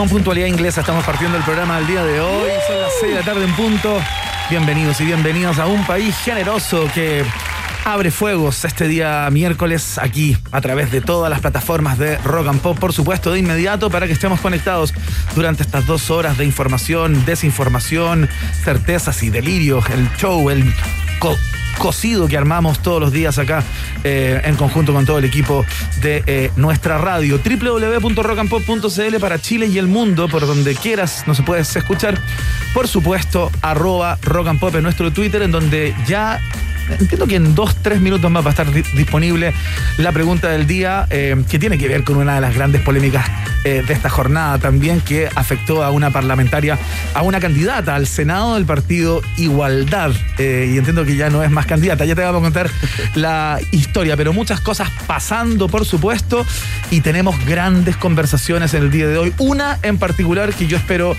con puntualidad inglesa estamos partiendo el programa del día de hoy. Son las 6 de la tarde en punto. Bienvenidos y bienvenidos a un país generoso que abre fuegos este día miércoles aquí a través de todas las plataformas de Rock and Pop, por supuesto, de inmediato para que estemos conectados durante estas dos horas de información, desinformación, certezas y delirios, el show, el cocido que armamos todos los días acá eh, en conjunto con todo el equipo de eh, nuestra radio. www.rockandpop.cl para Chile y el mundo, por donde quieras nos puedes escuchar. Por supuesto, arroba rock and pop en nuestro Twitter, en donde ya entiendo que en dos, tres minutos más va a estar disponible la pregunta del día, eh, que tiene que ver con una de las grandes polémicas eh, de esta jornada también, que afectó a una parlamentaria, a una candidata al Senado del partido Igualdad. Eh, y entiendo que ya no es más candidata, ya te vamos a contar la historia, pero muchas cosas pasando, por supuesto, y tenemos grandes conversaciones en el día de hoy. Una en particular que yo espero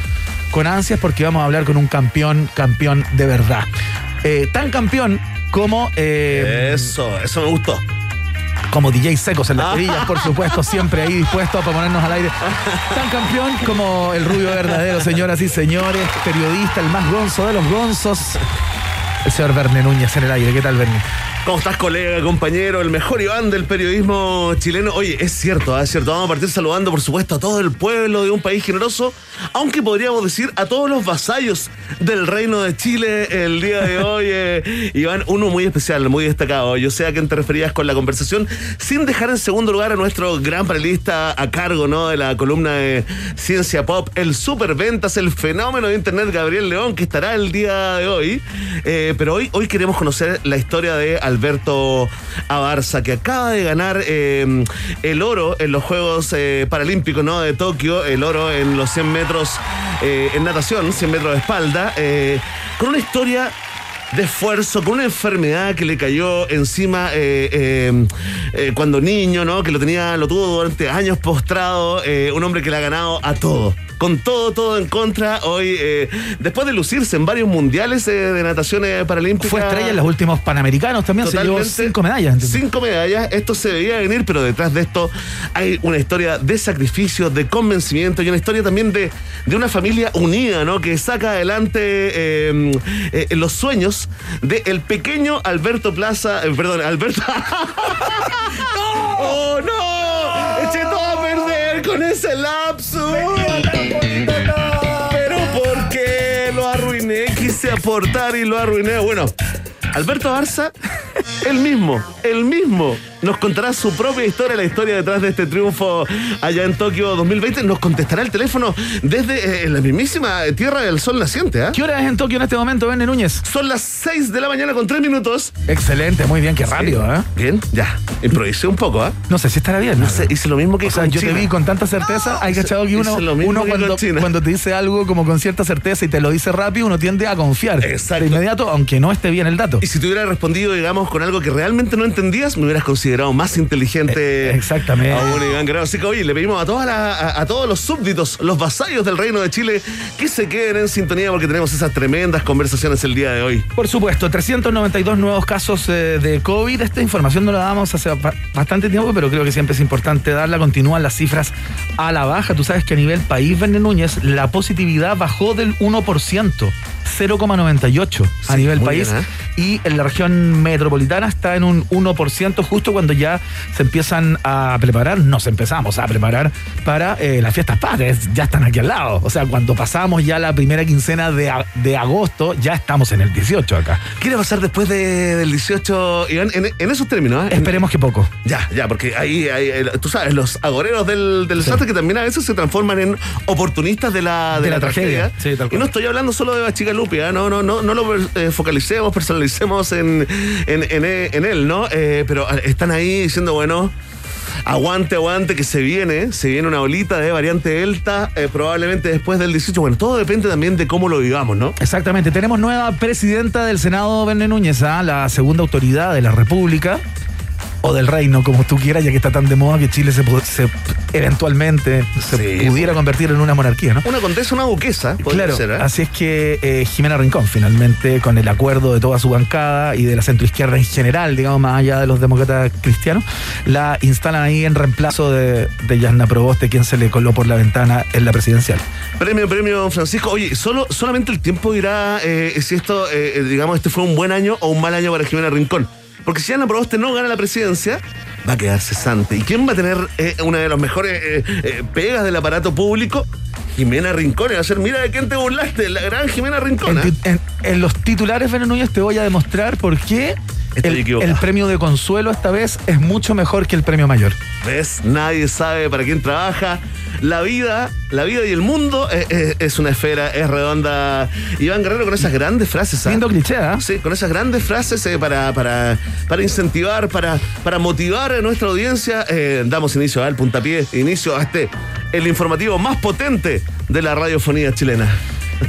con ansias porque vamos a hablar con un campeón, campeón de verdad. tan campeón como. Eh, eso, eso me gustó. Como DJ Secos en las perillas, por supuesto, siempre ahí dispuesto a ponernos al aire. Tan campeón como el rubio verdadero, señoras y señores, periodista, el más gonzo de los gonzos, el señor Verne Núñez en el aire. ¿Qué tal, Verne? ¿Cómo estás, colega, compañero? El mejor Iván del periodismo chileno. Oye, es cierto, ¿eh? es cierto. Vamos a partir saludando, por supuesto, a todo el pueblo de un país generoso, aunque podríamos decir a todos los vasallos del reino de Chile el día de hoy. Eh, Iván, uno muy especial, muy destacado. Yo sé a quién te referías con la conversación, sin dejar en segundo lugar a nuestro gran panelista a cargo ¿no? de la columna de Ciencia Pop, el superventas, el fenómeno de Internet, Gabriel León, que estará el día de hoy. Eh, pero hoy, hoy queremos conocer la historia de Alberto Abarza, que acaba de ganar eh, el oro en los Juegos eh, Paralímpicos ¿no? de Tokio, el oro en los 100 metros eh, en natación, 100 metros de espalda, con una historia de esfuerzo, con una enfermedad que le cayó encima cuando niño, ¿no? Que lo tenía, lo tuvo durante años postrado, un hombre que le ha ganado a todo con todo, todo en contra. Hoy, eh, después de lucirse en varios mundiales eh, de natación paralímpicas. Fue estrella en los últimos panamericanos también, se llevó cinco medallas. Cinco medallas, esto se veía venir, pero detrás de esto hay una historia de sacrificio, de convencimiento y una historia también de, de una familia unida, ¿no? Que saca adelante eh, los sueños del el pequeño Alberto Plaza, perdón, Alberto. ¡No! ¡Oh, no! ¡Eché todo a perder con ese lapso! Pero ¿por qué lo arruiné? Quise aportar y lo arruiné. Bueno, Alberto Barça, el mismo, el mismo nos contará su propia historia, la historia detrás de este triunfo allá en Tokio 2020. Nos contestará el teléfono desde eh, la mismísima Tierra del Sol naciente. ¿ah? ¿Qué hora es en Tokio en este momento, Vene Núñez? Son las 6 de la mañana con 3 minutos. Excelente, muy bien, qué rápido. ¿eh? Bien, ya. Improvisé un poco. ¿ah? No sé si estará bien. No sé, hice lo mismo que o sea, yo te vi con tanta certeza. hay cachado que uno, uno cuando, cuando, te dice algo como con cierta certeza y te lo dice rápido, uno tiende a confiar. Exacto. De inmediato, aunque no esté bien el dato. Y si te hubiera respondido, digamos, con algo que realmente no entendías, me hubieras considerado más inteligente gente. Eh, exactamente. Así que hoy le pedimos a, todas a, todos los súbditos, los vasallos del Reino de Chile, que se queden en sintonía porque tenemos esas tremendas conversaciones el día de hoy. Por supuesto, 392 nuevos casos eh, de COVID. Esta información no la damos hace bastante tiempo, pero creo que siempre es importante darla. Continúan las cifras a la baja. Tú sabes que a nivel país, Verne Núñez, la positividad bajó del 1%. 0,98 a nivel país ¿eh? y en la región metropolitana está en un 1% justo cuando ya se empiezan a preparar, nos empezamos a preparar para eh, las fiestas patrias, ya están aquí al lado. O sea, cuando pasamos ya la primera quincena de, de agosto, ya estamos en el 18 acá. ¿Qué va a pasar después del 18, Iván? En, esos términos, ¿eh? Esperemos que poco. Ya, ya, porque ahí, tú sabes, los agoreros del, del desastre que también a veces se transforman en oportunistas de la, de, la, tragedia. y no estoy hablando solo de Bachica Lupia, no, no, no, no lo eh, focalicemos, personalicemos en, en, él, ¿no? pero están ahí diciendo, bueno, aguante, aguante, que se viene, se viene una olita de variante Delta, eh, probablemente después del 18. Bueno, todo depende también de cómo lo vivamos, ¿no? Exactamente. Tenemos nueva presidenta del Senado, Verne Núñez, ¿ah? la segunda autoridad de la República. O del reino, como tú quieras, ya que está tan de moda que Chile se, se- eventualmente se Sí. pudiera convertir en una monarquía, ¿no? Una condesa, una duquesa, Claro, ser, ¿eh? así es que eh, Jimena Rincón, finalmente, con el acuerdo de toda su bancada y de la centroizquierda en general, digamos, más allá de los demócratas cristianos, la instalan ahí en reemplazo de, de Yasna Proboste, quien se le coló por la ventana en la presidencial. Premio, premio, Francisco. Oye, solo, solamente el tiempo dirá eh, si esto, digamos, este fue un buen año o un mal año para Jimena Rincón. Porque si Ana Proboste no gana la presidencia, va a quedar cesante. ¿Y quién va a tener eh, una de las mejores eh, eh, pegas del aparato público? Jimena Rincón. Y va a ser, mira de quién te burlaste, la gran Jimena Rincón. En, los titulares, Beno Núñez, te voy a demostrar por qué Estoy el, equivocado. el premio de consuelo esta vez es mucho mejor que el premio mayor. ¿Ves? Nadie sabe para quién trabaja. La vida, la vida y el mundo eh, eh, es una esfera, es redonda. Iván Guerrero con esas grandes frases. ¿ah? Lindo cliché, ¿ah? Sí, con esas grandes frases eh, para, para, para incentivar, para, para motivar a nuestra audiencia, eh, damos inicio al puntapié, inicio a este, el informativo más potente de la radiofonía chilena.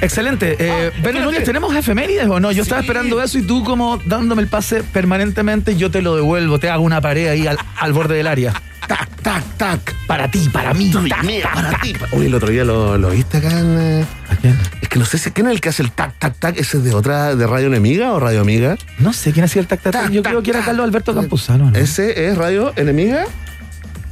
Excelente. Eh, Ah. Núñez, ¿tenemos efemérides o no? Yo estaba esperando eso y tú como dándome el pase permanentemente, yo te lo devuelvo, te hago una pared ahí al, al borde del área. Tac, tac, tac. Para ti, para mí. tac, tac, para ti. Oye, el otro día lo, lo viste acá en... eh, ¿A quién? Es que no sé si quién es el que hace el tac, tac, tac. ¿Ese es de otra, de Radio Enemiga o Radio Amiga? No sé quién hacía el tac, tac, tac. Yo creo que era. Carlos Alberto Campuzano, ¿no? ¿Ese es Radio Enemiga?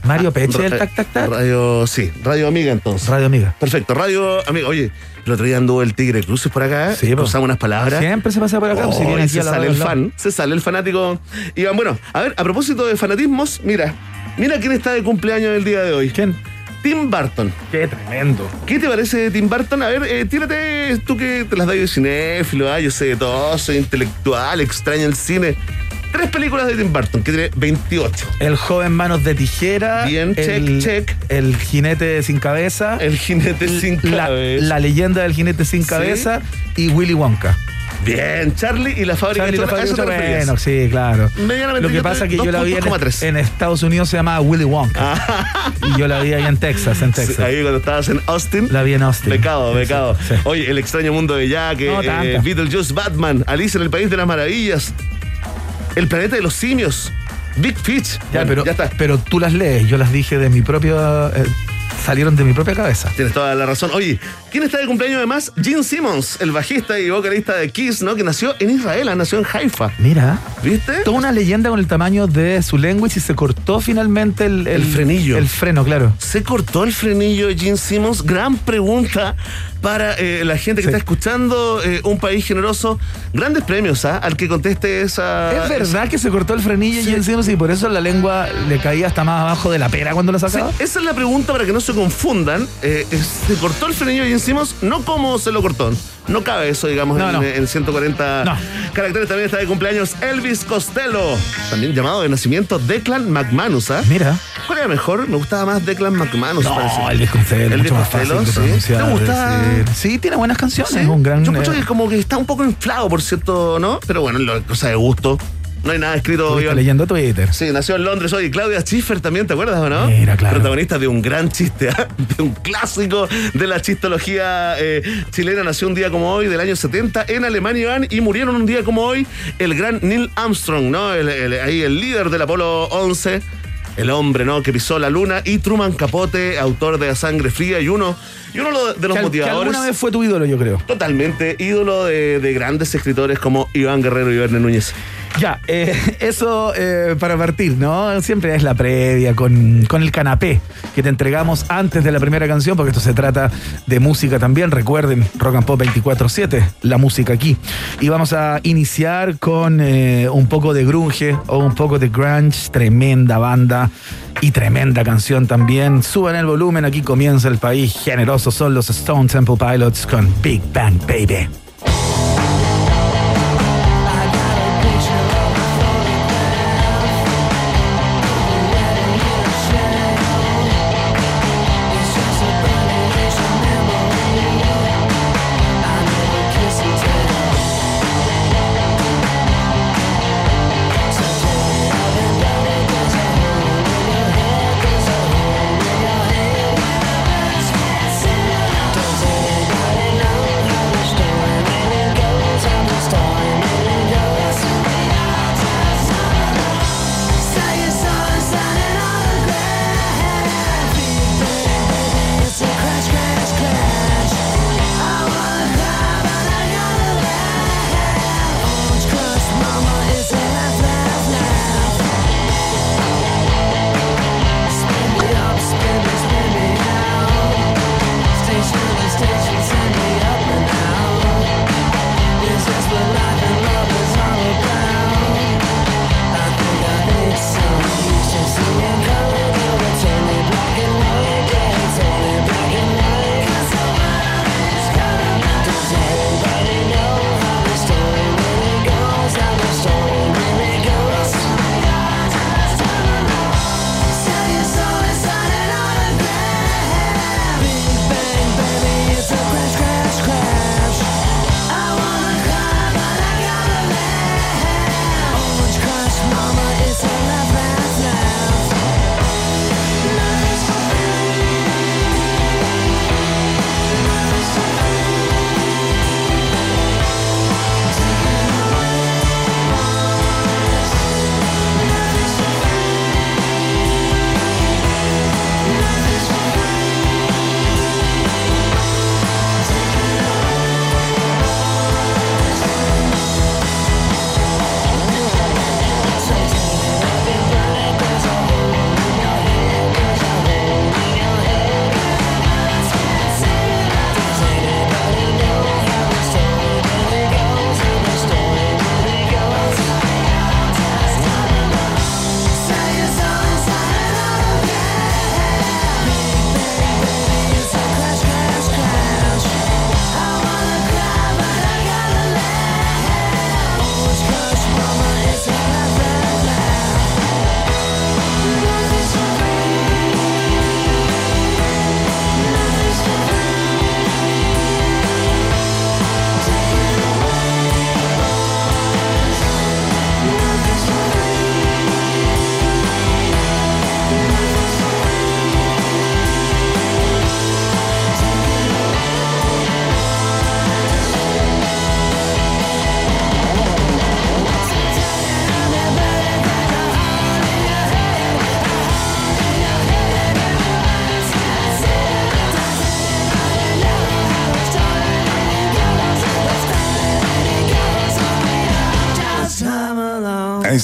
Mario Peche, el tac, tac, tac. Radio, sí, Radio Amiga entonces. Radio Amiga. Perfecto, Radio Amiga. Oye, el otro día anduvo el Tigre Cruces por acá. Sí, po. cruzamos unas palabras. Siempre se pasa por acá. Oh, si viene aquí se a la sale el fan, se sale el fanático. Iván, bueno, a ver, a propósito de fanatismos, mira, mira quién está de cumpleaños el día de hoy. ¿Quién? Tim Burton. Qué tremendo. ¿Qué te parece de Tim Burton? A ver, eh, tírate, tú que te las das de cinéfilo, ah, yo sé de todo, soy intelectual, extraño el cine. Tres películas de Tim Burton, que tiene 28. El joven manos de tijera. Bien, check, el, check. El jinete sin cabeza. El jinete sin la, cabeza. la leyenda del jinete sin Sí. cabeza y Willy Wonka. Bien, Charlie y la fábrica Charlie de la chocolate. ¿A eso te fábrica- referías? bueno, sí, claro. Medianamente Lo que pasa es que yo la vi en, 2.3. en Estados Unidos se llama Willy Wonka. y yo la vi ahí en Texas, en Sí, Texas. ahí cuando estabas en Austin. La vi en Austin. Pecado, pecado. sí. Oye, El extraño mundo de Jack, No, eh, tanta. Beetlejuice, Batman, Alice en el País de las Maravillas, El planeta de los simios, Big Fish. Ya, Bueno, pero, ya está. pero tú las lees, yo las dije de mi propia. eh, salieron de mi propia cabeza. Tienes toda la razón. Oye, ¿quién está de cumpleaños además? Gene Simmons, el bajista y vocalista de Kiss, ¿no? Que nació en Israel, ah, nació en Haifa. Mira. ¿Viste? Toda una leyenda con el tamaño de su lengua y se cortó finalmente el, El frenillo. El freno, claro. ¿Se cortó el frenillo de Gene Simmons? Gran pregunta para eh, la gente que Sí. está escuchando eh, Un País Generoso. Grandes premios, ¿ah? Al que conteste esa... ¿Es verdad que se cortó el frenillo y encima y por eso la lengua le caía hasta más abajo de la pera cuando la Sí, sacaba? esa es la pregunta para que no se confundan. Eh, se cortó el frenillo y encimos, no cómo se lo cortó. No cabe eso, digamos, No, en, no. en 140 No. caracteres. También está de cumpleaños Elvis Costello, también llamado de nacimiento Declan McManus. ¿ah? Mira. ¿Cuál era mejor? Me gustaba más Declan McManus. parece. No, Elvis Costello, Elvis Costello, sí. ¿Te gusta? Sí, tiene buenas canciones. Sí, Es un gran. Yo encuentro eh, que como que está un poco inflado, por cierto, ¿no? Pero bueno, cosa de gusto. No hay nada escrito. leyendo Twitter. Sí, nació en Londres hoy. Claudia Schiffer también, ¿te acuerdas o no? Mira, claro. Protagonista de un gran chiste, ¿ah? de un clásico de la chistología eh, chilena. Nació un día como hoy, del año 70, en Alemania, Iván, y murieron un día como hoy el gran Neil Armstrong, ¿no? El, el- ahí el líder del Apolo 11. El hombre, ¿no? Que pisó la luna. Y Truman Capote, autor de A Sangre Fría y uno, y uno de los Que, al- que motivadores. alguna vez fue tu ídolo, yo creo. Totalmente ídolo de, de grandes escritores como Iván Guerrero y Verne Núñez. Ya, eh, eso eh, para partir, ¿no? Siempre es la previa con, con el canapé que te entregamos antes de la primera canción, porque esto se trata de música también. Recuerden, Rock and Pop 24-7, la música aquí. Y vamos a iniciar con eh, un poco de grunge o un poco de grunge, tremenda banda y tremenda canción también. Suban el volumen, aquí comienza el país. Generosos son los Stone Temple Pilots con Big Bang Baby.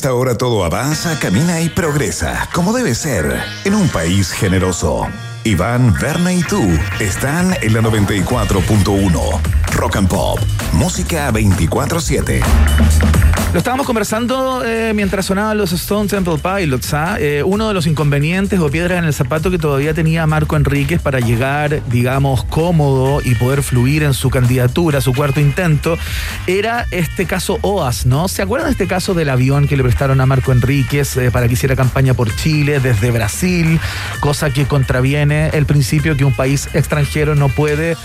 Esta hora todo avanza, camina y progresa, como debe ser, en un país generoso. Iván, Berna y tú están en la 94.1. Rock and Pop, música 24-7. Lo estábamos conversando eh, mientras sonaban los Stone Temple Pilots. ¿ah? Eh, uno de los inconvenientes o piedras en el zapato que todavía tenía Marco Enríquez para llegar, digamos, cómodo y poder fluir en su candidatura, su cuarto intento, era este caso OAS, ¿no? ¿Se acuerdan de este caso del avión que le prestaron a Marco Enríquez eh, para que hiciera campaña por Chile desde Brasil? Cosa que contraviene el principio que un país extranjero no puede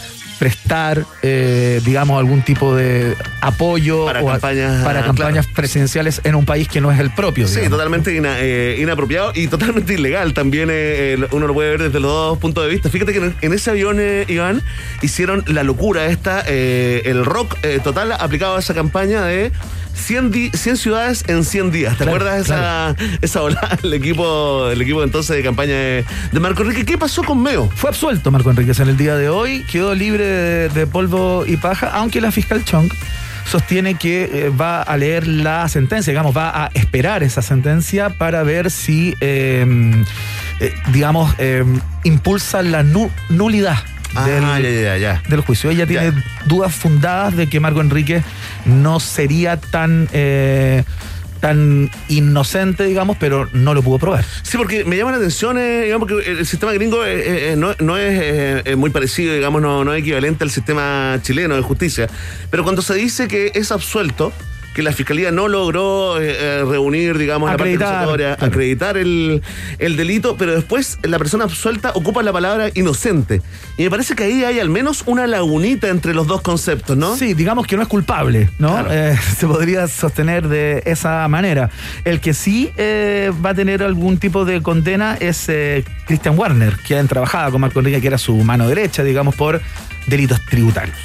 eh, digamos, algún tipo de apoyo Para o a- campañas, para campañas presidenciales en un país que no es el propio. Sí, totalmente ina- eh, inapropiado y totalmente ilegal. También eh, uno lo puede ver desde los dos puntos de vista. Fíjate que en, en ese avión, eh, Iván, hicieron la locura esta, eh, el rock eh, total aplicado a esa campaña de 100, di- 100 ciudades en 100 días. ¿Te Claro, acuerdas esa, esa volada? El equipo, el equipo entonces de campaña de, de Marco Enrique. ¿Qué pasó con Meo? Fue absuelto Marco Enríquez en el día de hoy, quedó libre de, de polvo y paja, aunque la fiscal Chong sostiene que eh, va a leer la sentencia, digamos, va a esperar esa sentencia para ver si, eh, eh, digamos, eh, impulsa la nu- nulidad del, Ah, ya, ya, ya. del juicio. Ella tiene dudas fundadas de que Marco Enrique no sería tan, eh, tan inocente, digamos, pero no lo pudo probar. Sí, porque me llama la atención, eh, digamos, porque el sistema gringo eh, eh, no, no es muy parecido, digamos, no, no es equivalente al sistema chileno de justicia. Pero cuando se dice que es absuelto, que la fiscalía no logró eh, eh, reunir, digamos, la parte Acreditar, acreditar el, el delito, pero después la persona absuelta ocupa la palabra inocente. Y me parece que ahí hay al menos una lagunita entre los dos conceptos, ¿no? Sí, digamos que no es culpable, ¿no? Claro. Eh, se podría sostener de esa manera. El que sí eh, va a tener algún tipo de condena es eh, Christian Warner, quien trabajaba con Marco Enrique, que era su mano derecha, digamos, por delitos tributarios.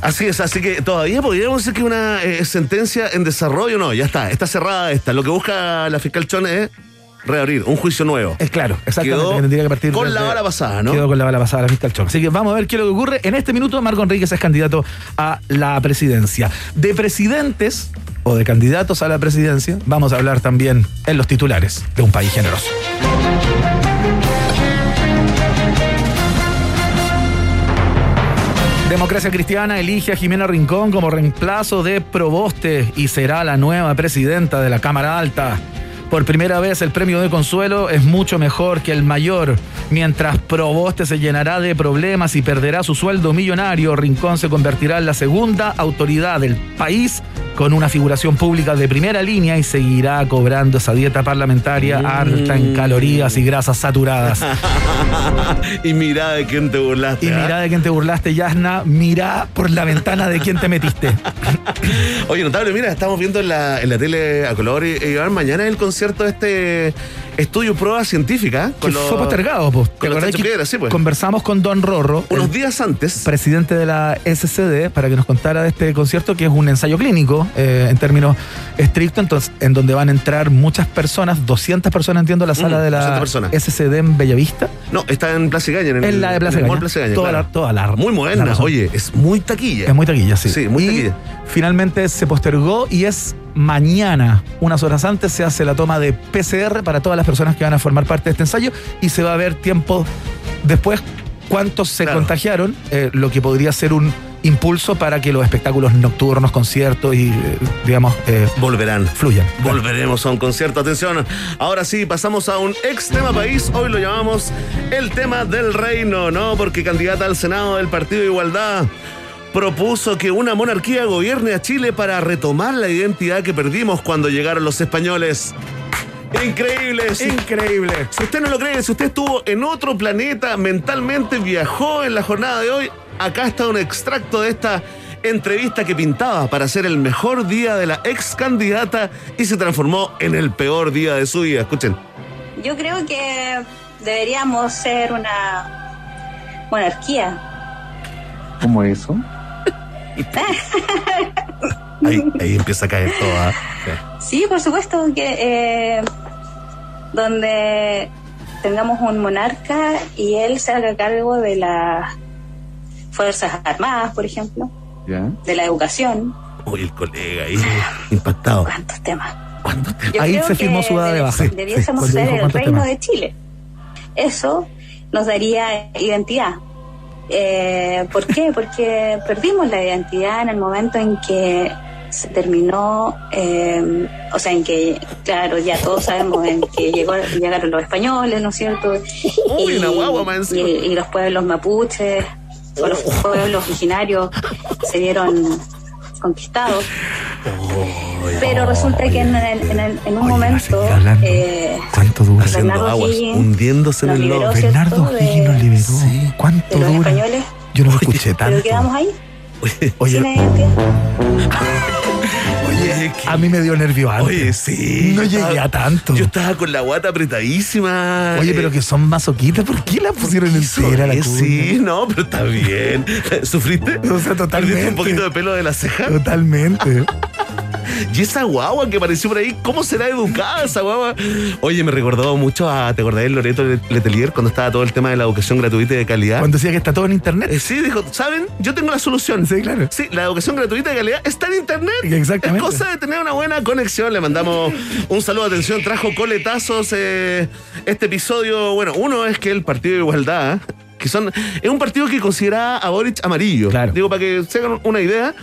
Así es, así que todavía podríamos decir que una eh, sentencia en desarrollo, no, ya está, está cerrada esta. Lo que busca la fiscal Chon es reabrir un juicio nuevo. Es claro, exactamente. Quedó que tendría que partir con la bala pasada, ¿no? Quedó con la bala pasada la fiscal Chong. Así que vamos a ver qué es lo que ocurre. En este minuto, Marco Enríquez es candidato a la presidencia. De presidentes o de candidatos a la presidencia, vamos a hablar también en los titulares de un país generoso. Democracia Cristiana elige a Jimena Rincón como reemplazo de Proboste y será la nueva presidenta de la Cámara Alta. Por primera vez el premio de consuelo es mucho mejor que el mayor. Mientras Proboste se llenará de problemas y perderá su sueldo millonario, Rincón se convertirá en la segunda autoridad del país con una figuración pública de primera línea y seguirá cobrando esa dieta parlamentaria harta en calorías y grasas saturadas. y mira de quién te burlaste. Y ¿ah? mira de quién te burlaste, Yasna, mira por la ventana de quién te metiste. Oye, notable, mira, estamos viendo en la, en la tele a color y, y mañana el concierto de este estudio prueba científica. Que fue postergado, pues. ¿Te con los que Piedra, sí, pues. Conversamos con Don Rorro, Unos días antes. presidente de la SCD, para que nos contara de este concierto, que es un ensayo clínico, eh, en términos estrictos, entonces, en donde van a entrar muchas personas, 200 personas, entiendo, la sala Mm, de la 200 personas. SCD en Bellavista. No, está en Plaza Gaña. En, el- la de Plaza en el mall Plaza Gaña, Toda claro. la- toda la- Muy moderna. Oye, es muy taquilla. Es muy taquilla, sí. Sí, muy y taquilla. finalmente se postergó y es mañana, unas horas antes, se hace la toma de PCR para todas las personas que van a formar parte de este ensayo y se va a ver tiempo después cuántos se Claro. contagiaron, eh, lo que podría ser un impulso para que los espectáculos nocturnos, conciertos y, eh, digamos, eh, Volverán. fluyan. Volveremos a un concierto. Atención. Ahora sí, pasamos a un ex tema país. Hoy lo llamamos el tema del reino, ¿no? Porque candidata al Senado del Partido de Igualdad propuso que una monarquía gobierne a Chile para retomar la identidad que perdimos cuando llegaron los españoles. Increíble. Increíble. si usted no lo cree, si usted estuvo en otro planeta, mentalmente viajó en la jornada de hoy, acá está un extracto de esta entrevista que pintaba para ser el mejor día de la ex candidata y se transformó en el peor día de su vida. Escuchen. Yo creo que deberíamos ser una monarquía. ¿Cómo eso? Ahí, ahí empieza a caer todo. ¿ah? Sí, por supuesto, que eh, donde tengamos un monarca y él se haga cargo de las Fuerzas Armadas, por ejemplo, ¿Ya? de la educación, Uy, el colega ahí impactado. cuántos temas. Yo Ahí creo se firmó su dada de baja. debi- Debiésemos Sí, ser el cuántos reino temas. de Chile. Eso nos daría identidad. Eh, ¿Por qué? Porque perdimos la identidad en el momento en que se terminó, eh, o sea, en que, claro, ya todos sabemos en que llegó, llegaron los españoles, ¿no es cierto? Uy, una guagua y, y los pueblos mapuches, o los pueblos originarios se vieron conquistados. Pero resulta que en, el- en el- en un Oye, momento eh, ¿Cuánto dura? Haciendo Bernardo aguas, hundiéndose en el lodo. Bernardo Higgins nos liberó. Sí. ¿Cuánto dura? españoles. Yo no lo escuché tanto. Pero quedamos ahí, Oye, sin a mí me dio nervio antes. Oye, sí. No llegué estaba- a tanto. Yo estaba con la guata apretadísima. Oye, Eh, pero que son masoquistas, ¿por qué la pusieron en Eso cera la cuña? Sí, no, pero está bien. ¿Sufriste? O sea, totalmente. ¿Perdiste un poquito de pelo de la ceja? Totalmente. Y esa guagua que apareció por ahí, ¿cómo será educada esa guagua? Oye, me recordó mucho a, ¿te acordás de Loreto Letelier cuando estaba todo el tema de la educación gratuita y de calidad? Cuando decía que está todo en internet. Eh, sí, dijo, ¿saben? Yo tengo la solución. Sí, claro. Sí, la educación gratuita de calidad está en internet. Exactamente. Es cosa de tener una buena conexión. Le mandamos un saludo, atención, trajo coletazos eh, este episodio. Bueno, uno es que el Partido de Igualdad, que son, es un partido que considera a Boric amarillo. Claro. Digo, para que se hagan una idea,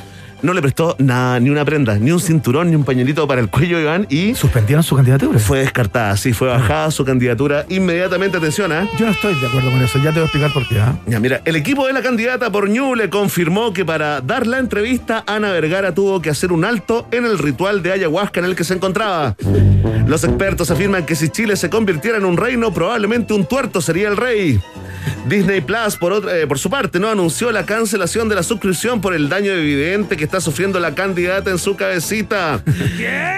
no le prestó nada, ni una prenda, ni un cinturón, ni un pañuelito para el cuello, Iván, y Suspendieron su candidatura. fue descartada. Sí, fue bajada su candidatura inmediatamente. Atención, ¿ah? Yo no estoy de acuerdo con eso. Ya te voy a explicar por qué. ¿ah? Ya, mira, el equipo de la candidata por Ñu le confirmó que para dar la entrevista, Ana Vergara tuvo que hacer un alto en el ritual de ayahuasca en el que se encontraba. Los expertos afirman que si Chile se convirtiera en un reino, probablemente un tuerto sería el rey. Disney Plus, por, otra- eh, por su parte, no anunció la cancelación de la suscripción por el daño evidente que está sufriendo la candidata en su cabecita.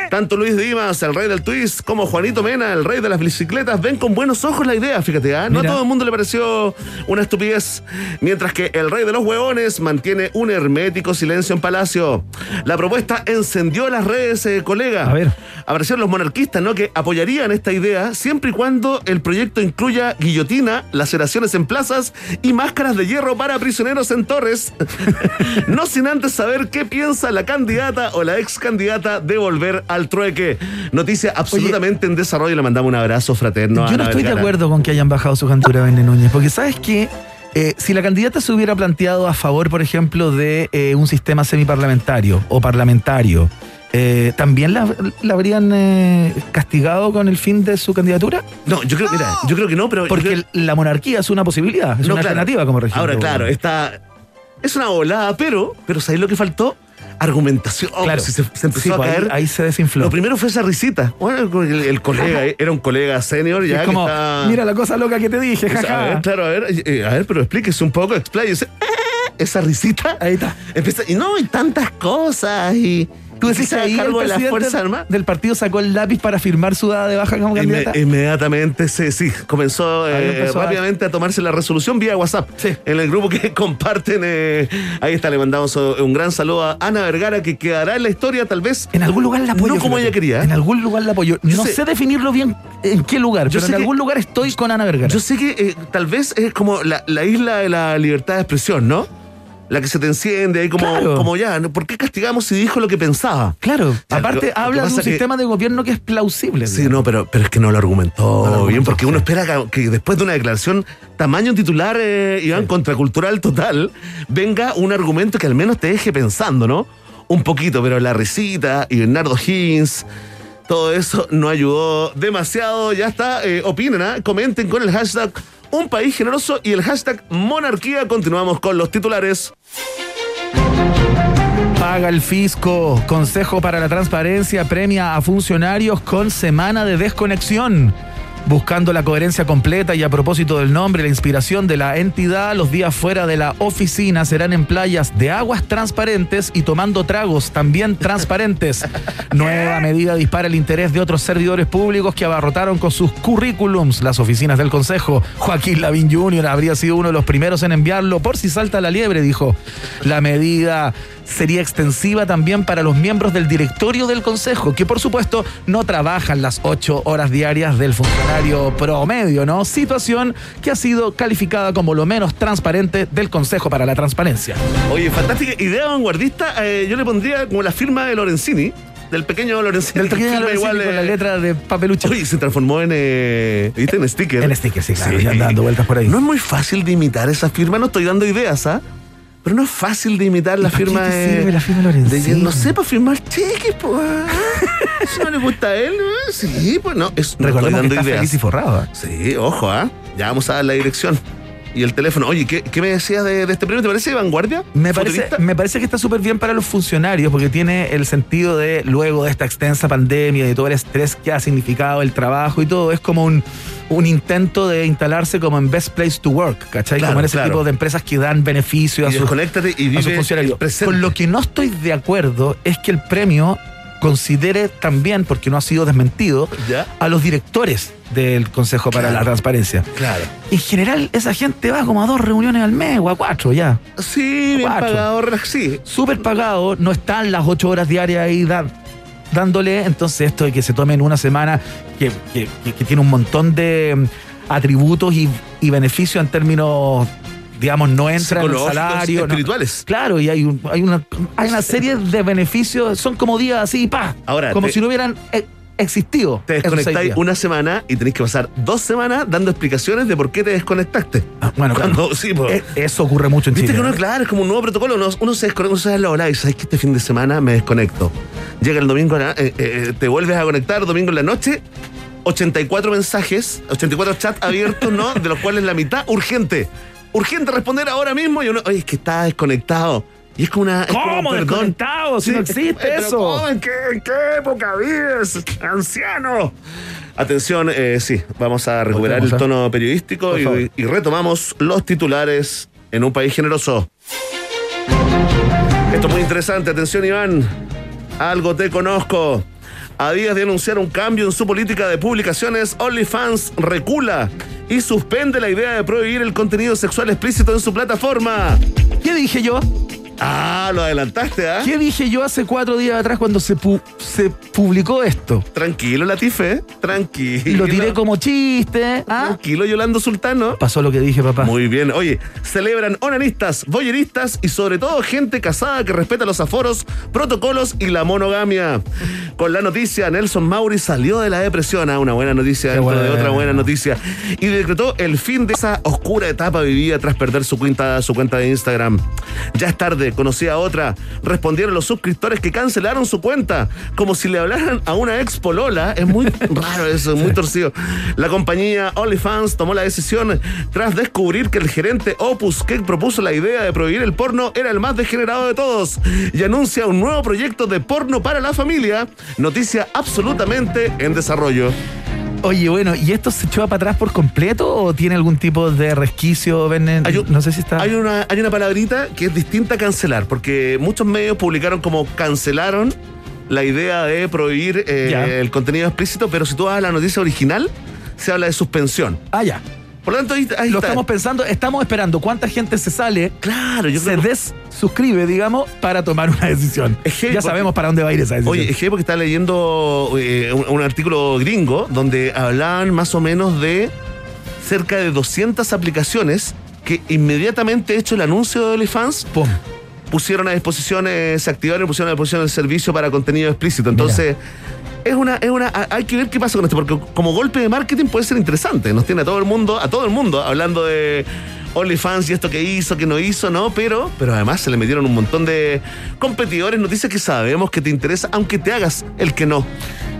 Tanto Luis Dimas, el rey del twist, como Juanito Mena, el rey de las bicicletas, ven con buenos ojos la idea, fíjate, ¿ah? No a todo el mundo le pareció una estupidez, mientras que el rey de los huevones mantiene un hermético silencio en Palacio. La propuesta encendió las redes, eh, colega. A ver. Aparecieron los monarquistas, ¿no? Que apoyarían esta idea siempre y cuando el proyecto incluya guillotina, laceraciones en plazas y máscaras de hierro para prisioneros en torres. no sin antes saber qué piensa la candidata o la ex candidata de volver al trueque. Noticia absolutamente en desarrollo. Le mandamos un abrazo fraterno. Yo no estoy de acuerdo con que hayan bajado su candidatura a Bene Núñez, porque sabes que si la candidata se hubiera planteado a favor, por ejemplo, de eh, un sistema semiparlamentario o parlamentario, eh, ¿también la, la habrían eh, castigado con el fin de su candidatura? No, yo creo, mira, yo creo que no, pero. Porque creo- la monarquía es una posibilidad, es No, una claro. alternativa como régimen. Ahora, claro, está. Es una volada, pero. Pero ¿sabéis lo que faltó? Argumentación. Claro, si se, se empezó Sí, a pues, caer. ahí, se desinfló. Lo primero fue esa risita. Bueno, el, el colega, era un colega senior ya es como, que está. mira la cosa loca que te dije, sea, jaja. a ver, claro, a ver, eh, a ver, pero explíquese un poco, expláyese. Esa risita. Ahí está. Empieza, y no, y tantas cosas, y. Tú decís ahí el de las Fuerzas Armadas. del partido sacó el lápiz para firmar su dada de baja como Inme- candidata. inmediatamente se, sí, comenzó, Ahí eh, empezó a- rápidamente a... tomarse la resolución vía WhatsApp. Sí. En el grupo que comparten, eh, ahí está, le mandamos eh, un gran saludo a Ana Vergara, que quedará en la historia tal vez. En algún lugar la apoyo. No como fíjate. ella quería, ¿eh? En algún lugar la apoyo. Yo no sé- sé, definirlo bien en qué lugar, Yo pero sé en que- algún lugar estoy con Ana Vergara. Yo sé que eh, tal vez es como la, la isla de la libertad de expresión, ¿no? La que se te enciende ahí como, Claro. como ya, ¿no? ¿por qué castigamos si dijo lo que pensaba? claro, aparte lo- habla de un que- sistema de gobierno que es plausible. Sí, digamos. no, pero, pero es que no lo argumentó, lo argumentó, bien, porque uno espera que, que después de una declaración tamaño titular, eh, Iván, contracultural total, venga un argumento que al menos te deje pensando, ¿no? Un poquito, pero la risita y Bernardo Higgins, todo eso no ayudó demasiado. Ya está, eh, opinen, ¿ah? comenten con el hashtag Un País Generoso y el hashtag Monarquía. Continuamos con los titulares. Paga el fisco. Consejo para la Transparencia premia a funcionarios con semana de desconexión. Buscando la coherencia completa y a propósito del nombre la inspiración de la entidad, los días fuera de la oficina serán en playas de aguas transparentes y tomando tragos también transparentes. Nueva medida dispara el interés de otros servidores públicos que abarrotaron con sus currículums las oficinas del Consejo. Joaquín Lavín Jr. habría sido uno de los primeros en enviarlo por si salta la liebre, dijo. La medida sería extensiva también para los miembros del directorio del Consejo, que por supuesto no trabajan las ocho horas diarias del funcionario promedio, ¿no? Situación que ha sido calificada como lo menos transparente del Consejo para la Transparencia. Oye, fantástica idea vanguardista. eh, yo le pondría como la firma de Lorenzini. del pequeño Lorencini. Del pequeño igual, con la letra de papelucho. Oye, se transformó en, eh, ¿viste? en sticker. En sticker, sí, claro, anda dando vueltas por ahí. No es muy fácil de imitar esa firma, no estoy dando ideas, ¿ah? Pero no es fácil de imitar la ¿Y para firma de. sirve la firma Lorenzini? de- no sé, para firmar cheques, pues. ah. Si no le gusta a él, ¿no? sí, pues no. Es, no Recordemos que dando está ideas. feliz y forrado. ¿eh? Sí, ojo, ¿ah? Ya vamos a dar la dirección. Y el teléfono. Oye, ¿qué, qué me decías de, de este premio? ¿Te parece de vanguardia? Me parece, me parece que está súper bien para los funcionarios porque tiene el sentido de, luego de esta extensa pandemia y todo el estrés que ha significado el trabajo y todo, es como un, un intento de instalarse como en Best Place to Work, ¿cachai? Claro, como en ese claro. tipo de empresas que dan beneficio a Y sus, y a vive sus funcionarios. Con lo que no estoy de acuerdo es que el premio considere también, porque no ha sido desmentido, ¿Ya? a los directores del Consejo para la Transparencia. Claro. En general, esa gente va como a dos reuniones al mes o a cuatro ya. Sí, bien pagado, sí. súper pagado, no están las ocho horas diarias ahí dándole, entonces esto de que se tomen una semana que, que- que- que tiene un montón de mm, atributos y, y beneficios en términos, digamos, no entra en el salario. no- espirituales. claro, y hay, un- hay, una, hay una serie de beneficios, son como días así, pa, Ahora, como te- si no hubieran eh, existido. Te desconectáis una semana y tenés que pasar dos semanas dando explicaciones de por qué te desconectaste. Ah, bueno, claro. Cuando- sí. Eh, Eso ocurre mucho en Viste Chile. que uno, ¿no? claro, es como un nuevo protocolo. Uno, uno se desconecta, uno se da la ola y sabes que este fin de semana me desconecto. Llega el domingo, eh, eh, te vuelves a conectar domingo en la noche. 84 mensajes, 84 chats abiertos, ¿no? De los cuales la mitad urgente. Urgente responder ahora mismo y uno, oye, es que está desconectado. Y es como una. es como, ¿Cómo perdón. desconectado? Si no existe eh, eso. ¿cómo? ¿En qué, en qué época vives, anciano? Atención, eh, sí, vamos a recuperar el tono periodístico y, y retomamos los titulares en un país generoso. Esto es muy interesante, atención Iván. Algo te conozco. A días de anunciar un cambio en su política de publicaciones, OnlyFans recula y suspende la idea de prohibir el contenido sexual explícito en su plataforma. ¿Qué dije yo? Ah, lo adelantaste, ¿ah? ¿Qué dije yo hace cuatro días atrás cuando se, pu- se publicó esto? Tranquilo, Latife, tranquilo. Lo tiré como chiste. ¿ah? Tranquilo, Yolando Sultano. Pasó lo que dije, papá. Muy bien. Oye, celebran onanistas, boyeristas y sobre todo gente casada que respeta los aforos, protocolos y la monogamia. Con la noticia, Nelson Mauri salió de la depresión. Ah, una buena noticia dentro de otra buena noticia. Y decretó el fin de esa oscura etapa vivida tras perder su cuenta, su cuenta de Instagram. Ya es tarde, conocía a otra. Respondieron los suscriptores que cancelaron su cuenta, como si le hablaran a una ex polola. Es muy raro eso, es muy torcido. La compañía OnlyFans tomó la decisión tras descubrir que el gerente Opus, que propuso la idea de prohibir el porno, era el más degenerado de todos y anuncia un nuevo proyecto de porno para la familia. Noticia absolutamente en desarrollo. Oye, bueno, ¿y esto se echó para atrás por completo o tiene algún tipo de resquicio? Ven, Hay un- no sé si está. Hay una, hay una palabrita que es distinta a cancelar, porque muchos medios publicaron como cancelaron la idea de prohibir eh, el contenido explícito, pero si tú vas a la noticia original, se habla de suspensión. Ah, ya. Por lo tanto, ahí, ahí Lo está. estamos pensando, estamos esperando cuánta gente se sale, Claro, yo se creo desuscribe, digamos, para tomar una decisión. Es ya porque- sabemos para dónde va a ir esa decisión. Oye, es que porque estaba leyendo eh, un, un artículo gringo donde hablaban más o menos de cerca de 200 aplicaciones que inmediatamente hecho el anuncio de OnlyFans Pum. pusieron a disposición, eh, se activaron y pusieron a disposición el servicio para contenido explícito. Entonces, es una, es una, hay que ver qué pasa con esto, porque como golpe de marketing puede ser interesante. Nos tiene a todo el mundo, a todo el mundo hablando de OnlyFans y esto que hizo, que no hizo, ¿no? Pero, pero además se le metieron un montón de competidores, noticias que sabemos que te interesa, aunque te hagas el que no.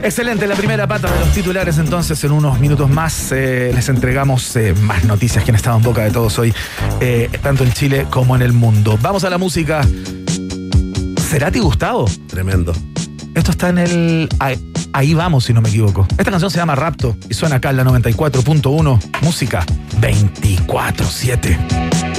Excelente, la primera pata de los titulares. Entonces, en unos minutos más eh, les entregamos eh, más noticias que han estado en boca de todos hoy, eh, tanto en Chile como en el mundo. Vamos a la música. ¿Será ti Gustavo? Tremendo. Esto está en el. Ahí, vamos, si no me equivoco. Esta canción se llama Rapto y suena acá en la 94.1. Música 24-7.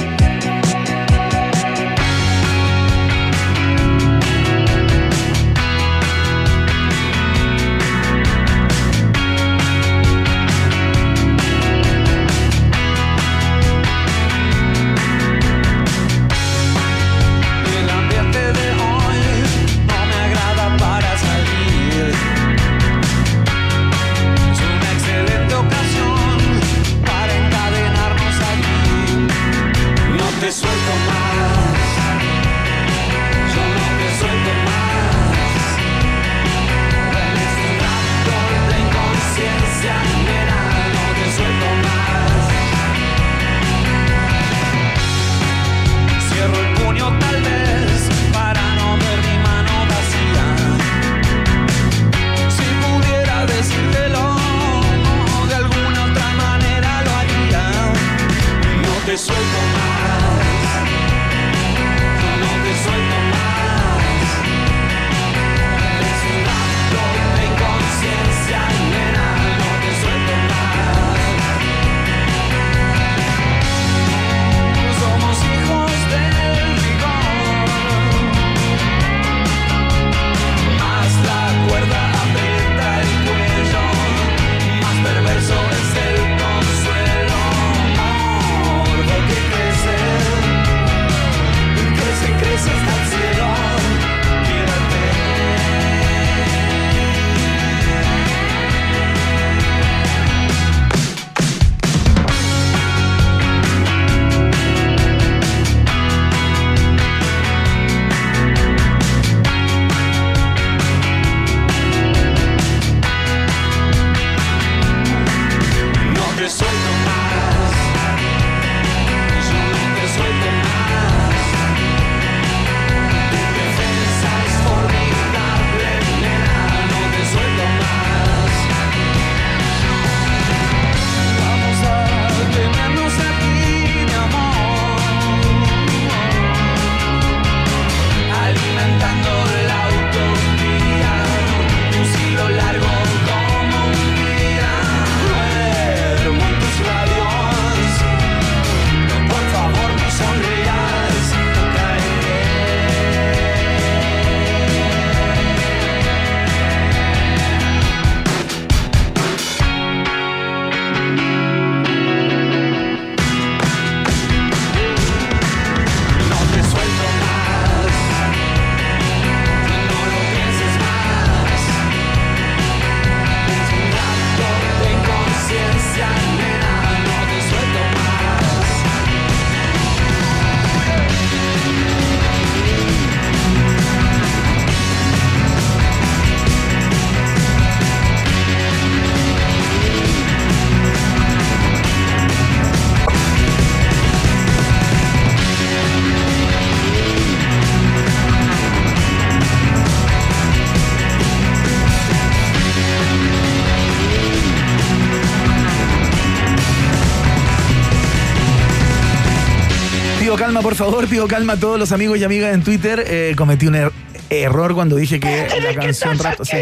Por favor, pido calma a todos los amigos y amigas en Twitter. Eh, cometí un er- error cuando dije que la canción Rapto. sí.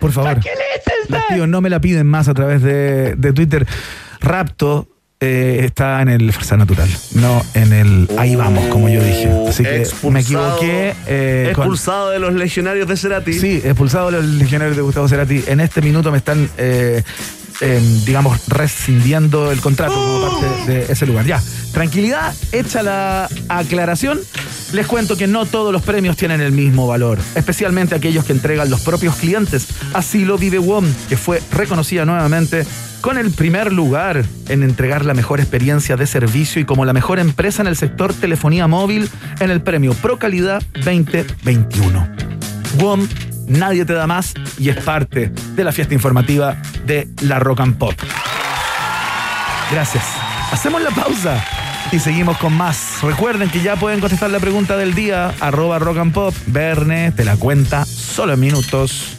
Por favor. Les pido, no me la piden más a través de, de Twitter. Rapto eh, está en el Fuerza Natural, no en el Ahí vamos, como yo dije. Así que me equivoqué. eh, con- Expulsado de los legionarios de Cerati. Sí, expulsado los legionarios de Gustavo Cerati. En este minuto me están, eh, eh, digamos, rescindiendo el contrato como parte de ese lugar. Ya, tranquilidad, hecha la aclaración. Les cuento que no todos los premios tienen el mismo valor, especialmente aquellos que entregan los propios clientes. Así lo vive WOM, que fue reconocida nuevamente con el primer lugar en entregar la mejor experiencia de servicio y como la mejor empresa en el sector telefonía móvil en el premio Pro Calidad 2021. WOM, nadie te da más y es parte de la fiesta informativa de la Rock and Pop. Gracias. Hacemos la pausa y seguimos con más. Recuerden que ya pueden contestar la pregunta del día, arroba rock and pop. Verne te la cuenta solo en minutos.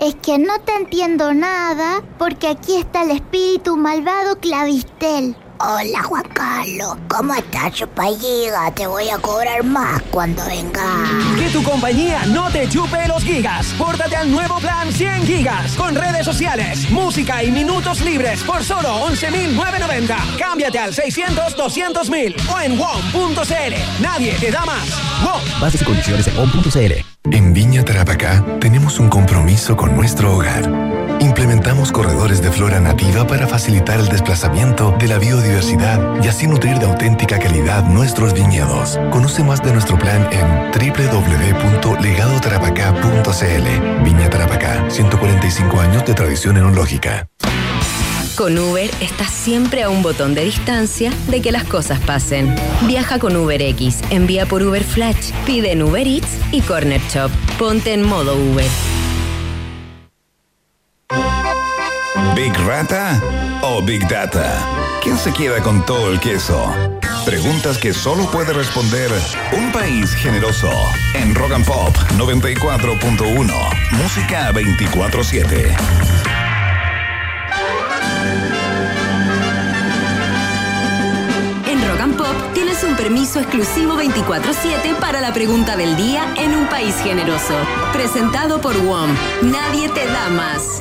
Es que no te entiendo nada porque aquí está el espíritu malvado Clavistel. Hola Juan Carlos, ¿cómo estás, chupalliga? Te voy a cobrar más cuando venga. Que tu compañía no te chupe los gigas. Pórtate al nuevo plan 100 gigas con redes sociales, música y minutos libres por solo 11.990. Cámbiate al 600-200.000 o en WOM.cl. Nadie te da más. WOM. Bases y condiciones en WOM.cl. En Viña Tarapacá tenemos un compromiso con nuestro hogar. Implementamos corredores de flora nativa para facilitar el desplazamiento de la biodiversidad y así nutrir de auténtica calidad nuestros viñedos. Conoce más de nuestro plan en www.legadotarapacá.cl. Viña Tarapacá, 145 años de tradición enológica. Con Uber estás siempre a un botón de distancia de que las cosas pasen. Viaja con UberX, envía por Uber Flash, pide en Uber Eats y Corner Shop. Ponte en modo Uber. ¿Big Rata o Big Data? ¿Quién se queda con todo el queso? Preguntas que solo puede responder un país generoso. En Rock and Pop 94.1. Música 24-7. Un permiso exclusivo 24-7 para la pregunta del día en un país generoso. Presentado por WOM. Nadie te da más.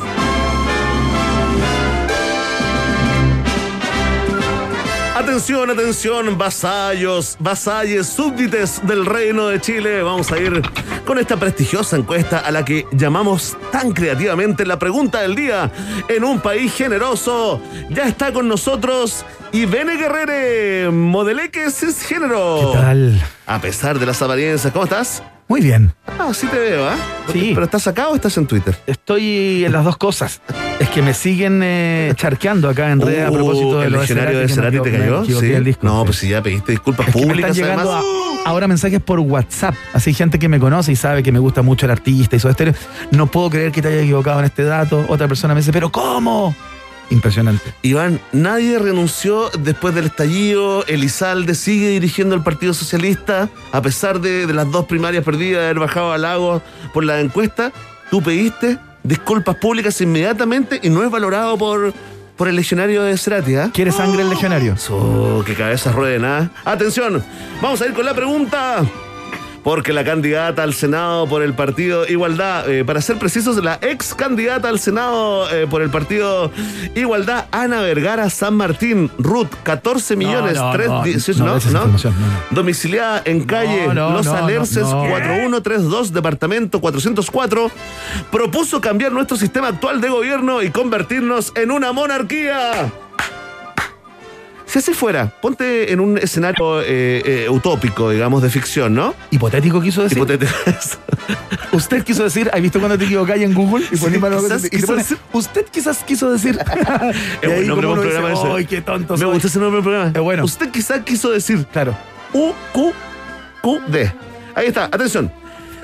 Atención, atención, vasallos, vasalles, súbdites del Reino de Chile. Vamos a ir con esta prestigiosa encuesta a la que llamamos tan creativamente la pregunta del día en un país generoso. Ya está con nosotros Ivene Guerrere, modeleque cisgénero. ¿Qué tal? A pesar de las apariencias, ¿cómo estás? Muy bien. Ah, sí te veo, ¿ah? Sí. ¿Pero estás acá o estás en Twitter? Estoy en las dos cosas. Es que me siguen eh, charqueando acá en red a Uh, propósito de ¿El diccionario de Cerati, te cayó? Sí. disco, no, sí. pues si ya pediste disculpas Es que me están públicas, llegando a- ahora mensajes por WhatsApp. Así gente que me conoce y sabe que me gusta mucho el artista y su estéreo. No puedo creer que te haya equivocado en este dato. Otra persona me dice, ¿pero cómo? Impresionante. Iván, nadie renunció después del estallido. Elizalde sigue dirigiendo el Partido Socialista, a pesar de, de las dos primarias perdidas, de haber bajado al lago por la encuesta. Tú pediste disculpas públicas inmediatamente y no es valorado por, por el legionario de Cerati, ¿ah? ¿Quiere sangre el legionario? Oh, que cabezas rueden, ¿ah? Atención, vamos a ir con la pregunta. Porque la candidata al Senado por el partido Igualdad, eh, para ser precisos, la ex candidata al Senado eh, por el partido Igualdad, Ana Vergara San Martín, Ruth, 14 millones, no, 3, no, 18, no, ¿no? esa ¿no? información, no, no. Domiciliada en calle Los Alerces, no. 4132, departamento 404, propuso cambiar nuestro sistema actual de gobierno y convertirnos en una monarquía. Si así fuera, ponte en un escenario eh, eh, utópico, digamos, de ficción, ¿no? Hipotético quiso decir. Hipotético. Usted quiso decir, ¿has visto cuando te equivocáis en Google? Y Sí, quizás y te quiso pone, decir. Usted quizás quiso decir. Es buen nombre para un programa ese. ¡Ay, qué tonto Me soy! gusta ese nombre del programa. Es bueno. Usted quizás quiso decir Claro. U, Q, Q, D. Ahí está, atención.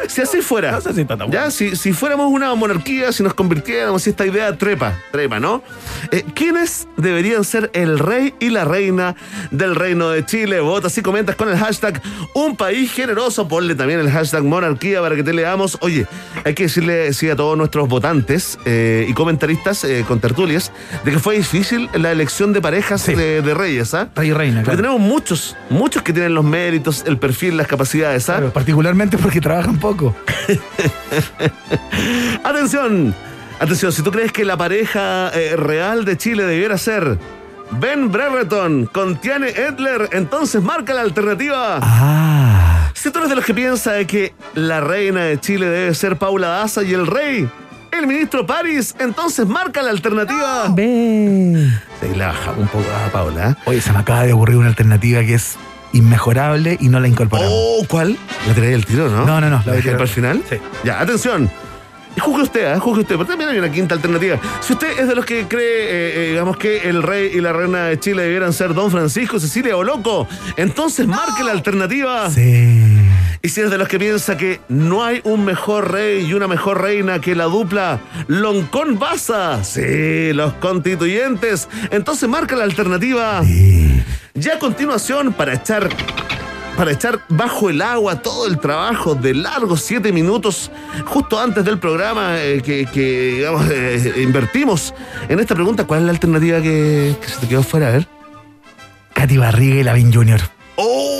Si así fuera, No sé si está tan ya, si, si fuéramos una monarquía, si nos convirtiéramos, si esta idea trepa, trepa, ¿no? Eh, ¿Quiénes deberían ser el rey y la reina del reino de Chile? Votas y comentas con el hashtag Un País Generoso. Ponle también el hashtag monarquía para que te leamos. Oye, hay que decirle sí, a todos nuestros votantes eh, y comentaristas eh, con tertulias de que fue difícil la elección de parejas Sí. de, de reyes, ¿ah? Rey y reina, Porque claro. tenemos muchos, muchos que tienen los méritos, el perfil, las capacidades, ¿ah? Claro, particularmente porque trabajan poco. Atención, atención, si tú crees que la pareja eh, real de Chile debiera ser Ben Brereton con Tiane Edler, entonces marca la alternativa. Ah. Si tú eres de los que piensa que la reina de Chile debe ser Paula Daza y el rey, el ministro París, entonces marca la alternativa. Ve. La bajamos un poco a Paula. ¿eh? Oye, se me acaba de ocurrir una alternativa que es inmejorable y no la incorporamos. Oh, ¿cuál? ¿La traía el tiro, no? No, no, no, la ¿La de dejé para el final? Sí. Ya, atención. Juzgue usted, ¿eh? juzgue usted, pero también hay una quinta alternativa. Si usted es de los que cree, eh, eh, digamos, que el rey y la reina de Chile debieran ser Don Francisco, Cecilia o Loco, entonces marque la alternativa. Sí. Y si es de los que piensa que no hay un mejor rey y una mejor reina que la dupla Loncón Baza, sí, los constituyentes, entonces marca la alternativa. Ya a continuación, para echar, para echar bajo el agua todo el trabajo de largos siete minutos, justo antes del programa eh, que, que, digamos, eh, invertimos en esta pregunta, ¿cuál es la alternativa que, que se te quedó fuera? A ver. Katy Barriga y Lavin Jr. ¡Oh!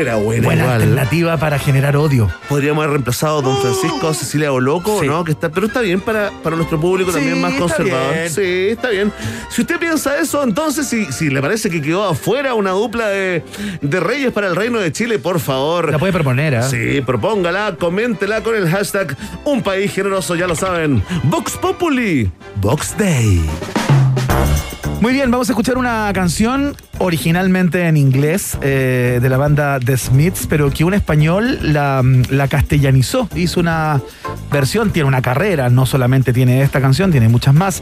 Era buena, Buena igual. alternativa para generar odio. Podríamos haber reemplazado a Don Francisco, Cecilia o Loco, Sí. ¿no? Que está, pero está bien para, para nuestro público Sí, también más conservador. bien. Sí, está bien. Si usted piensa eso, entonces, si, si le parece que quedó afuera una dupla de, de reyes para el Reino de Chile, por favor. La puede proponer, ¿ah? Sí, propóngala, coméntela con el hashtag Un País Generoso, ya lo saben. Vox Populi, Vox Day. Muy bien, vamos a escuchar una canción originalmente en inglés eh, de la banda The Smiths, pero que un español la, la castellanizó. Hizo una versión, tiene una carrera, no solamente tiene esta canción, tiene muchas más.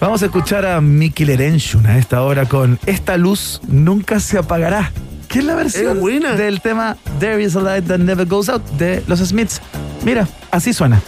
Vamos a escuchar a Mickey Lerenchun a esta hora con Esta luz nunca se apagará. Que es la versión Es buena. del tema There is a light that never goes out de los Smiths. Mira, así suena.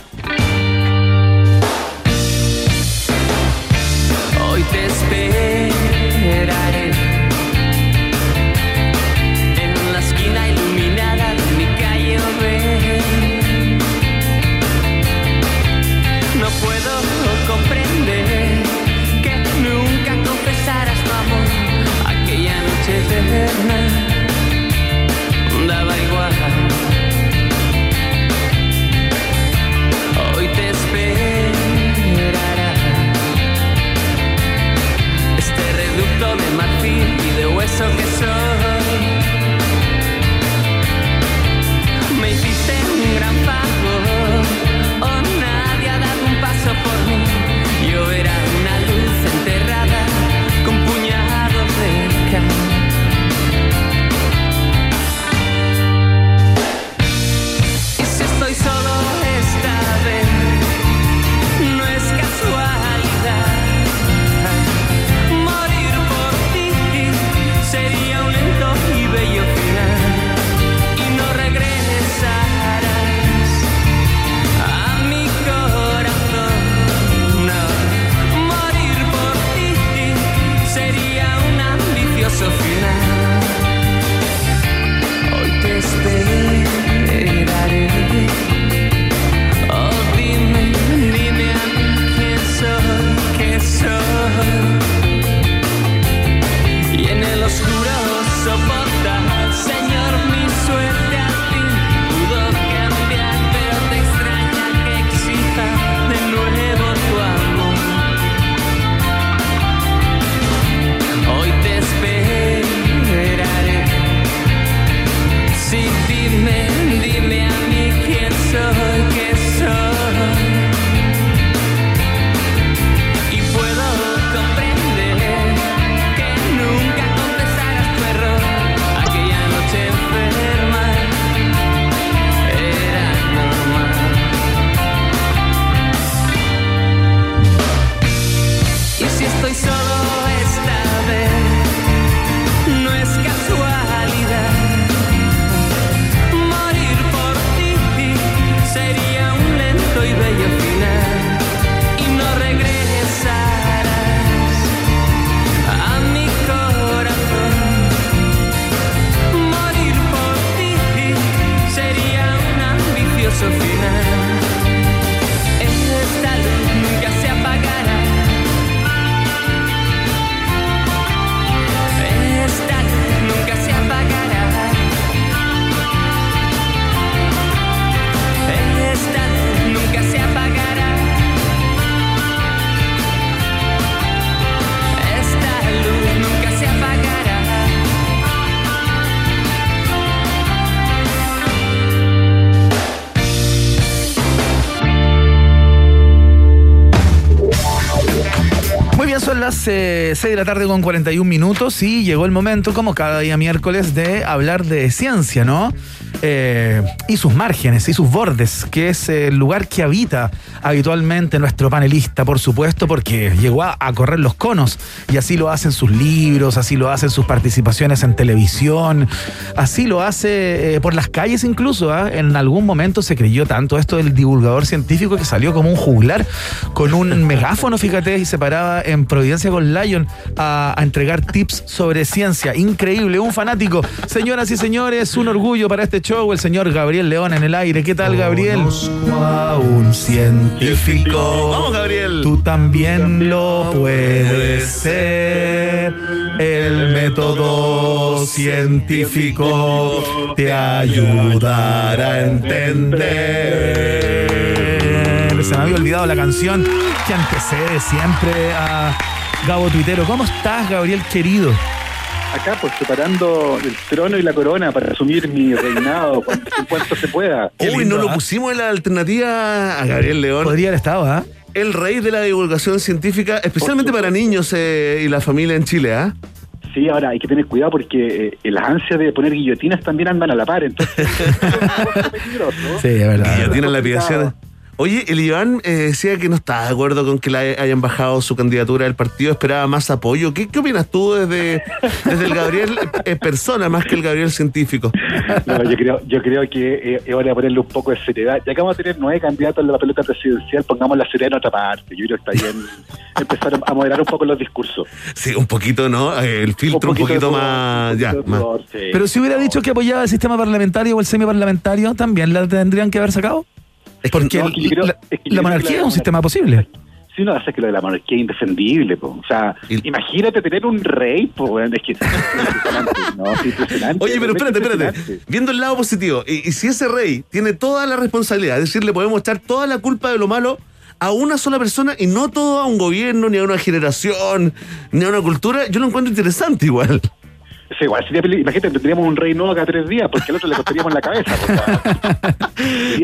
Las 6 de la tarde con 41 minutos y llegó el momento, como cada día miércoles, de hablar de ciencia, ¿no? Eh, y sus márgenes y sus bordes, que es el lugar que habita habitualmente nuestro panelista, por supuesto, porque llegó a, correr los conos y así lo hacen sus libros, así lo hacen sus participaciones en televisión, así lo hace eh, por las calles incluso. ¿ah? En algún momento se creyó tanto esto del divulgador científico que salió como un juglar con un megáfono, fíjate, y se paraba en Providencia con A entregar tips sobre ciencia. Increíble, un fanático. Señoras y señores, un orgullo para este show, el señor Gabriel León en el aire. ¿Qué tal, Gabriel? A un científico. Vamos, Gabriel. Tú también lo puedes ser. El método científico te ayudará a entender. Se me había olvidado la canción que antecede siempre a Gabo Tuitero. ¿Cómo estás, Gabriel querido? Acá, pues preparando el trono y la corona para asumir mi reinado cuanto, en cuanto se pueda. Qué Uy, lindo, no lo ¿ah? pusimos en la alternativa a Gabriel León. Podría haber estado, ¿ah? el rey de la divulgación científica, especialmente para niños eh, y la familia en Chile, ¿ah? Sí, ahora hay que tener cuidado porque eh, las ansias de poner guillotinas también andan a la par, entonces es peligroso. Sí, es verdad. Guillotina en la aplicación. Oye, el Iván eh, decía que no está de acuerdo con que le hayan bajado su candidatura del partido, esperaba más apoyo. ¿Qué, qué opinas tú desde, desde el Gabriel eh, persona más que el Gabriel científico? No, yo creo, yo creo que eh, es hora de ponerle un poco de seriedad. Ya que vamos a tener nueve candidatos en la pelota presidencial, pongamos la seriedad en otra parte. Yo creo que está bien empezar a moderar un poco los discursos. Sí, un poquito, ¿no? Eh, El filtro un poquito, más... un ya, poquito de más. pudor, sí. Pero si hubiera dicho que apoyaba el sistema parlamentario o el semiparlamentario, ¿también la tendrían que haber sacado? Porque no, es que yo creo- la, es que monarquía es un sistema posible. Sí, no, hace que lo de la monarquía es indefendible, po. o sea, imagínate tener un rey, bueno, es que es impresionante, no, es impresionante. Oye, pero es espérate, espérate. Viendo el lado positivo, y, y si ese rey tiene toda la responsabilidad, es decir, le podemos echar toda la culpa de lo malo a una sola persona y no todo a un gobierno, ni a una generación, ni a una cultura, yo lo encuentro interesante igual. Sí, igual sería imagínate, tendríamos un rey nuevo cada tres días, porque al otro le costaríamos la cabeza.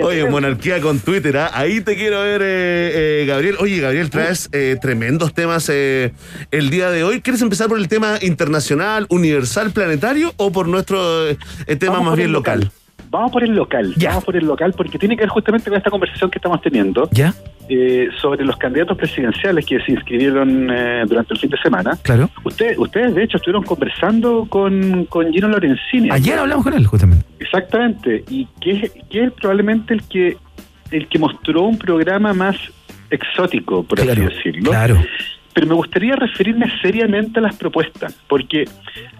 Oye, monarquía con Twitter, ¿ah? ahí te quiero ver, eh, eh, Gabriel. Oye, Gabriel, traes eh, tremendos temas eh, el día de hoy. ¿Quieres empezar por el tema internacional, universal, planetario o por nuestro eh, tema Vamos más bien local? Vamos por el local, Ya. vamos por el local, porque tiene que ver justamente con esta conversación que estamos teniendo ¿Ya? Eh, sobre los candidatos presidenciales que se inscribieron eh, durante el fin de semana. Claro. Usted, ustedes, de hecho, estuvieron conversando con, con Gino Lorenzini. Ayer hablamos con él, justamente. Exactamente, y que es, que es probablemente el que el que mostró un programa más exótico, por Claro, así decirlo. claro. Pero me gustaría referirme seriamente a las propuestas, porque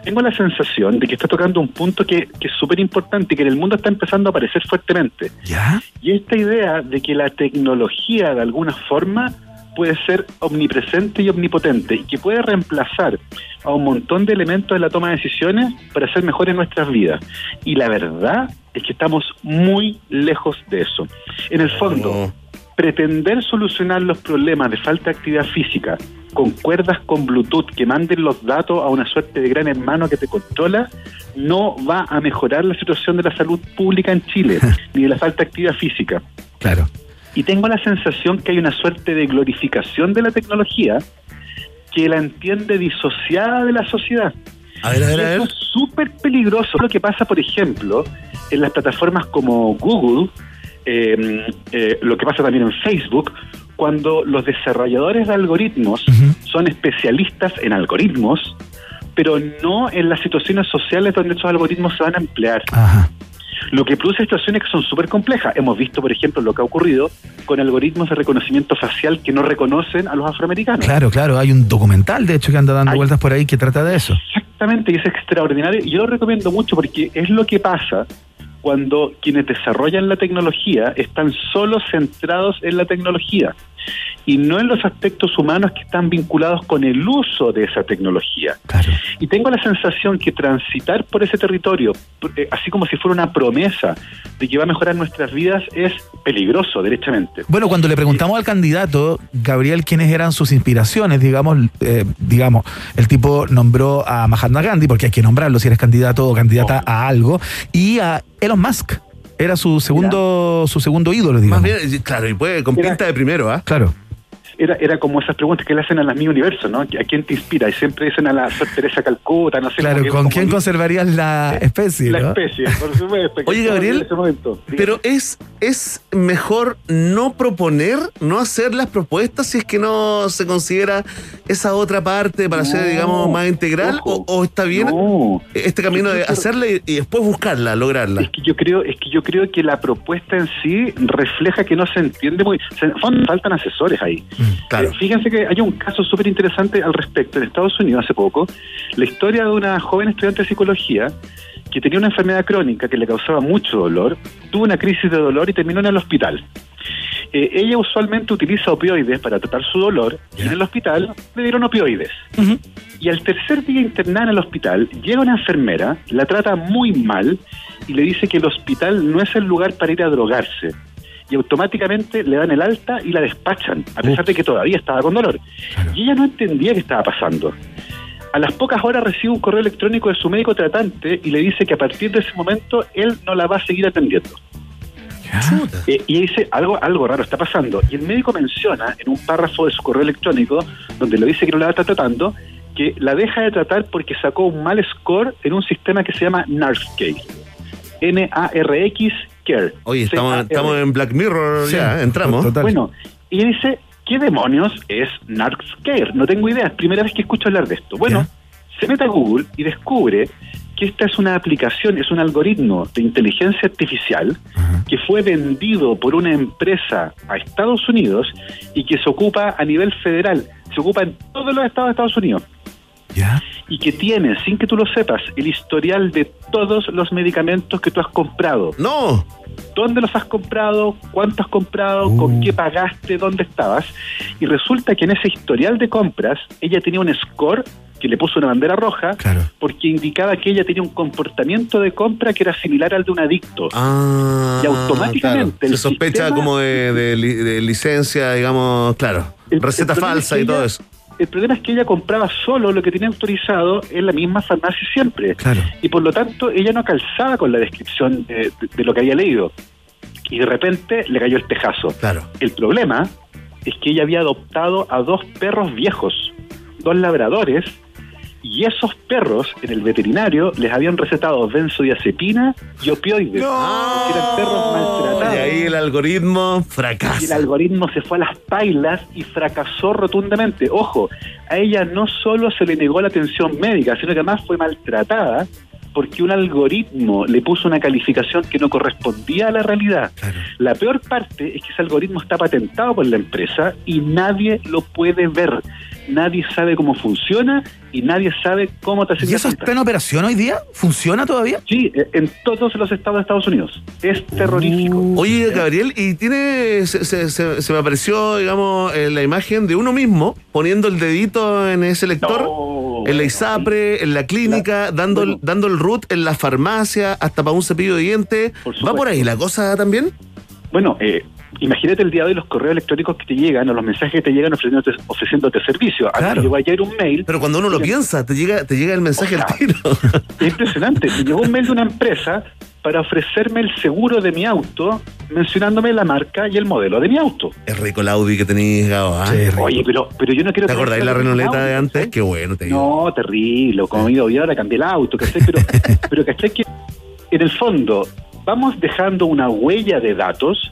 tengo la sensación de que está tocando un punto que, que es súper importante y que en el mundo está empezando a aparecer fuertemente. ¿Ya? Y esta idea de que la tecnología de alguna forma puede ser omnipresente y omnipotente y que puede reemplazar a un montón de elementos de la toma de decisiones para hacer mejores nuestras vidas. Y la verdad es que estamos muy lejos de eso. En el fondo, Oh. pretender solucionar los problemas de falta de actividad física con cuerdas con Bluetooth que manden los datos a una suerte de gran hermano que te controla, no va a mejorar la situación de la salud pública en Chile, ni de la falta de actividad física. Claro. Y tengo la sensación que hay una suerte de glorificación de la tecnología que la entiende disociada de la sociedad. A ver, a ver, a ver. eso es súper peligroso. Lo que pasa, por ejemplo, en las plataformas como Google, eh, eh, lo que pasa también en Facebook, cuando los desarrolladores de algoritmos son especialistas en algoritmos, pero no en las situaciones sociales donde esos algoritmos se van a emplear. Ajá. Lo que produce situaciones que son súper complejas. Hemos visto, por ejemplo, lo que ha ocurrido con algoritmos de reconocimiento facial que no reconocen a los afroamericanos. Claro, claro. Hay un documental, de hecho, que anda dando Hay- vueltas por ahí que trata de eso. Exactamente, y es extraordinario. Y yo lo recomiendo mucho porque es lo que pasa cuando quienes desarrollan la tecnología están solo centrados en la tecnología y no en los aspectos humanos que están vinculados con el uso de esa tecnología. Claro. Y tengo la sensación que transitar por ese territorio, eh, así como si fuera una promesa de que va a mejorar nuestras vidas, es peligroso, derechamente. Bueno, cuando le preguntamos al candidato, Gabriel, quiénes eran sus inspiraciones, digamos, eh, digamos, el tipo nombró a Mahatma Gandhi, porque hay que nombrarlo si eres candidato o candidata a algo, y a Elon Musk. Era su segundo, su segundo ídolo, digamos. Más bien, claro, y puede con Mira. pinta de primero, ¿ah? Claro. Era, era como esas preguntas que le hacen a las mi universo, ¿no? ¿A quién te inspira? Y siempre dicen a la Sor Teresa Calcuta, no sé. Claro, ¿con como quién conservarías la especie? La no? especie, por supuesto. Oye, Gabriel, en ese momento. Sí. Pero es, es mejor no proponer, no hacer las propuestas si es que no se considera esa otra parte para ser, digamos, más integral, o, ojo. o está bien No. este camino de hacerla y, y después buscarla, lograrla. Es que yo creo, es que yo creo que la propuesta en sí refleja que no se entiende muy, se, fal- faltan asesores ahí. Claro. Eh, fíjense que hay un caso súper interesante al respecto. En Estados Unidos hace poco, la historia de una joven estudiante de psicología que tenía una enfermedad crónica que le causaba mucho dolor, tuvo una crisis de dolor y terminó en el hospital. Eh, ella usualmente utiliza opioides para tratar su dolor y en el hospital le dieron opioides. Y al tercer día internada en el hospital, llega una enfermera, la trata muy mal y le dice que el hospital no es el lugar para ir a drogarse. Y automáticamente le dan el alta y la despachan, a pesar de que todavía estaba con dolor. Y ella no entendía qué estaba pasando. A las pocas horas recibe un correo electrónico de su médico tratante y le dice que a partir de ese momento él no la va a seguir atendiendo. Eh, y dice, algo, algo raro está pasando. Y el médico menciona en un párrafo de su correo electrónico, donde lo dice que no la está tratando, que la deja de tratar porque sacó un mal score en un sistema que se llama NARXCare. N-A-R-X Care. Oye, estamos, C-A-R. estamos en Black Mirror, Sí, ya, entramos. total. Bueno, y dice, ¿qué demonios es NARXCare? No tengo idea, es primera vez que escucho hablar de esto. Bueno, se mete a Google y descubre que esta es una aplicación, es un algoritmo de inteligencia artificial que fue vendido por una empresa a Estados Unidos y que se ocupa a nivel federal, se ocupa en todos los estados de Estados Unidos ¿Ya? y que tiene, sin que tú lo sepas, el historial de todos los medicamentos que tú has comprado. No, dónde los has comprado, cuánto has comprado, Uh. con qué pagaste, dónde estabas. Y resulta que en ese historial de compras ella tenía un score que le puso una bandera roja Claro. porque indicaba que ella tenía un comportamiento de compra que era similar al de un adicto. Ah, Y automáticamente claro. se sospecha sistema- como de, de li- de licencia, digamos, claro, El- receta el falsa y todo eso. El problema es que ella compraba solo lo que tenía autorizado en la misma farmacia siempre. Claro. Y por lo tanto ella no calzaba con la descripción de, de- de lo que había leído. Y de repente le cayó el tejazo. Claro. El problema es que ella había adoptado a dos perros viejos, dos labradores, y esos perros en el veterinario les habían recetado benzodiazepina y opioides. porque eran perros maltratados. Y ahí el algoritmo Y el fracasa. algoritmo se fue a las pailas y fracasó rotundamente. Ojo, a ella no solo se le negó la atención médica, sino que además fue maltratada porque un algoritmo le puso una calificación que no correspondía a la realidad. La peor parte es que ese algoritmo está patentado por la empresa y nadie lo puede ver. Nadie sabe cómo funciona y nadie sabe cómo te ¿Y eso está en operación hoy día? ¿Funciona todavía? Sí, eh, en todos los estados de Estados Unidos. Es terrorífico. Oye, Gabriel, y tiene. Se, se- se- se me apareció, digamos, eh, la imagen de uno mismo poniendo el dedito en ese lector, No. en la ISAPRE, en la clínica, dando, el, dando el root en la farmacia, hasta para un cepillo de dientes. ¿Va por ahí la cosa también? Bueno, eh, imagínate el día de hoy los correos electrónicos que te llegan o los mensajes que te llegan ofreciéndote, ofreciéndote servicio. A Claro. llegó ayer un mail. Pero cuando uno lo piensa, te llega, te llega el mensaje O sea, al tiro. Es impresionante. Me llegó un mail de una empresa para ofrecerme el seguro de mi auto, mencionándome la marca y el modelo de mi auto. es rico el Audi que tenéis, Gabo, ¿ah? Sí. Oye, pero, pero yo no quiero... ¿Te acordáis la renoleta de antes? ¿sí? Qué bueno, te digo. No, terrible, como me iba a ahora cambié el auto, ¿cachai? Pero, pero ¿cachai? Que en el fondo vamos dejando una huella de datos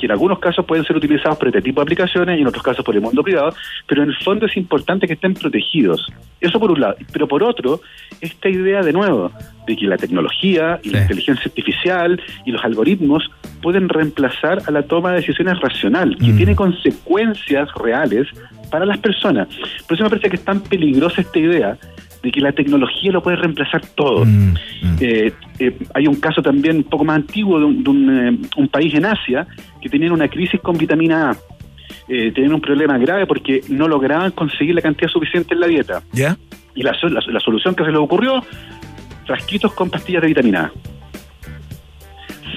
que en algunos casos pueden ser utilizados por este tipo de aplicaciones y en otros casos por el mundo privado, pero en el fondo es importante que estén protegidos. Eso por un lado. Pero por otro, esta idea de nuevo de que la tecnología y la inteligencia artificial y los algoritmos pueden reemplazar a la toma de decisiones racional, que Mm. tiene consecuencias reales para las personas. Por eso me parece que es tan peligrosa esta idea de que la tecnología lo puede reemplazar todo. Mm, mm. Eh, eh, hay un caso también un poco más antiguo de un, de un, eh, un país en Asia que tenían una crisis con vitamina A. Tenían un problema grave porque no lograban conseguir la cantidad suficiente en la dieta. ¿Ya? Y la, la- la solución que se les ocurrió, frasquitos con pastillas de vitamina A.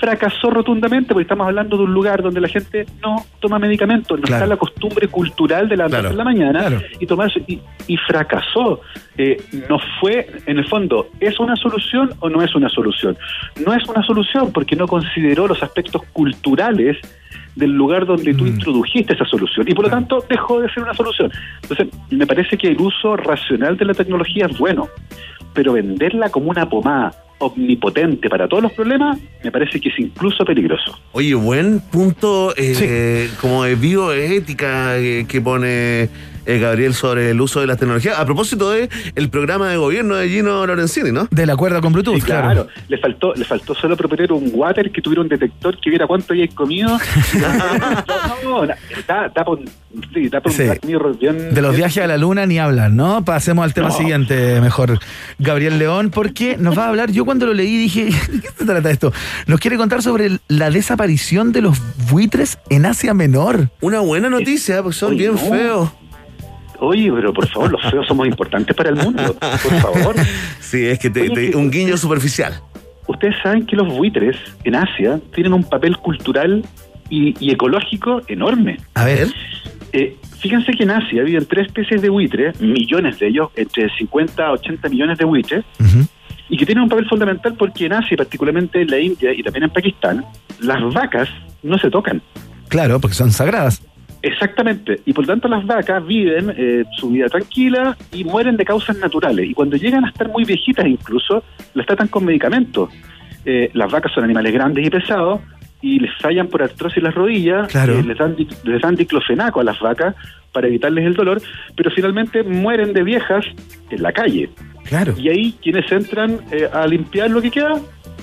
Fracasó rotundamente porque estamos hablando de un lugar donde la gente no toma medicamentos, no Claro. está la costumbre cultural de levantarse Claro. en la mañana Claro. y tomarse y, y fracasó. Eh, no fue, en el fondo, ¿es una solución o no es una solución? No es una solución porque no consideró los aspectos culturales del lugar donde tú Mm. introdujiste esa solución y por lo tanto dejó de ser una solución. Entonces, me parece que el uso racional de la tecnología es bueno, pero venderla como una pomada omnipotente para todos los problemas, me parece que es incluso peligroso. Oye, buen punto eh, como de bioética eh, que pone eh, Gabriel sobre el uso de las tecnologías. A propósito de el programa de gobierno de Gino Lorenzini, ¿no? De la cuerda con Bluetooth, Sí, claro. claro, le faltó le faltó solo proponer un water que tuviera un detector que viera cuánto habíais comido. no, no, da, da por, sí, da por un Sí. Bien- De los bien- viajes a la luna ni hablan, ¿no? Pasemos al tema No. siguiente, mejor. Gabriel León, porque nos va a hablar, yo cuando lo leí dije, ¿de qué se trata esto? Nos quiere contar sobre la desaparición de los buitres en Asia Menor. Una buena noticia, porque son Oye, bien no. feos. Oye, pero por favor, los feos somos importantes para el mundo. Por favor. Sí, es que te- Oye, te- un guiño superficial. Ustedes saben que los buitres en Asia tienen un papel cultural y, y ecológico enorme. A ver. Eh, fíjense que en Asia viven tres especies de buitres, millones de ellos, entre 50 a 80 millones de buitres, y que tienen un papel fundamental porque en Asia, particularmente en la India y también en Pakistán, las vacas no se tocan. Claro, porque son sagradas. Exactamente. Y por lo tanto las vacas viven eh, su vida tranquila y mueren de causas naturales. Y cuando llegan a estar muy viejitas incluso, las tratan con medicamentos. Eh, las vacas son animales grandes y pesados y les fallan por artrosis las rodillas, Claro. eh, les, dan, les dan diclofenaco a las vacas para evitarles el dolor, pero finalmente mueren de viejas en la calle. Claro. Y ahí quienes entran eh, a limpiar lo que queda,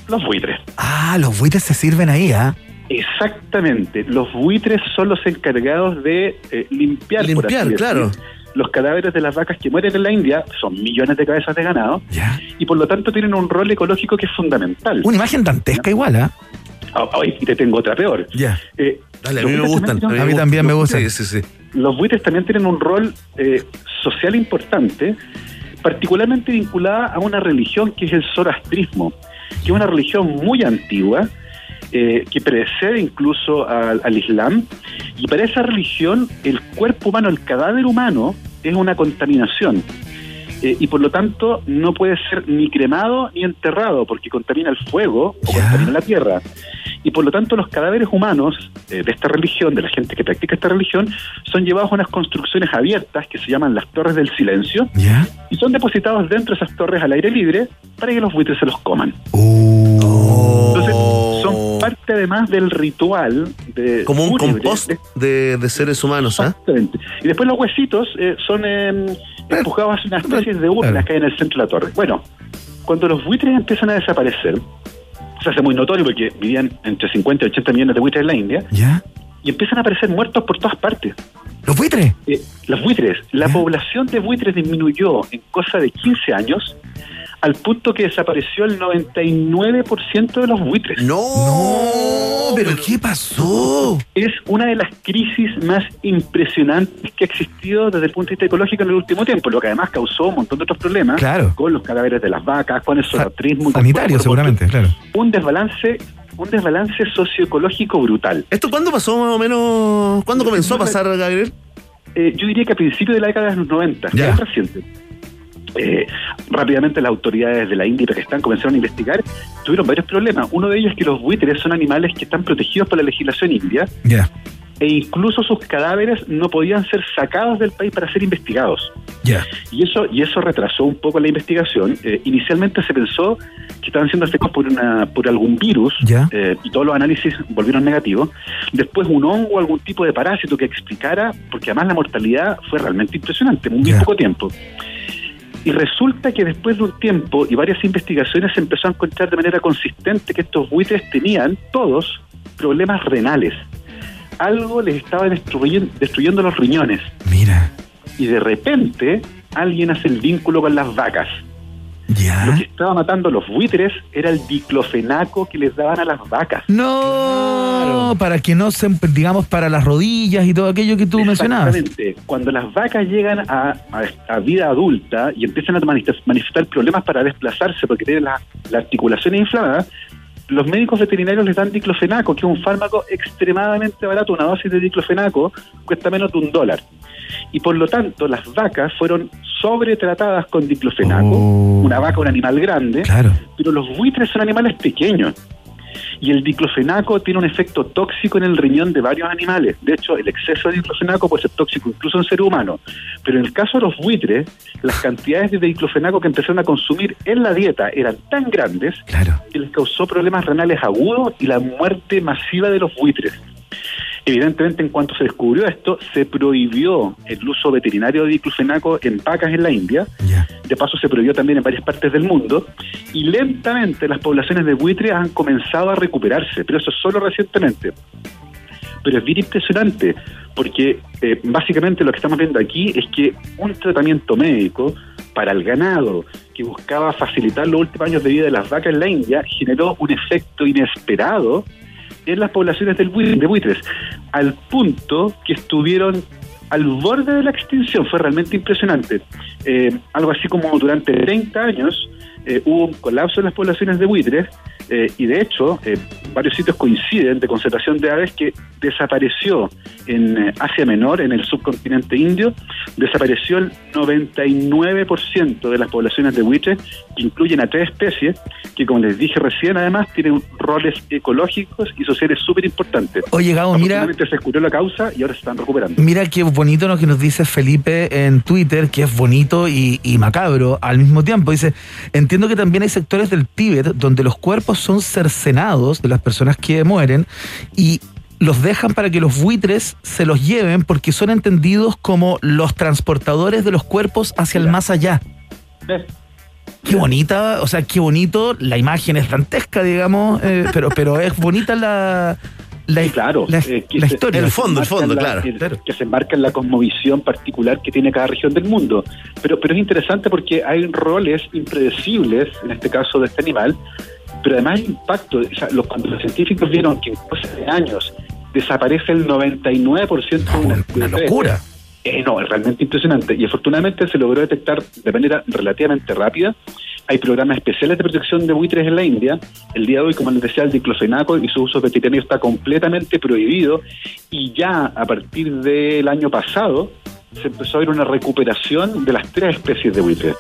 los buitres. Ah, los buitres se sirven ahí, ¿ah? Exactamente, los buitres son los encargados de eh, limpiar, por Limpiar, decir, claro. los cadáveres de las vacas que mueren en la India, son millones de cabezas de ganado, y por lo tanto tienen un rol ecológico que es fundamental. Una imagen dantesca igual, ¿ah? Ah, ah, y te tengo otra peor. Ya. Eh, Dale, a mí me gustan. también A mí también me gustan. Sí, sí, sí. los buitres también tienen un rol eh, social importante, particularmente vinculada a una religión que es el zoroastrismo, que es una religión muy antigua, eh, que precede incluso al, al Islam, y para esa religión el cuerpo humano, el cadáver humano, es una contaminación. Eh, y por lo tanto no puede ser ni cremado ni enterrado porque contamina el fuego o contamina la tierra. Y por lo tanto los cadáveres humanos eh, de esta religión, de la gente que practica esta religión, son llevados a unas construcciones abiertas que se llaman las torres del silencio y son depositados dentro de esas torres al aire libre para que los buitres se los coman. Uh. Entonces parte además del ritual de Como un fúnebre compost de- de, de seres humanos, ¿ah? Exactamente. Y después los huesitos eh, son eh, empujados hacia una especie de urnas que hay en el centro de la torre. Bueno, cuando los buitres empiezan a desaparecer, se hace muy notorio porque vivían entre 50 y 80 millones de buitres en la India, ¿Ya? y empiezan a aparecer muertos por todas partes. ¿Los buitres? Eh, los buitres, la población de buitres disminuyó en cosa de 15 años al punto que desapareció el 99% de los buitres. No, pero ¿qué pasó? Es una de las crisis más impresionantes que ha existido desde el punto de vista ecológico en el último tiempo, lo que además causó un montón de otros problemas Claro. con los cadáveres de las vacas, con el solatrismo. y Sanitario, con- seguramente, claro. Un desbalance, un desbalance socioecológico brutal. ¿Esto cuándo pasó más o menos? ¿Cuándo comenzó a pasar, Gabriel? Eh, yo diría que a principios de la década de los 90, Ya. es reciente. Eh, rápidamente las autoridades de la India y Pakistán comenzaron a investigar, tuvieron varios problemas. Uno de ellos es que los buitres son animales que están protegidos por la legislación india Ya. e incluso sus cadáveres no podían ser sacados del país para ser investigados. Ya. Y eso, y eso retrasó un poco la investigación. Eh, inicialmente se pensó que estaban siendo afectados por, una, por algún virus eh, y todos los análisis volvieron negativos. Después un hongo o algún tipo de parásito que explicara, porque además la mortalidad fue realmente impresionante, en muy poco tiempo. Y resulta que después de un tiempo y varias investigaciones se empezó a encontrar de manera consistente que estos buitres tenían todos problemas renales. Algo les estaba destruyen- destruyendo los riñones. Mira. Y de repente alguien hace el vínculo con las vacas. Lo que estaba matando a los buitres era el diclofenaco que les daban a las vacas. No, para que no se, digamos, para las rodillas y todo aquello que tú mencionabas. Exactamente. Cuando las vacas llegan a, a- a vida adulta y empiezan a manifestar, problemas para desplazarse porque tienen la, la articulación inflamada, los médicos veterinarios les dan diclofenaco, que es un fármaco extremadamente barato. Una dosis de diclofenaco cuesta menos de un dólar. Y por lo tanto, las vacas fueron sobretratadas con diclofenaco. Oh. Una vaca, un animal grande. Claro. pero los buitres son animales pequeños. Y el diclofenaco tiene un efecto tóxico en el riñón de varios animales. De hecho, el exceso de diclofenaco puede ser tóxico incluso en ser humano. Pero en el caso de los buitres, las cantidades de diclofenaco que empezaron a consumir en la dieta eran tan grandes Claro. que les causó problemas renales agudos y la muerte masiva de los buitres. Evidentemente, en cuanto se descubrió esto, se prohibió el uso veterinario de diclofenaco en vacas en la India. De paso, se prohibió también en varias partes del mundo. Y lentamente las poblaciones de buitres han comenzado a recuperarse, pero eso solo recientemente. Pero es bien impresionante, porque eh, básicamente lo que estamos viendo aquí es que un tratamiento médico para el ganado que buscaba facilitar los últimos años de vida de las vacas en la India generó un efecto inesperado en las poblaciones del de buitres, al punto que estuvieron al borde de la extinción. Fue realmente impresionante. Eh, algo así como durante 30 años eh, hubo un colapso en las poblaciones de buitres Eh, y de hecho, eh, varios sitios coinciden de conservación de aves que desapareció en eh, Asia Menor, en el subcontinente indio, desapareció el 99% de las poblaciones de buitres, que incluyen a tres especies, que como les dije recién, además, tienen roles ecológicos y sociales súper importantes. Oye, Gabo, mira, se descubrió la causa y ahora se están recuperando. mira qué bonito lo que nos dice Felipe en Twitter, que es bonito y, y macabro al mismo tiempo. Dice, entiendo que también hay sectores del Tíbet donde los cuerpos son cercenados de las personas que mueren y los dejan para que los buitres se los lleven porque son entendidos como los transportadores de los cuerpos hacia el más allá. ¿Ves? Qué bonita, o sea, qué bonito, la imagen es dantesca, digamos, eh, pero, pero es bonita la, la, Sí, claro. la, eh, que la se- historia. El fondo, el fondo, la- claro, el- claro. Que se enmarca en la cosmovisión particular que tiene cada región del mundo. Pero, pero es interesante porque hay roles impredecibles, en este caso de este animal, pero además el impacto. O sea, los- cuando los científicos vieron que en cosas de años desaparece el 99% de una, Una locura. eh, no, es realmente impresionante. Y afortunadamente se logró detectar de manera relativamente rápida. Hay programas especiales de protección de buitres en la India. El día de hoy, como les decía, el diclofenaco y su uso veterinario está completamente prohibido. Y ya a partir del año pasado se empezó a ver una recuperación de las tres especies de buitres.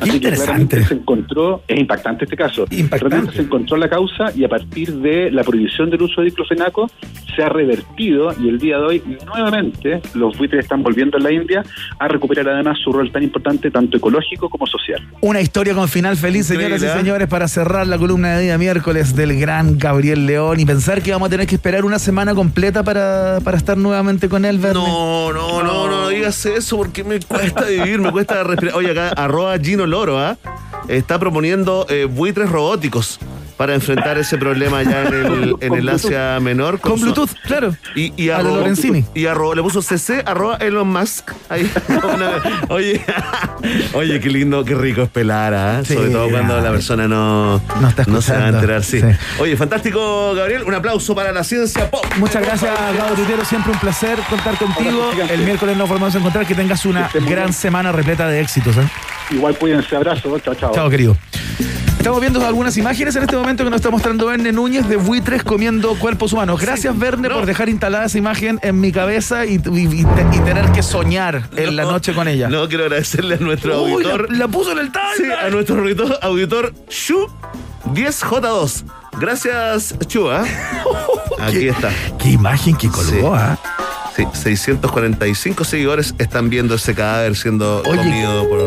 Así que claramente se encontró, es impactante este caso, Impactante. realmente se encontró la causa y a partir de la prohibición del uso de diclofenaco se ha revertido y el día de hoy nuevamente los buitres están volviendo a la India a recuperar además su rol tan importante tanto ecológico como social. Una historia con final feliz, señoras y ¿eh? señores, para cerrar la columna de día miércoles del gran Gabriel León y pensar que vamos a tener que esperar una semana completa para, para estar nuevamente con él, Verne. No, no, no, no digas eso porque me cuesta vivir, me cuesta respirar. Oye, acá, arroba Gino Loro, ¿ah? Está proponiendo eh, buitres robóticos para enfrentar ese problema allá en el, en el Asia Menor. Con Bluetooth, claro. Y, y A arroba- Lorenzini. Y arroba- le puso CC, arroba Elon Musk. Ahí. Una- oye, oye, qué lindo, qué rico es pelar, ¿ah? Sí, Sobre todo cuando la persona no, No está se va a enterar, sí. Sí. Oye, fantástico, Gabriel. Un aplauso para la ciencia pop. Muchas gracias, Gabo Tutero. Siempre un placer contar contigo. El miércoles nos volvemos a encontrar. Que tengas una gran bien. semana repleta de éxitos. ¿eh? Igual cuídense, abrazo, chao, chao. Chao, querido. Estamos viendo algunas imágenes en este momento que nos está mostrando Verne Núñez de buitres comiendo cuerpos humanos. Gracias, Verne, no. por dejar instalada esa imagen en mi cabeza y, y- y te- y tener que soñar en la No, noche con ella. No, quiero agradecerle a nuestro Uy, auditor. la, la puso en el tal. Sí, a nuestro auditor, auditor Shu 10J2. Gracias, Chu. ¿ah? Aquí está. Qué imagen que colgó, Sí. ¿ah? Sí, 645 seguidores están viendo ese cadáver siendo Oye, comido por,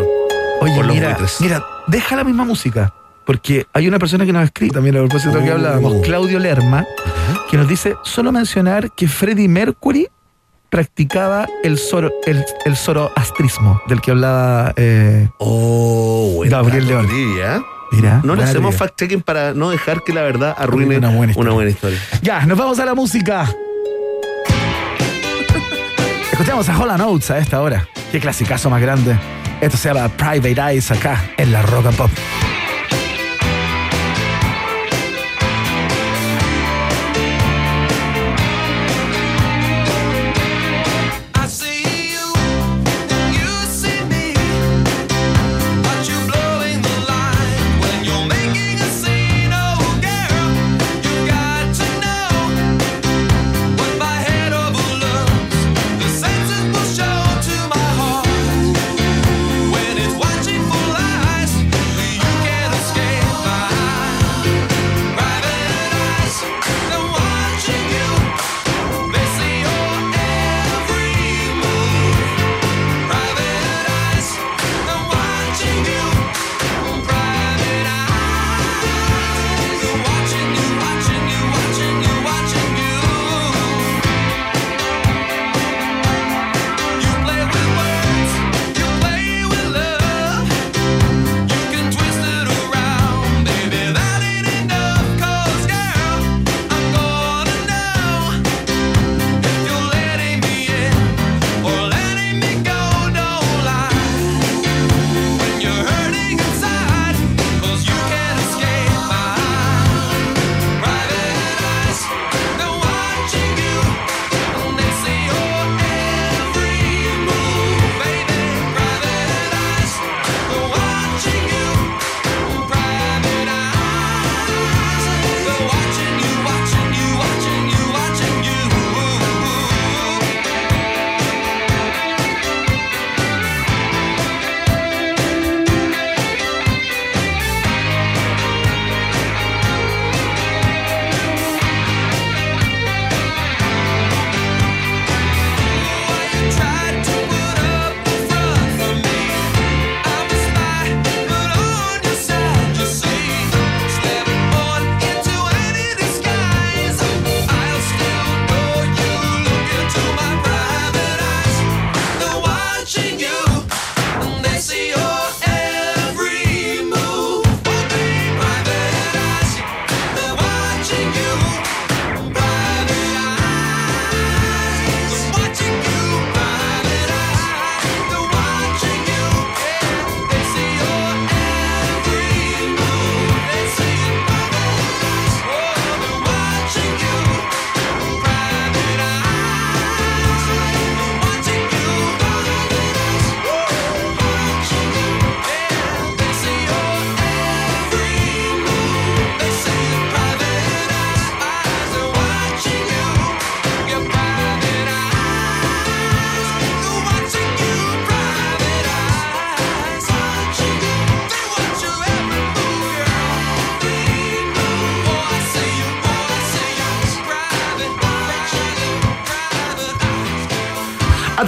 Oye, por los mira, buitres. mira, deja la misma música. Porque hay una persona que nos escribe también a propósito de lo que Oh. hablábamos, Claudio Lerma, que nos dice solo mencionar que Freddie Mercury practicaba el, zoro, el, el zoroastrismo del que hablaba. eh, Oh, Gabriel León. trivia. mira, No le buena hacemos fact-checking para no dejar que la verdad arruine Una buena historia. historia. Ya, nos vamos a la música. Escuchamos a Holland Oates a esta hora. Qué clasicazo más grande. Esto se llama Private Eyes acá en la Rock and Pop.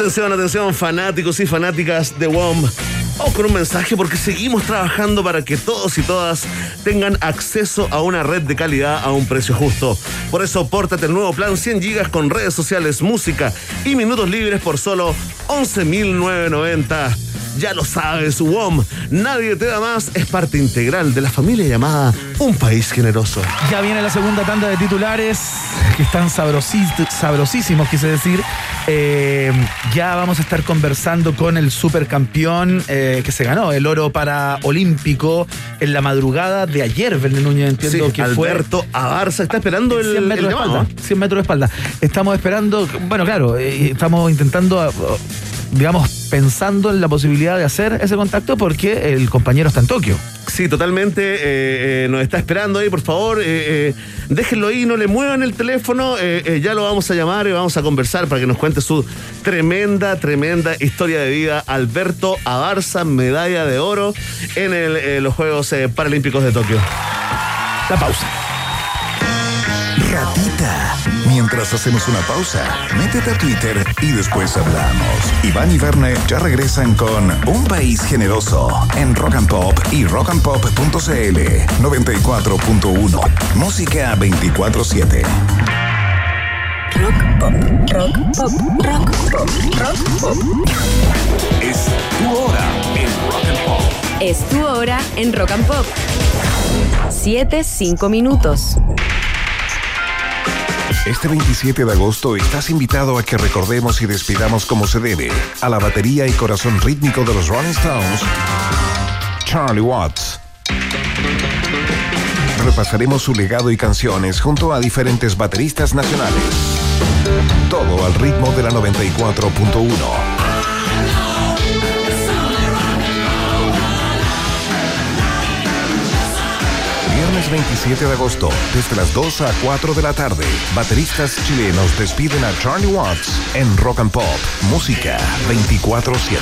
Atención, atención, fanáticos y fanáticas de WOM. Vamos con un mensaje porque seguimos trabajando para que todos y todas tengan acceso a una red de calidad a un precio justo. Por eso, pórtate el nuevo plan 100 gigas con redes sociales, música y minutos libres por solo 11.990. Ya lo sabes, WOM. Nadie te da más. Es parte integral de la familia llamada Un País Generoso. Ya viene la segunda tanda de titulares que están sabrosí- sabrosísimos, quise decir. Eh, ya vamos a estar conversando con el supercampeón eh, que se ganó el oro para olímpico en la madrugada de ayer, Verne Núñez, entiendo Sí, que fue. Alberto Abarza está esperando el, 100 metros el de espalda. 100 metros de espalda. Estamos esperando, bueno, claro, eh, estamos intentando, eh, digamos, pensando en la posibilidad de hacer ese contacto porque el compañero está en Tokio. Sí, totalmente. eh, eh, nos está esperando ahí, por favor. eh, eh, déjenlo ahí, no le muevan el teléfono. ya lo vamos a llamar y vamos a conversar para que nos cuente su tremenda, tremenda historia de vida. Alberto Abarza, medalla de oro en el, los Juegos Paralímpicos de Tokio. La pausa. Ratita. Mientras hacemos una pausa, métete a Twitter y después hablamos. Iván y Verne ya regresan con Un País Generoso en Rock and Pop y rockandpop.cl 94.1. Música 24-7. Rock pop, rock pop, rock pop, rock pop. Es tu hora en Rock and Pop. Es tu hora en Rock and Pop. 7, 5 minutos. Este 27 de agosto estás invitado a que recordemos y despidamos como se debe a la batería y corazón rítmico de los Rolling Stones, Charlie Watts. Repasaremos su legado y canciones junto a diferentes bateristas nacionales. Todo al ritmo de la 94.1. Viernes 27 de agosto, desde las 2 a 4 de la tarde, bateristas chilenos despiden a Charlie Watts en Rock and Pop, música 24-7.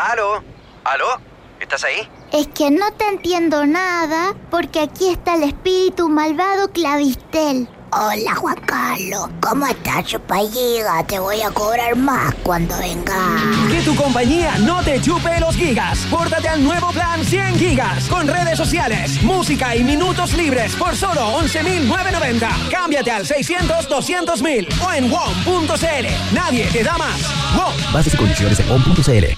¿Aló? ¿Aló? ¿Estás ahí? Es que no te entiendo nada porque aquí está el espíritu malvado Clavistel. Hola Juan Carlos, ¿cómo estás, chupalliga? Te voy a cobrar más cuando venga. Que tu compañía no te chupe los gigas. Pórtate al nuevo plan 100 gigas con redes sociales, música y minutos libres por solo 11.990. Cámbiate al 600-200.000 o en WOM.cl. Nadie te da más. WOM. Bases y condiciones en on.cl.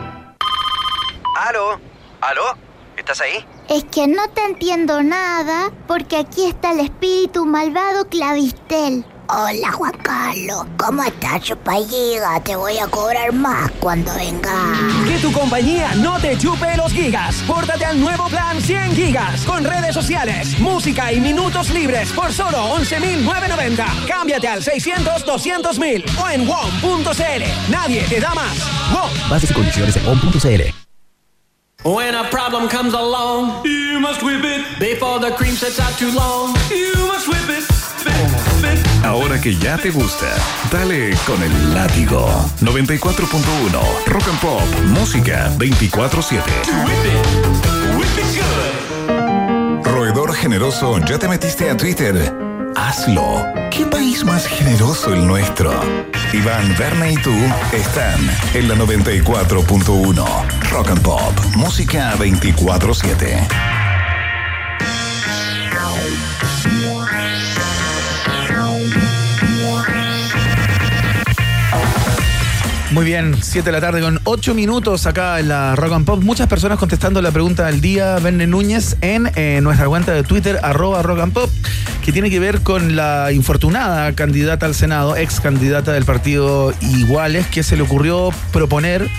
¿Aló? ¿Aló? ¿Estás ahí? Es que no te entiendo nada porque aquí está el espíritu malvado Clavistel. Hola Juan Carlos, ¿cómo estás, chupalliga? Te voy a cobrar más cuando venga. Que tu compañía no te chupe los gigas. Pórtate al nuevo plan 100 gigas con redes sociales, música y minutos libres por solo 11.990. Cámbiate al 600-200.000 o en WOM.cl. Nadie te da más. WOM. Bases y condiciones en on.cl. When a problem comes along, you must whip it before the cream sets out too long. You must whip it. Whip, whip. Ahora que ya te gusta, dale con el látigo. 94.1 Rock and Pop, música 24-7. Roedor generoso, ¿ya te metiste a Twitter? Hazlo. ¿Qué país más generoso el nuestro? Iván, Verne y tú están en la 94.1 Rock and Pop, música 24-7. Muy bien, 7 de la tarde con 8 minutos acá en la Rock and Pop. Muchas personas contestando la pregunta del día, Verne Núñez, en eh, nuestra cuenta de Twitter, arroba Rock and Pop, que tiene que ver con la infortunada candidata al Senado, ex candidata del partido Iguales, que se le ocurrió proponer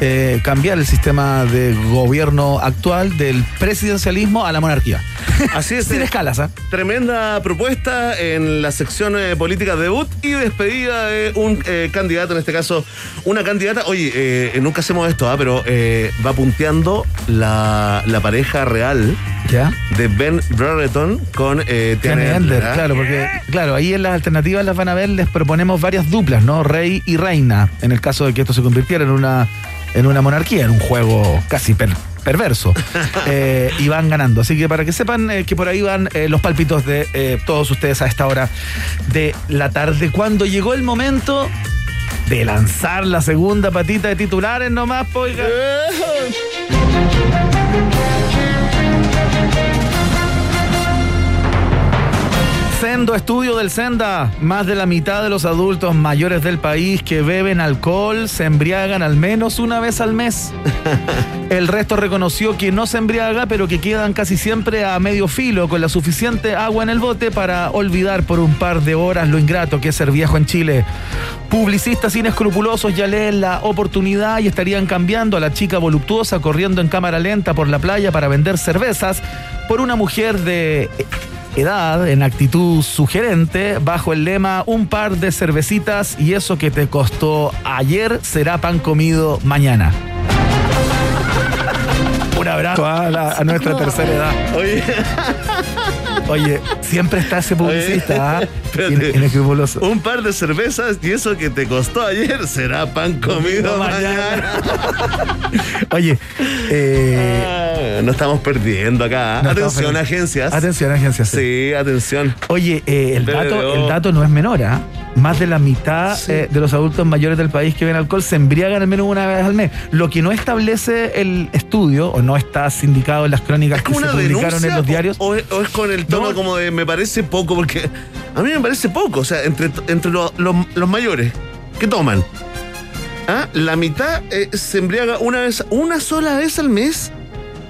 eh, cambiar el sistema de gobierno actual del presidencialismo a la monarquía. Así es. Sin eh, escalas, ¿ah? Tremenda propuesta en la sección eh, política debut y despedida de un eh, candidato, en este caso una candidata. Oye, eh, nunca hacemos esto, ¿ah? pero eh, va punteando la, la pareja real ¿Ya? de Ben Brereton con eh, Tiana Ender, ¿ah? claro, porque claro, ahí en las alternativas las van a ver, les proponemos varias duplas, ¿no? Rey y reina, en el caso de que esto se convirtiera en una, en una monarquía, en un juego casi per- perverso. Eh, y van ganando. Así que para que sepan eh, que por ahí van eh, los palpitos de eh, todos ustedes a esta hora de la tarde. Cuando llegó el momento de lanzar la segunda patita de titulares nomás, pues, Sendo estudio del Senda. Más de la mitad de los adultos mayores del país que beben alcohol se embriagan al menos una vez al mes. El resto reconoció que no se embriaga, pero que quedan casi siempre a medio filo con la suficiente agua en el bote para olvidar por un par de horas lo ingrato que es ser viejo en Chile. Publicistas inescrupulosos ya leen la oportunidad y estarían cambiando a la chica voluptuosa corriendo en cámara lenta por la playa para vender cervezas por una mujer de edad en actitud sugerente bajo el lema un par de cervecitas y eso que te costó ayer será pan comido mañana. Un abrazo a, la- a nuestra tercera edad. Oye, Oye, siempre está ese publicista, ¿ah? inescrupuloso. un par de cervezas y eso que te costó ayer será pan comido mañana. Oye, eh, Ah, no estamos perdiendo acá. No estamos atención, perdiendo. agencias. atención, agencia. sí. Sí, atención. Oye, eh, el, dato, el dato no es menor, ¿ah? Más de la mitad Sí. eh, de los adultos mayores del país que ven alcohol se embriagan al menos una vez al mes. Lo que no establece el estudio, o no está sindicado en las crónicas ¿Es que se publicaron en los diarios. O, es- o es con el tono No. como de me parece poco? Porque a mí me parece poco. O sea, entre, entre lo- lo- los mayores que toman, ¿ah? la mitad eh, se embriaga una vez, una sola vez al mes.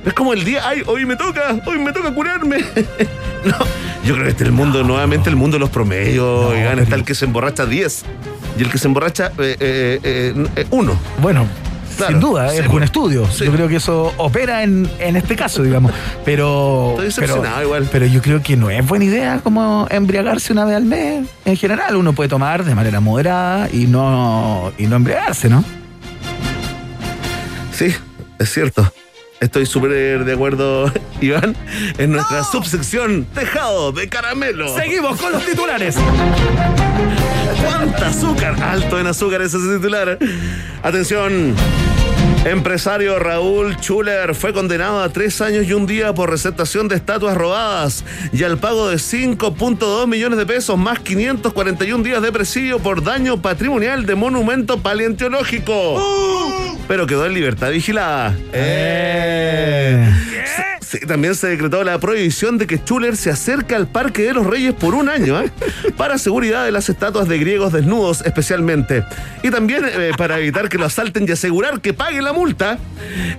Es como el día, ay, hoy me toca, hoy me toca curarme. no, yo creo que este es el mundo, nuevamente el mundo de los promedios. No, oigan, está el que se emborracha 10 y el que se emborracha eh, eh, eh, eh, uno. Bueno, Claro, sin duda, sí, es un bueno. estudio. Sí. Yo creo que eso opera en, en este caso, digamos. Pero, Estoy pero, igual. pero yo creo que no es buena idea como embriagarse una vez al mes. En general, uno puede tomar de manera moderada y no, y no embriagarse, ¿no? Sí, es cierto. Estoy súper de acuerdo, Iván, en nuestra subsección Tejado de Caramelo. Seguimos con los titulares. ¿Cuánta azúcar? Alto en azúcar ese titular. Atención. Empresario Raúl Schuller fue condenado a tres años y un día por receptación de estatuas robadas y al pago de 5.2 millones de pesos más 541 días de presidio por daño patrimonial de monumento paleontológico. Pero quedó en libertad vigilada. Eh. Sí, también se decretó la prohibición de que Schuller se acerque al Parque de los Reyes por un año, ¿eh? para seguridad de las estatuas de griegos desnudos especialmente. Y también eh, para evitar que lo asalten y asegurar que pague la multa.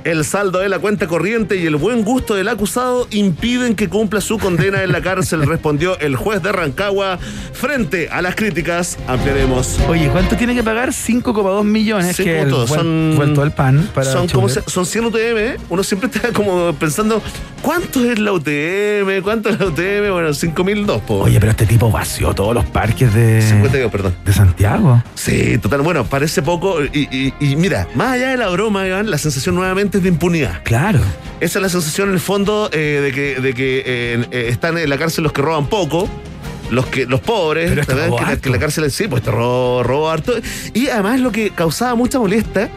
El saldo de la cuenta corriente y el buen gusto del acusado impiden que cumpla su condena en la cárcel, respondió el juez de Rancagua frente a las críticas. Ampliaremos. Oye, ¿cuánto tiene que pagar? 5,2 millones, Sí, que el punto. vuel- Son- vuelto al pan para son, como son 100 UTM, ¿eh? uno siempre está como pensando, ¿cuánto es la UTM? ¿Cuánto es la UTM? Bueno, 5002, po. Oye, pero este tipo vació todos los parques de, 52, perdón. de Santiago. Sí, total. Bueno, parece poco. Y, y- y mira, más allá de la broma, Iván, la sensación nuevamente es de impunidad. Claro. Esa es la sensación en el fondo eh, de que, de que eh, eh, están en la cárcel los que roban poco. Los que los pobres, Pero este que, la, harto. que la cárcel sí, pues te robó, robó harto. Y además lo que causaba mucha molestia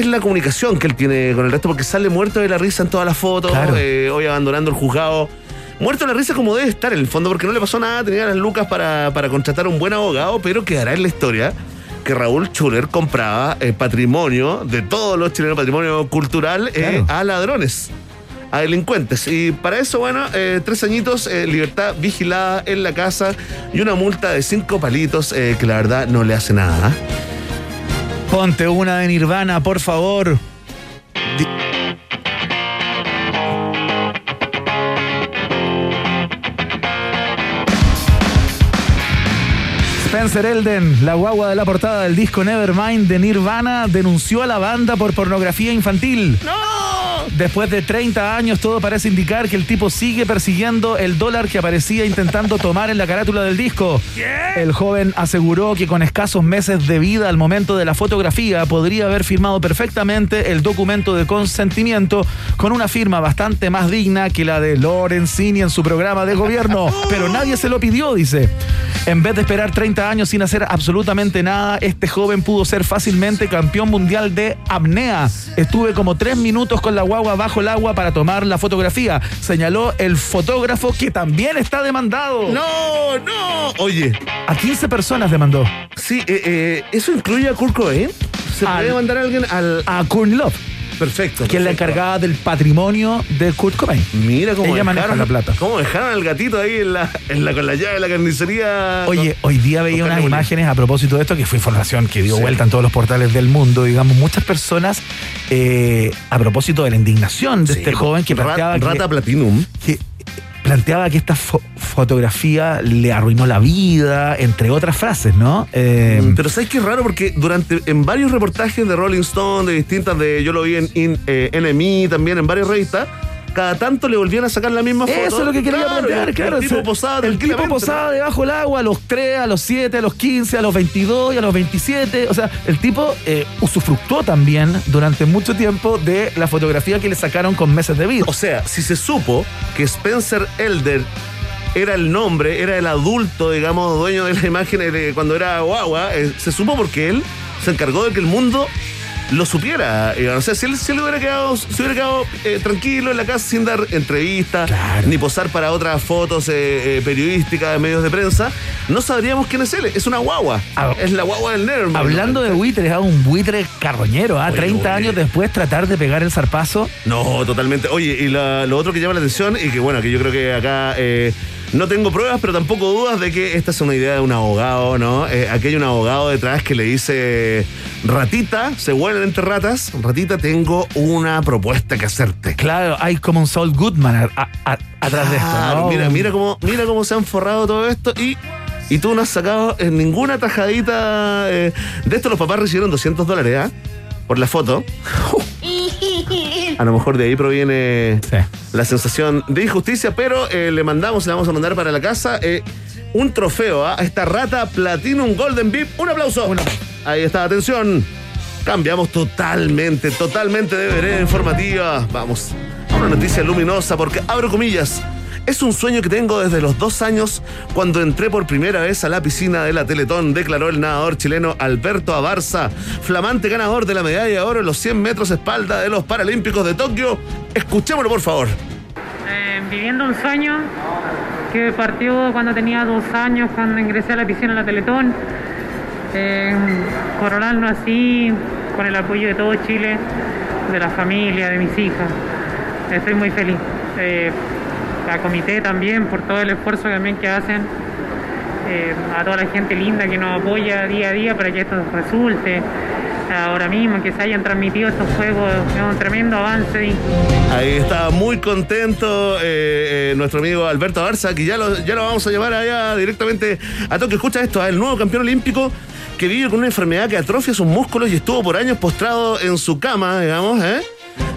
es la comunicación que él tiene con el resto, porque sale muerto de la risa en todas las fotos, Claro. eh, hoy abandonando el juzgado. Muerto de la risa como debe estar en el fondo, porque no le pasó nada, tenía las lucas para, para contratar a un buen abogado, pero quedará en la historia que Raúl Schuller compraba eh, patrimonio de todos los chilenos, patrimonio cultural, eh, a ladrones, a delincuentes. Y para eso, bueno, eh, tres añitos, eh, libertad vigilada en la casa y una multa de cinco palitos que la verdad no le hace nada. Ponte una de Nirvana, por favor. Spencer Elden, la guagua de la portada del disco Nevermind de Nirvana, denunció a la banda por pornografía infantil. ¡No! Después de 30 años, todo parece indicar que el tipo sigue persiguiendo el dólar que aparecía intentando tomar en la carátula del disco. El joven aseguró que con escasos meses de vida al momento de la fotografía podría haber firmado perfectamente el documento de consentimiento con una firma bastante más digna que la de Lorenzini en su programa de gobierno. Pero nadie se lo pidió, dice. En vez de esperar 30 años sin hacer absolutamente nada, este joven pudo ser fácilmente campeón mundial de apnea. Estuve como tres minutos con la guagua bajo el agua para tomar la fotografía, señaló el fotógrafo que también está demandado. No, no. Oye. A 15 personas demandó. Sí, eh, eh, ¿eso incluye a Kurt Cobain? ¿Se Al- puede mandar a alguien al...? A Courtney Love. Perfecto. Que es la encargada del patrimonio de Kurt Cobain. Mira cómo Ella dejaron la plata. ¿Cómo dejaron al gatito ahí en la, en la, con la llave de la carnicería? Oye, hoy día veía unas imágenes a propósito de esto, que fue información que dio Sí. vuelta en todos los portales del mundo, digamos, muchas personas eh, a propósito de la indignación de Sí, este joven que Ra- planteaba Rata que, Platinum. que planteaba que esta fo- fotografía le arruinó la vida, entre otras frases, ¿no? Eh, Mm, Pero ¿sabes qué es raro? Porque durante, en varios reportajes de Rolling Stone, de distintas, de yo lo vi en, in- eh, también, en varias revistas, cada tanto le volvían a sacar la misma foto. Eso es lo que quería Claro, plantear, claro. El tipo o sea, posaba el tipo posaba debajo del agua a los 3, a los 7, a los 15, a los 22 y a los 27. O sea, el tipo eh, usufructuó también durante mucho tiempo de la fotografía que le sacaron con meses de vida. O sea, si se supo que Spencer Elder era el nombre, era el adulto, digamos, dueño de la imagen de cuando era guagua, eh, se supo porque él se encargó de que el mundo lo supiera. eh, O sea, si él, si él hubiera quedado, si hubiera quedado eh, tranquilo en la casa sin dar entrevistas, ni posar para otras fotos eh, eh, periodísticas de medios de prensa, no sabríamos quién es él. Es una guagua. Ah, es la guagua del Nevermind. Hablando de buitres, a un buitre carroñero, ¿ah? Oye, 30 oye. años después tratar de pegar el zarpazo. No, totalmente. Oye, y la- lo otro que llama la atención y que bueno, que yo creo que acá no tengo pruebas, pero tampoco dudas de que esta es una idea de un abogado, ¿no? Eh, aquí hay un abogado detrás que le dice, ratita, se vuelven entre ratas, ratita, tengo una propuesta que hacerte. Claro, hay como un Saul Goodman a- a- a- atrás de esto, Claro, ¿no? Mira, mira cómo, mira cómo se han forrado todo esto y, y tú no has sacado en ninguna tajadita. eh, de esto los papás recibieron 200 dólares, ¿ah? Por la foto. A lo mejor de ahí proviene Sí. la sensación de injusticia, pero eh, le mandamos, le vamos a mandar para la casa eh, un trofeo ¿ah? a esta rata Platinum Golden VIP. Un aplauso. Ahí está, atención. Cambiamos totalmente, totalmente de vereda informativa. Vamos a una noticia luminosa porque, abro comillas, es un sueño que tengo desde los dos años cuando entré por primera vez a la piscina de la Teletón, declaró el nadador chileno Alberto Abarza, flamante ganador de la medalla de oro en los 100 metros espalda de los Paralímpicos de Tokio. Escuchémoslo, por favor. Eh, viviendo un sueño que partió cuando tenía dos años, cuando ingresé a la piscina de la Teletón. Eh, así, con el apoyo de todo Chile, de la familia, de mis hijas. Estoy muy feliz. Eh, a comité también por todo el esfuerzo también que hacen. Eh, a toda la gente linda que nos apoya día a día para que esto resulte. Ahora mismo, que se hayan transmitido estos juegos, es un tremendo avance. Ahí está muy contento eh, eh, nuestro amigo Alberto Barza, que ya lo, ya lo vamos a llevar allá directamente a Tokio. Escucha esto, ¿eh? el nuevo campeón olímpico que vive con una enfermedad que atrofia sus músculos y estuvo por años postrado en su cama, digamos, ¿eh?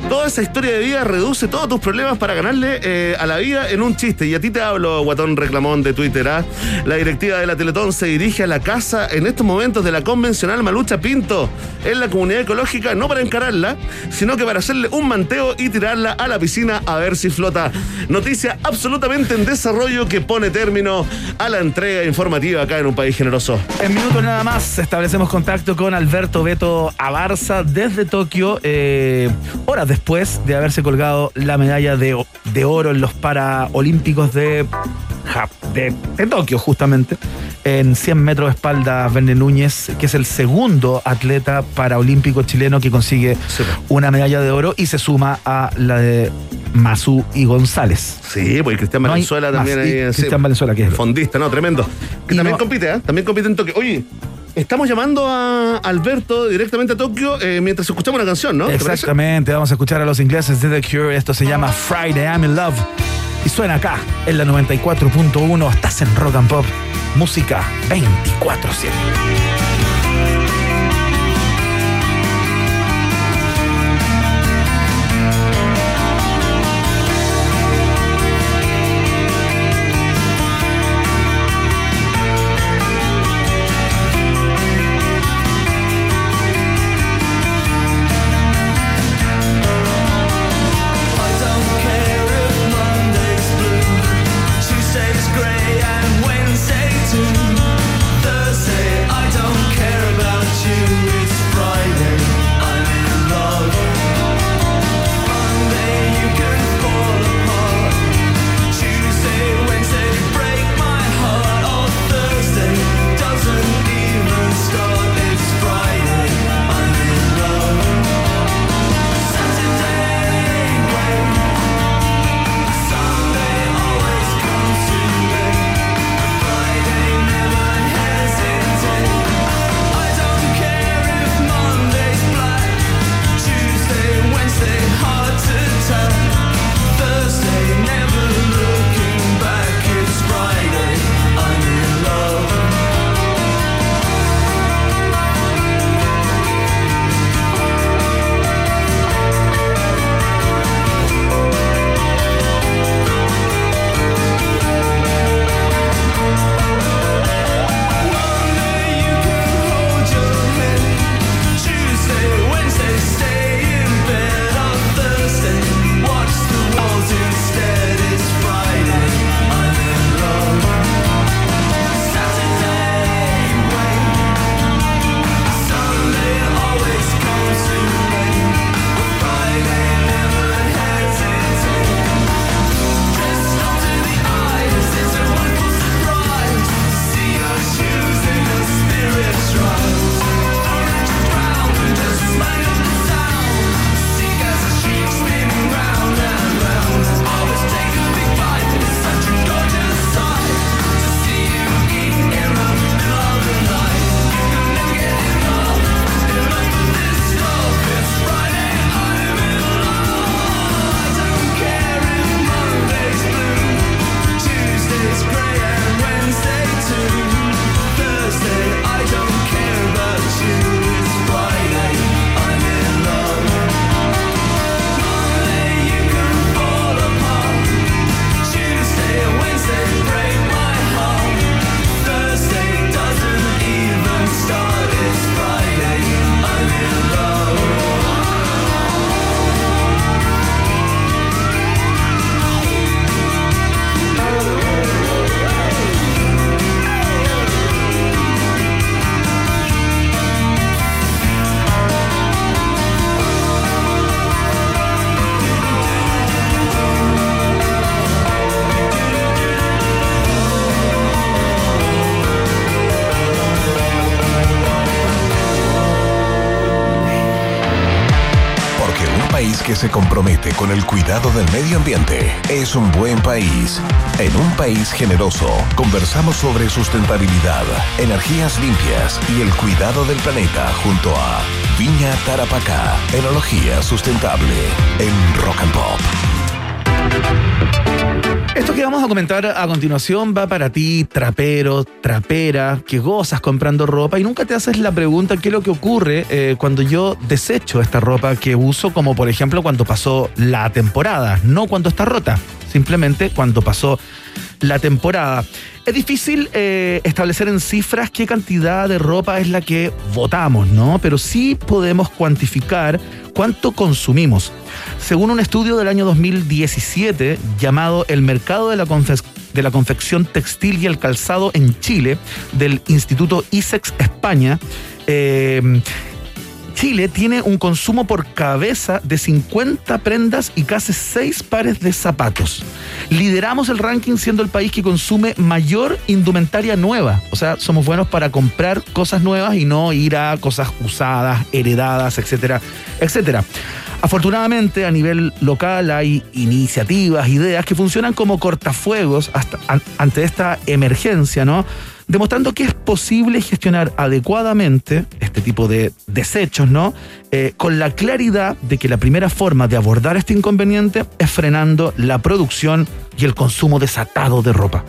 Toda esa historia de vida reduce todos tus problemas para ganarle eh, a la vida en un chiste. Y a ti te hablo, guatón reclamón de Twitter. ¿ah? La directiva de la Teletón se dirige a la casa en estos momentos de la convencional Malucha Pinto en la comunidad ecológica, no para encararla, sino que para hacerle un manteo y tirarla a la piscina a ver si flota. Noticia absolutamente en desarrollo que pone término a la entrega informativa acá en un país generoso. En minutos nada más establecemos contacto con Alberto Beto Abarza desde Tokio, eh, después de haberse colgado la medalla de, de oro en los Paraolímpicos de, de, de Tokio, justamente. En 100 metros de espalda, Verne Núñez, que es el segundo atleta paraolímpico chileno que consigue una medalla de oro y se suma a la de Mazú y González. Sí, pues Cristian No Valenzuela también ahí. sí. Cristian Valenzuela, que es Fondista, no, tremendo. Que Y también no- compite, ¿eh? También compite en Tokio. Oye, estamos llamando a Alberto directamente a Tokio eh, mientras escuchamos una canción, ¿no? Exactamente, vamos a escuchar a los ingleses de The Cure. Esto se llama Friday I'm in Love. Y suena acá, en la 94.1. Estás en Rock and Pop. música 24-7. Se compromete con el cuidado del medio ambiente es un buen país. En un país generoso, conversamos sobre sustentabilidad, energías limpias y el cuidado del planeta junto a Viña Tarapacá, enología sustentable en Rock and Pop. Esto que vamos a comentar a continuación va para ti, trapero, trapera, que gozas comprando ropa y nunca te haces la pregunta qué es lo que ocurre eh, cuando yo desecho esta ropa que uso, como por ejemplo cuando pasó la temporada, no cuando está rota, simplemente cuando pasó la temporada. Es difícil eh, establecer en cifras qué cantidad de ropa es la que votamos, ¿no? Pero sí podemos cuantificar cuánto consumimos. Según un estudio del año 2017 llamado El mercado de la, confe- de la confección textil y el calzado en Chile, del Instituto ISEX España, eh, Chile tiene un consumo por cabeza de 50 prendas y casi 6 pares de zapatos. Lideramos el ranking siendo el país que consume mayor indumentaria nueva. O sea, somos buenos para comprar cosas nuevas y no ir a cosas usadas, heredadas, etcétera, etcétera. Afortunadamente, a nivel local hay iniciativas, ideas que funcionan como cortafuegos hasta, an- ante esta emergencia, ¿no? Demostrando que es posible gestionar adecuadamente este tipo de desechos, ¿no? Eh, con la claridad de que la primera forma de abordar este inconveniente es frenando la producción y el consumo desatado de ropa.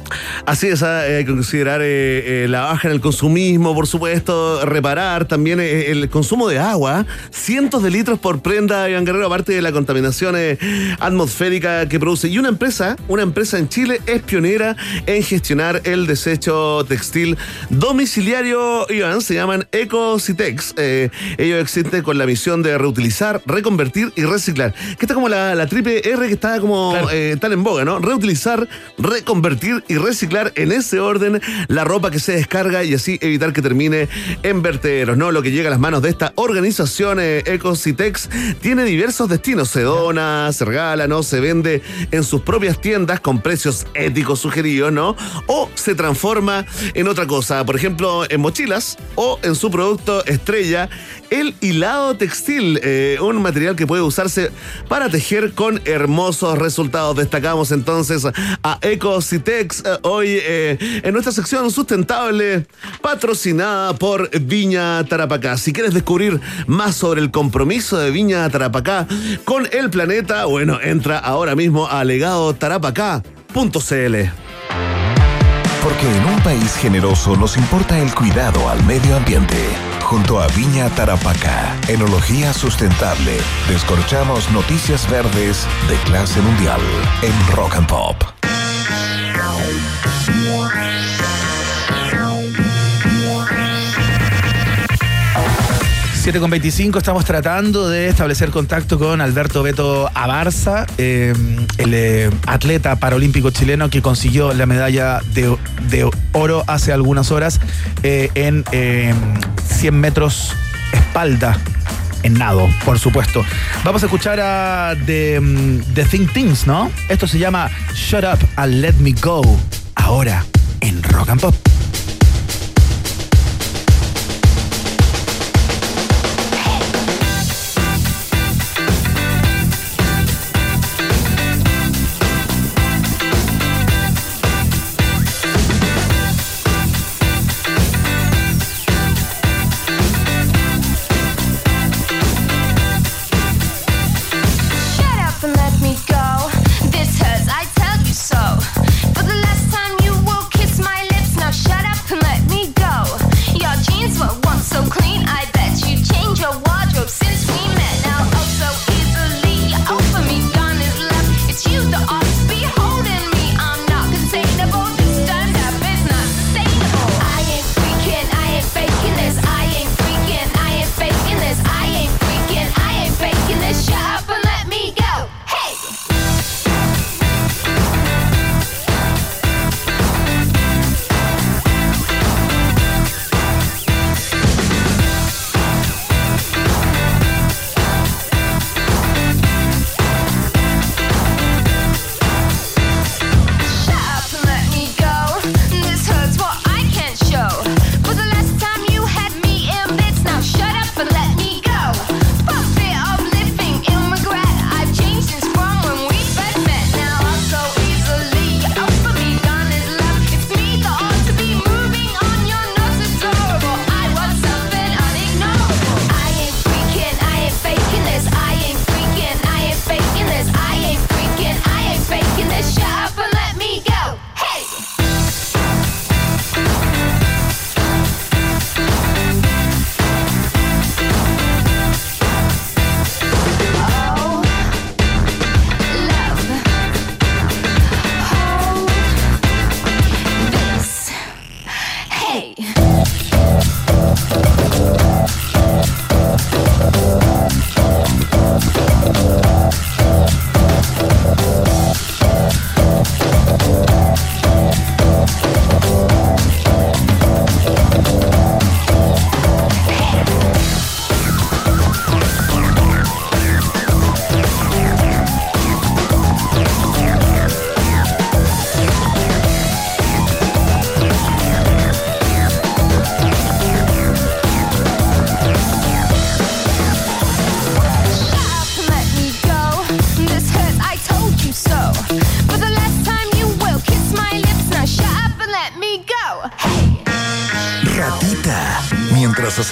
Así es, ah, que considerar eh, eh, la baja en el consumismo, por supuesto, reparar también eh, el consumo de agua, cientos de litros por prenda, Iván Guerrero, aparte de la contaminación eh, atmosférica que produce. Y una empresa, una empresa en Chile es pionera en gestionar el desecho textil domiciliario, Iván, se llaman Ecocitex. Eh, ellos existen con la misión de reutilizar, reconvertir y reciclar. Que está como la, la triple R que está como eh, tan en boga, ¿no? Reutilizar, reconvertir y reciclar en ese orden la ropa que se descarga y así evitar que termine en vertederos, ¿no? Lo que llega a las manos de esta organización eh, Ecocitex tiene diversos destinos. Se dona, se regala, ¿no? Se vende en sus propias tiendas con precios éticos sugeridos, ¿no? O se transforma en otra cosa. Por ejemplo, en mochilas o en su producto estrella, el hilado textil, eh, un material que puede usarse para tejer con hermosos resultados. Destacamos entonces a Ecocitex eh, hoy eh, en nuestra sección sustentable patrocinada por Viña Tarapacá. Si quieres descubrir más sobre el compromiso de Viña Tarapacá con el planeta, bueno, entra ahora mismo a legadotarapacá.cl. Porque en un país generoso nos importa el cuidado al medio ambiente. Junto a Viña Tarapacá, Enología Sustentable, descorchamos noticias verdes de clase mundial en Rock and Pop. 7 con 25 estamos tratando de establecer contacto con Alberto Beto Abarza, eh, el eh, atleta paralímpico chileno que consiguió la medalla de, de oro hace algunas horas eh, en eh, 100 metros espalda. En nado, por supuesto. Vamos a escuchar a The, mm, The Think Things, ¿no? Esto se llama Shut Up and Let Me Go. Ahora en Rock and Pop.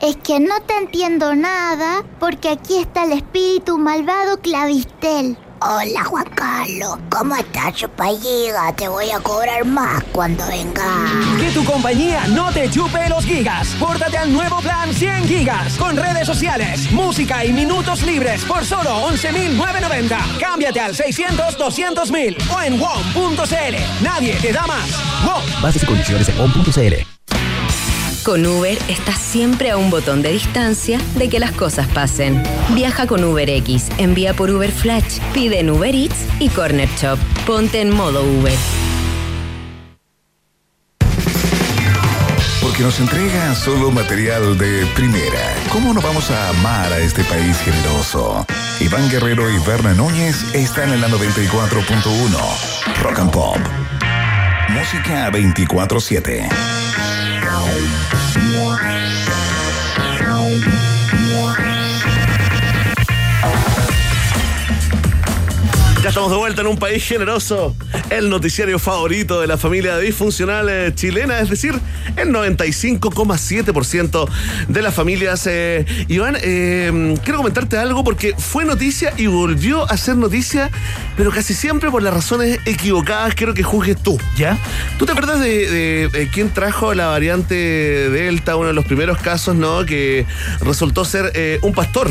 Es que no te entiendo nada porque aquí está el espíritu malvado Clavistel. Hola Juan Carlos, ¿cómo estás, chupalliga? Te voy a cobrar más cuando venga. Que tu compañía no te chupe los gigas. Pórtate al nuevo plan 100 gigas con redes sociales, música y minutos libres por solo 11.990. Cámbiate al 600-200.000 o en WOM.cl. Nadie te da más. WOM. Bases y condiciones en on.cl. Con Uber estás siempre a un botón de distancia de que las cosas pasen. Viaja con UberX, envía por Uber Flash, pide en Uber Eats y Corner Shop. Ponte en modo Uber. Porque nos entrega solo material de primera. ¿Cómo no vamos a amar a este país generoso? Iván Guerrero y Berna Núñez están en la 94.1. Rock and Pop. Música 24-7. Ya estamos de vuelta en un país generoso, el noticiario favorito de la familia disfuncional eh, chilena, es decir, el 95,7% de las familias. eh, Iván, eh, quiero comentarte algo porque fue noticia y volvió a ser noticia, pero casi siempre por las razones equivocadas, quiero que juzgues tú. ¿Ya? ¿Tú te acuerdas de, de, quién trajo la variante Delta, uno de los primeros casos, ¿no? Que resultó ser eh, un pastor.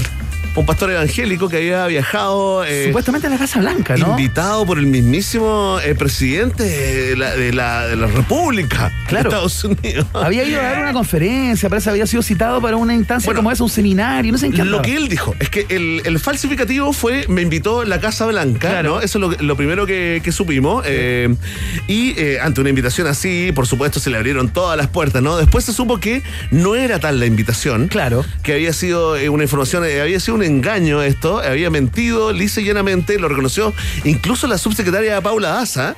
Un pastor evangélico que había viajado. eh, Supuestamente en la Casa Blanca, ¿no? Invitado por el mismísimo eh, presidente de la, de la- de la República Claro. de Estados Unidos. Había ido a dar una conferencia, parece que había sido citado para una instancia como esa, un seminario, no sé en qué. Lo andaba. que él dijo es que el, el falsificativo fue, me invitó a la Casa Blanca, ¿no? Eso es lo, lo primero que, que supimos. eh, y ante una invitación así, por supuesto, se le abrieron todas las puertas, ¿no? Después se supo que no era tal la invitación. Claro. Que había sido una información, había sido un engaño esto, había mentido lisa y llanamente, lo reconoció incluso la subsecretaria Paula Daza.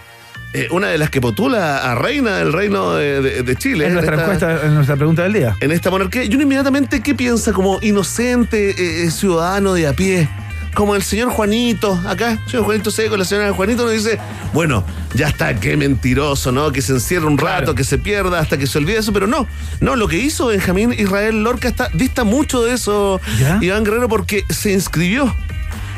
eh, una de las que postula a reina del reino de, de- de Chile. Es nuestra esta- encuesta, es nuestra pregunta del día. en esta monarquía. Y uno inmediatamente, ¿qué piensa como inocente eh, eh, ciudadano de a pie? Como el señor Juanito, acá, señor Juanito Seco, la señora Juanito nos dice, bueno, ya está, qué mentiroso, ¿no? Que se encierra un rato, que se pierda hasta que se olvide eso, pero no, no, lo que hizo Benjamín Israel Lorca está, dista mucho de eso, Iván Guerrero, porque se inscribió.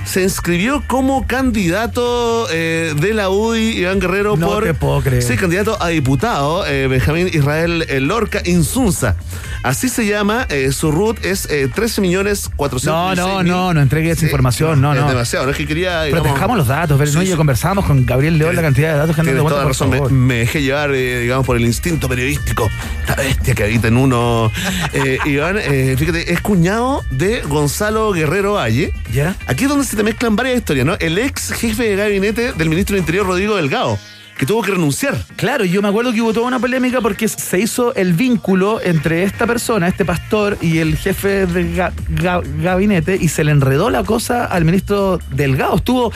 Se inscribió como candidato eh, de la UDI, Iván Guerrero, No por. te puedo creer. Sí, candidato a diputado, eh, Benjamín Israel eh, Lorca Insunza. Así se llama, eh, su root es eh, 13 millones 400 No, no, no, no entregue esa información, no, es no. demasiado, no es que quería. digamos- Protejamos los datos, pero no, Sí, yo sí. conversábamos con Gabriel León la cantidad de datos que Tienes de toda razón, me, me dejé llevar, eh, digamos, por el instinto periodístico, esta bestia que habita en uno. Eh, Iván, eh, fíjate, es cuñado de Gonzalo Guerrero Valle. ¿Ya? Aquí es donde se te mezclan varias historias, ¿no? El ex jefe de gabinete del ministro del Interior, Rodrigo Delgado, que tuvo que renunciar. Claro, yo me acuerdo que hubo toda una polémica porque se hizo el vínculo entre esta persona, este pastor, y el jefe de ga- ga- gabinete y se le enredó la cosa al ministro Delgado. Estuvo,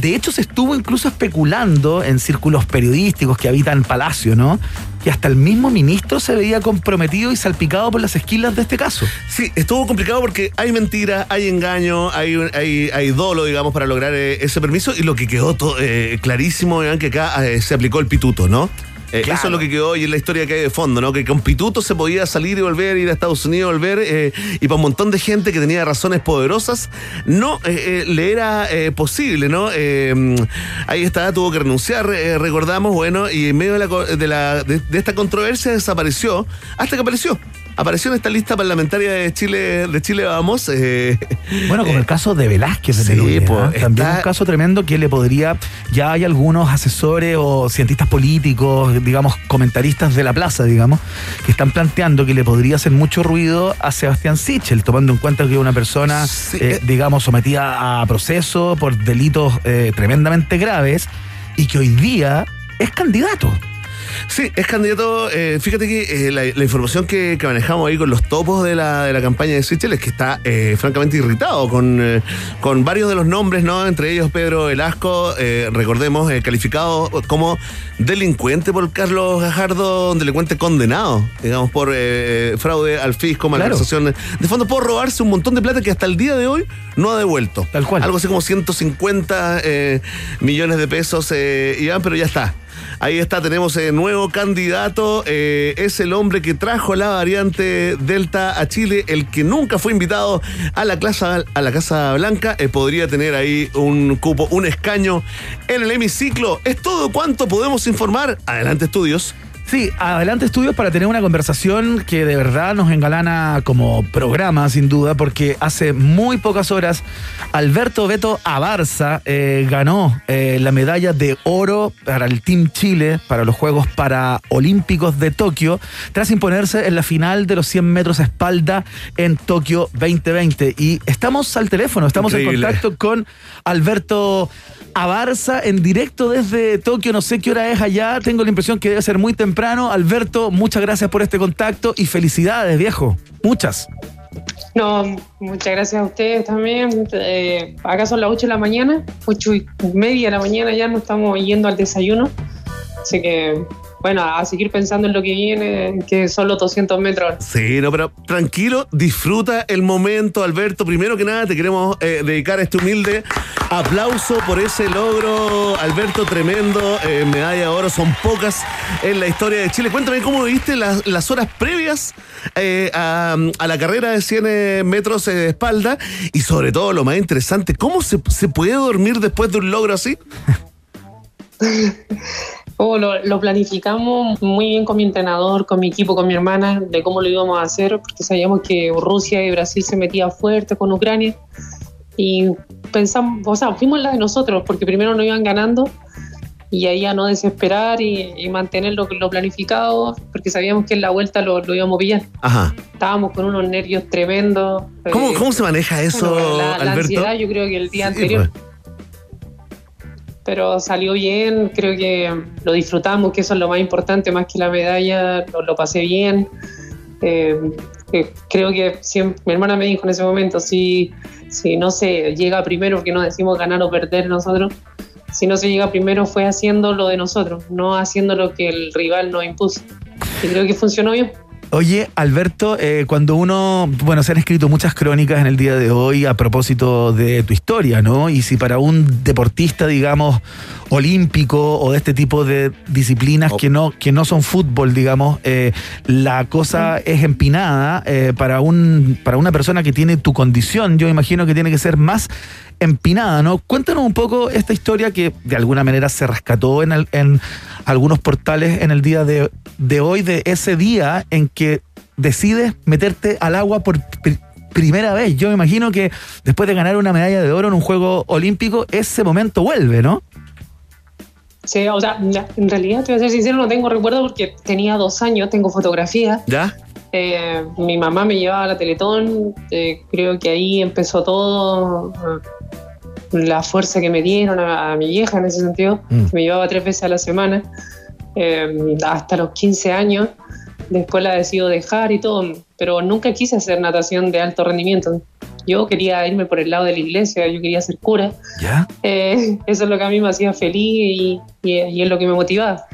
de hecho, se estuvo incluso especulando en círculos periodísticos que habitan Palacio, ¿no? Que hasta el mismo ministro se veía comprometido y salpicado por las esquilas de este caso. Sí, estuvo complicado porque hay mentira, hay engaño, hay, hay, hay dolo, digamos, para lograr eh, ese permiso. Y lo que quedó to- eh, clarísimo, vean que acá eh, se aplicó el pituto, ¿no? Eh, Claro. Eso es lo que quedó y es la historia que hay de fondo, ¿no? Que con pituto se podía salir y volver, ir a Estados Unidos, volver, eh, y para un montón de gente que tenía razones poderosas, no eh, le era posible, ¿no? Eh, ahí está, tuvo que renunciar, eh, recordamos, bueno, y en medio de, la de, la- de- de esta controversia desapareció, hasta que apareció. Apareció en esta lista parlamentaria de Chile, de Chile Vamos. eh, Bueno, como el caso de Velázquez Sí, pues, ¿eh? También está- un caso tremendo que le podría. Ya hay algunos asesores o cientistas políticos, digamos, comentaristas de la plaza, digamos, que están planteando que le podría hacer mucho ruido a Sebastián Sichel, tomando en cuenta que es una persona, eh, digamos, sometida a proceso por delitos eh, tremendamente graves y que hoy día es candidato. Sí, es candidato. eh, fíjate que eh, la, la información que, que manejamos ahí con los topos de la, de la campaña de Sichel es que está eh, francamente irritado con, eh, con varios de los nombres, ¿no? Entre ellos Pedro Velasco, eh, recordemos, calificado como delincuente por Carlos Gajardo, un delincuente condenado, digamos, por eh, fraude al fisco, malversación de fondos, por robarse un montón de plata que hasta el día de hoy no ha devuelto. Tal cual. Algo así como 150 eh, millones de pesos, eh, Iván, pero ya está. Ahí está, tenemos eh, nuevo candidato. eh, es el hombre que trajo la variante Delta a Chile, el que nunca fue invitado a la, casa, a la Casa Blanca. eh, podría tener ahí un cupo, un escaño en el hemiciclo. Es todo cuanto podemos informar. Adelante, estudios. Sí, adelante estudios para tener una conversación que de verdad nos engalana como programa, sin duda, porque hace muy pocas horas Alberto Beto Abarza eh, ganó eh, la medalla de oro para el Team Chile para los Juegos Paraolímpicos de Tokio, tras imponerse en la final de los 100 metros a espalda en Tokio 2020. Y estamos al teléfono, estamos Increíble. en contacto con Alberto Abarza en directo desde Tokio. No sé qué hora es allá. Tengo la impresión que debe ser muy temprano. Alberto, muchas gracias por este contacto y felicidades, viejo. Muchas. No, muchas gracias a ustedes también. Eh, acá son las 8 de la mañana, 8 y media de la mañana ya nos estamos yendo al desayuno. Así que, bueno, a seguir pensando en lo que viene, que son los 200 metros. Sí, no, pero tranquilo, disfruta el momento, Alberto. Primero que nada, te queremos eh, dedicar este humilde aplauso por ese logro, Alberto, tremendo. eh, medalla de oro, son pocas en la historia de Chile. Cuéntame cómo viviste las, las horas previas eh, a, a la carrera de 100 eh, metros de espalda y sobre todo lo más interesante, ¿cómo se, se puede dormir después de un logro así? Oh, lo, lo planificamos muy bien con mi entrenador, con mi equipo, con mi hermana, de cómo lo íbamos a hacer, porque sabíamos que Rusia y Brasil se metían fuerte con Ucrania. Y pensamos, o sea, fuimos la de nosotros, porque primero nos iban ganando y ahí a no desesperar y, y mantener lo, lo planificado, porque sabíamos que en la vuelta lo, lo íbamos a pillar. Ajá. Estábamos con unos nervios tremendos. ¿Cómo, Eh, cómo se maneja eso, bueno, la, la Alberto? ansiedad yo creo que el día Sí, anterior. pues. Pero salió bien, creo que lo disfrutamos, que eso es lo más importante, más que la medalla, lo, pasé bien. Eh, eh, creo que siempre, mi hermana me dijo en ese momento, si, si no se llega primero, porque no decimos ganar o perder nosotros, si no se llega primero fue haciendo lo de nosotros, no haciendo lo que el rival nos impuso. Y creo que funcionó bien. Oye, Alberto, eh, cuando uno, bueno, se han escrito muchas crónicas en el día de hoy a propósito de tu historia, ¿no? Y si para un deportista, digamos, olímpico o de este tipo de disciplinas que no que no son fútbol, digamos, eh, la cosa es empinada eh, para un para una persona que tiene tu condición, yo imagino que tiene que ser más empinada, ¿no? Cuéntanos un poco esta historia que de alguna manera se rescató en, el- en algunos portales en el día de, de hoy, de ese día en que decides meterte al agua por pri- primera vez. Yo me imagino que después de ganar una medalla de oro en un juego olímpico, ese momento vuelve, ¿no? Sí, o sea, en realidad, te voy a ser sincero, no tengo recuerdo porque tenía dos años, tengo fotografías. ¿Ya? Eh, mi mamá me llevaba a la Teletón, eh, creo que ahí empezó todo, la fuerza que me dieron a, a mi vieja en ese sentido, Mm. que me llevaba tres veces a la semana, eh, hasta los 15 años, después la decido dejar y todo, pero nunca quise hacer natación de alto rendimiento. Yo quería irme por el lado de la iglesia, yo quería ser cura. ¿Ya? Eh, eso es lo que a mí me hacía feliz y, y- y es lo que me motivaba.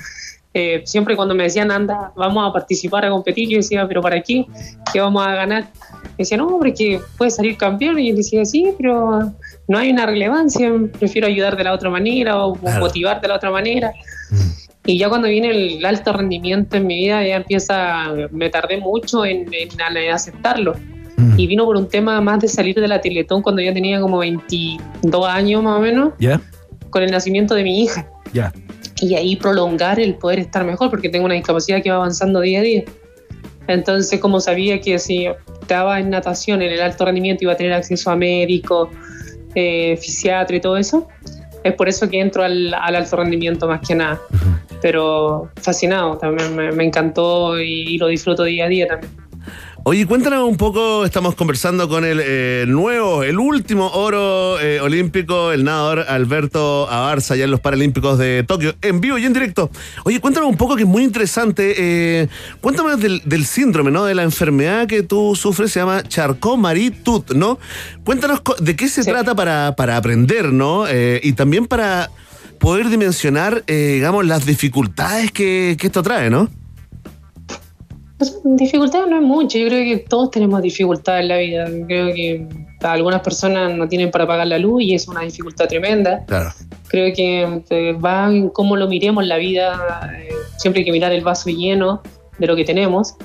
Eh, siempre cuando me decían, anda, vamos a participar, a competir, yo decía, pero ¿para qué? ¿Qué vamos a ganar? Me decían, no, hombre, que puedes salir campeón. Y yo decía, sí, pero no hay una relevancia, prefiero ayudar de la otra manera o Claro. motivar de la otra manera. Y ya cuando viene el alto rendimiento en mi vida, ya empieza, me tardé mucho en, en- en aceptarlo. Y vino por un tema más de salir de la Teletón cuando yo tenía como 22 años más o menos, ¿Ya? con el nacimiento de mi hija. Ya. Y ahí prolongar el poder estar mejor, porque tengo una discapacidad que va avanzando día a día. Entonces, como sabía que si estaba en natación en el alto rendimiento iba a tener acceso a médico, eh, fisiatra y todo eso, es por eso que entro al, al alto rendimiento más que nada. Pero fascinado, también me, me encantó y, y lo disfruto día a día también. Oye, cuéntanos un poco, estamos conversando con el eh, nuevo, el último oro eh, olímpico, el nadador Alberto Abarza, ya en los Paralímpicos de Tokio, en vivo y en directo. Oye, cuéntanos un poco, que es muy interesante, eh, cuéntame del, del síndrome, ¿no? De la enfermedad que tú sufres, se llama Charcot-Marie-Tooth, ¿no? Cuéntanos de qué se trata para, para aprender, ¿no? Y también para poder dimensionar, digamos, las dificultades que, que esto trae, ¿no? Pues, dificultades no es mucho, yo creo que todos tenemos dificultades en la vida. Creo que algunas personas no tienen para pagar la luz y es una dificultad tremenda. Claro. Creo que eh, va en cómo lo miremos la vida. eh, siempre hay que mirar el vaso lleno de lo que tenemos.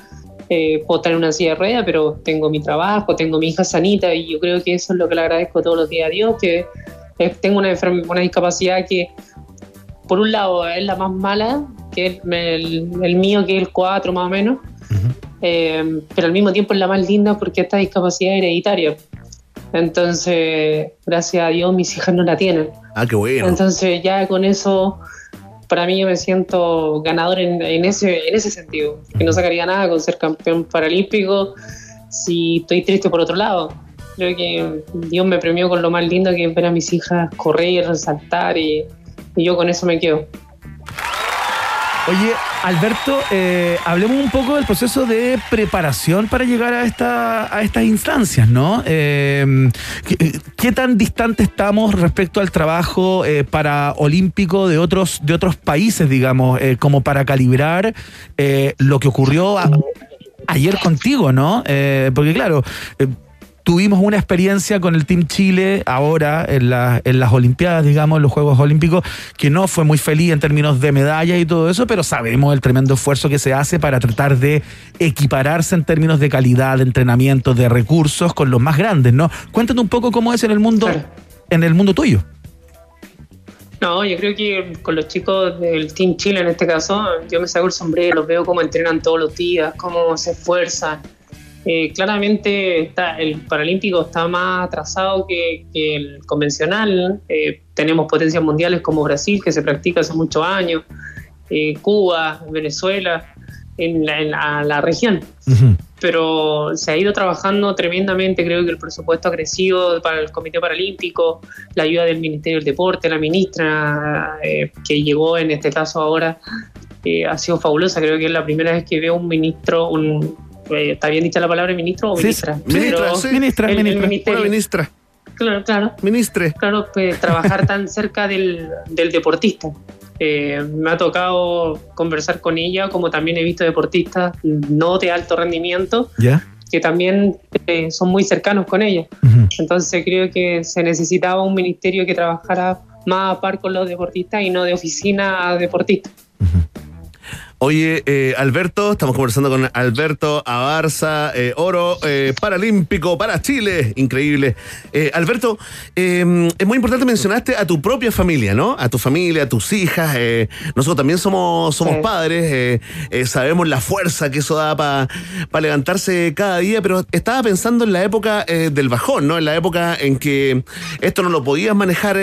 Eh, puedo estar en una silla de ruedas, pero tengo mi trabajo, tengo mi hija sanita y yo creo que eso es lo que le agradezco todos los días a Dios, que eh, tengo una, una discapacidad que por un lado es la más mala, que es el, el mío, que es el 4 más o menos, eh, pero al mismo tiempo es la más linda porque esta discapacidad es hereditaria. Entonces, gracias a Dios, mis hijas no la tienen. Ah, qué bueno. Entonces, ya con eso, para mí yo me siento ganador en, en ese, en ese sentido. Que no sacaría nada con ser campeón paralímpico si estoy triste por otro lado. Creo que Dios me premió con lo más lindo que es ver a mis hijas correr, saltar y, y yo con eso me quedo. Oye, Alberto, eh, hablemos un poco del proceso de preparación para llegar a, esta, a estas instancias, ¿no? Eh, ¿qué, tan distante estamos respecto al trabajo eh, paraolímpico de otros, de otros países, digamos, eh, como para calibrar lo que ocurrió ayer contigo, ¿no? Porque claro, tuvimos una experiencia con el Team Chile ahora en, la- en las Olimpiadas, digamos, los Juegos Olímpicos, que no fue muy feliz en términos de medallas y todo eso, pero sabemos el tremendo esfuerzo que se hace para tratar de equipararse en términos de calidad, de entrenamiento, de recursos con los más grandes, ¿no? Cuéntanos un poco cómo es en el mundo, en el mundo tuyo. No, yo creo que con los chicos del Team Chile en este caso, yo me saco el sombrero, los veo cómo entrenan todos los días, cómo se esfuerzan. Eh, claramente está, el Paralímpico está más atrasado que, que el convencional. Eh, tenemos potencias mundiales como Brasil, que se practica hace muchos años, eh, Cuba, Venezuela, en la, en la- la región pero se ha ido trabajando tremendamente. Creo que el presupuesto ha crecido para el Comité Paralímpico, la ayuda del Ministerio del Deporte, la ministra que llegó en este caso ahora ha sido fabulosa. Creo que es la primera vez que veo un ministro, un, ¿está bien dicha la palabra ministro o Sí, ministra? sí. Ministra, el ministra. ministra. Claro, claro. Ministre. Claro, pues trabajar tan cerca del, del deportista. Eh, me ha tocado conversar con ella, como también he visto deportistas no de alto rendimiento, ¿Ya? que también eh, son muy cercanos con ella. Entonces creo que se necesitaba un ministerio que trabajara más a par con los deportistas y no de oficina a deportistas. Oye, eh, Alberto, estamos conversando con Alberto Abarza, eh, oro eh, paralímpico para Chile, increíble. Eh, Alberto, eh, es muy importante mencionaste a tu propia familia, ¿no? A tu familia, a tus hijas. eh, nosotros también somos, somos Sí. padres, eh, sabemos la fuerza que eso da para levantarse cada día, pero estaba pensando en la época del bajón, ¿no? En la época en que esto no lo podías manejar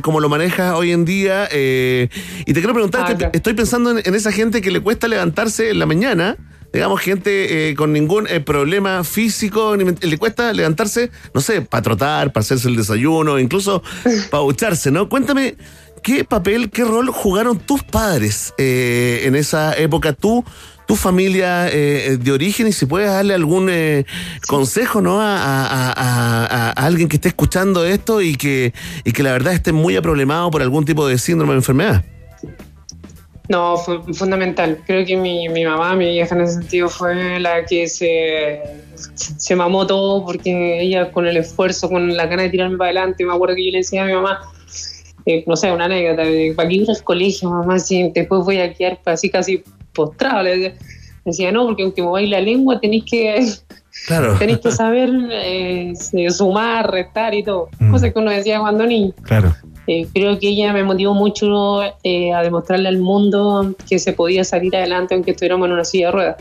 como lo manejas hoy en día. y te quiero preguntar, Ah, estoy pensando en, en esa gente que le cuesta levantarse en la mañana, digamos, gente eh, con ningún eh, problema físico, le cuesta levantarse, no sé, para trotar, para hacerse el desayuno, incluso para ducharse, ¿no? Cuéntame, ¿qué papel, qué rol jugaron tus padres eh, en esa época? Tú, tu familia eh, de origen y si puedes darle algún consejo ¿no? A, a- a- a- a alguien que esté escuchando esto y que, y que la verdad esté muy aproblemado por algún tipo de síndrome o enfermedad. No, fue fundamental. Creo que mi, mi mamá, mi vieja en ese sentido, fue la que se, se mamó todo porque ella con el esfuerzo, con la ganas de tirarme para adelante, me acuerdo que yo le decía a mi mamá, eh, no sé, una anécdota, de, ¿para qué ir al colegio, mamá? Si después voy a quedar así casi postrado. Le decía, no, porque aunque me vais la lengua tenéis que, Claro. tenéis que saber eh, sumar, restar y todo. Mm. Cosas que uno decía cuando niño. Claro. Eh, creo que ella me motivó mucho eh, a demostrarle al mundo que se podía salir adelante aunque estuviéramos en una silla de ruedas.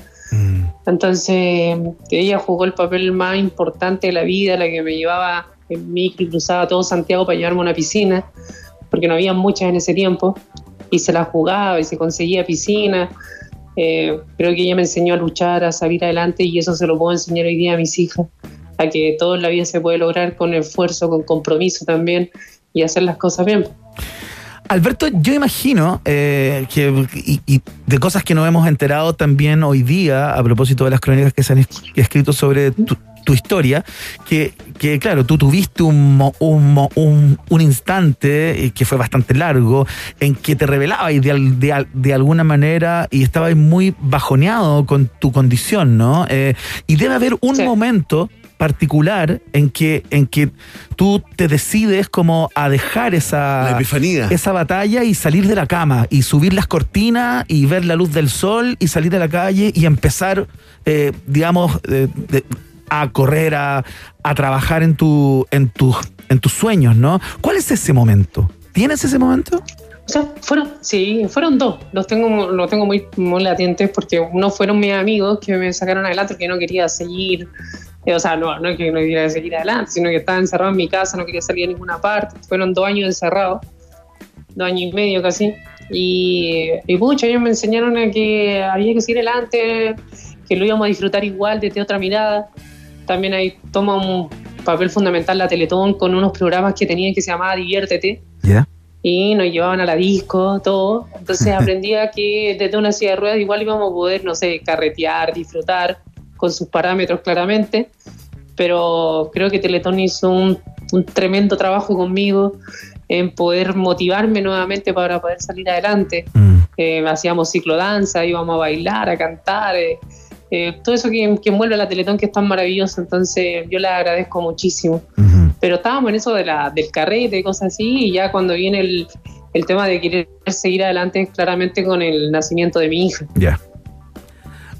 Entonces, ella jugó el papel más importante de la vida, la que me llevaba en micro y cruzaba todo Santiago para llevarme a una piscina, porque no había muchas en ese tiempo, y se la jugaba y se conseguía piscina. Eh, creo que ella me enseñó a luchar, a salir adelante y eso se lo puedo enseñar hoy día a mis hijas, a que todo en la vida se puede lograr con esfuerzo, con compromiso también y hacer las cosas bien. Alberto, yo imagino eh, que y, y de cosas que nos hemos enterado también hoy día a propósito de las crónicas que se han es- escrito sobre tu, tu historia, que, que, claro, tú tuviste un, un, un, un instante eh, que fue bastante largo en que te revelabas de, de alguna manera y estabas muy bajoneado con tu condición, ¿no? Eh, y debe haber un momento particular en que, en que tú te decides como a dejar esa, La epifanía. esa batalla y salir de la cama y subir las cortinas y ver la luz del sol y salir de la calle y empezar, eh, digamos, eh, de- a correr, a, a trabajar en, tu, en, tus en tus sueños, ¿no? ¿Cuál es ese momento? ¿Tienes ese momento? O sea, fueron, sí, fueron dos. Los tengo, los tengo muy, muy latentes porque uno fueron mis amigos que me sacaron adelante porque no quería seguir. Eh, O sea, no, no es que no quería seguir adelante, sino que estaba encerrado en mi casa, no quería salir a ninguna parte. Fueron dos años encerrados, dos años y medio casi. Y, y pucha, ellos me enseñaron a que había que seguir adelante, que lo íbamos a disfrutar igual desde otra mirada. También ahí toma un papel fundamental la Teletón con unos programas que tenían que se llamaba Diviértete y nos llevaban a la disco, todo. Entonces aprendía que desde una silla de ruedas igual íbamos a poder, no sé, carretear, disfrutar con sus parámetros claramente. Pero creo que Teletón hizo un, un tremendo trabajo conmigo en poder motivarme nuevamente para poder salir adelante. Eh, hacíamos ciclodanza, íbamos a bailar, a cantar, eh, eh, todo eso que, que envuelve a la Teletón que es tan maravilloso. Entonces yo le agradezco muchísimo pero estábamos en eso de la, del carrete cosas así, y ya cuando viene el, el tema de querer seguir adelante claramente con el nacimiento de mi hija. Ya.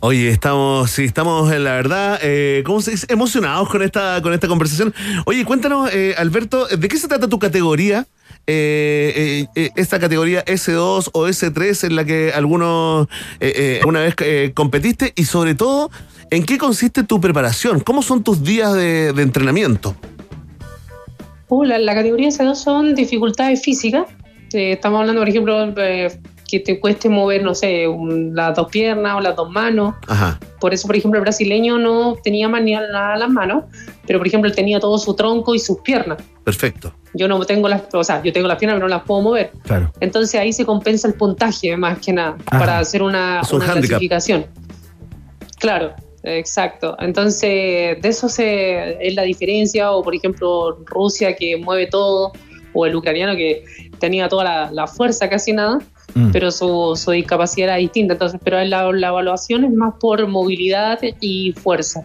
Oye, estamos, sí, estamos la verdad, eh, ¿cómo se dice? Emocionados con esta, con esta conversación. Oye, cuéntanos, eh, Alberto, ¿de qué se trata tu categoría? Eh, eh, eh, esta categoría S2 o S3 en la que algunos una vez competiste y sobre todo, ¿en qué consiste tu preparación? ¿Cómo son tus días de, entrenamiento? Uh, la, la categoría C2 son dificultades físicas. Estamos hablando, por ejemplo, que te cueste mover, no sé, un- las dos piernas o las dos manos. Ajá. Por eso, por ejemplo, el brasileño no tenía más ni a la- las manos, pero por ejemplo, él tenía todo su tronco y sus piernas. Perfecto. Yo no tengo las, o sea, yo tengo las piernas, pero no las puedo mover. Claro. Entonces ahí se compensa el puntaje más que nada Ajá. para hacer una, Es una clasificación. Claro, exacto. Entonces de eso se, es la diferencia o por ejemplo Rusia que mueve todo o el ucraniano que tenía toda la, la fuerza casi nada, Mm. pero su, su discapacidad era distinta. Entonces, pero la, la evaluación es más por movilidad y fuerza.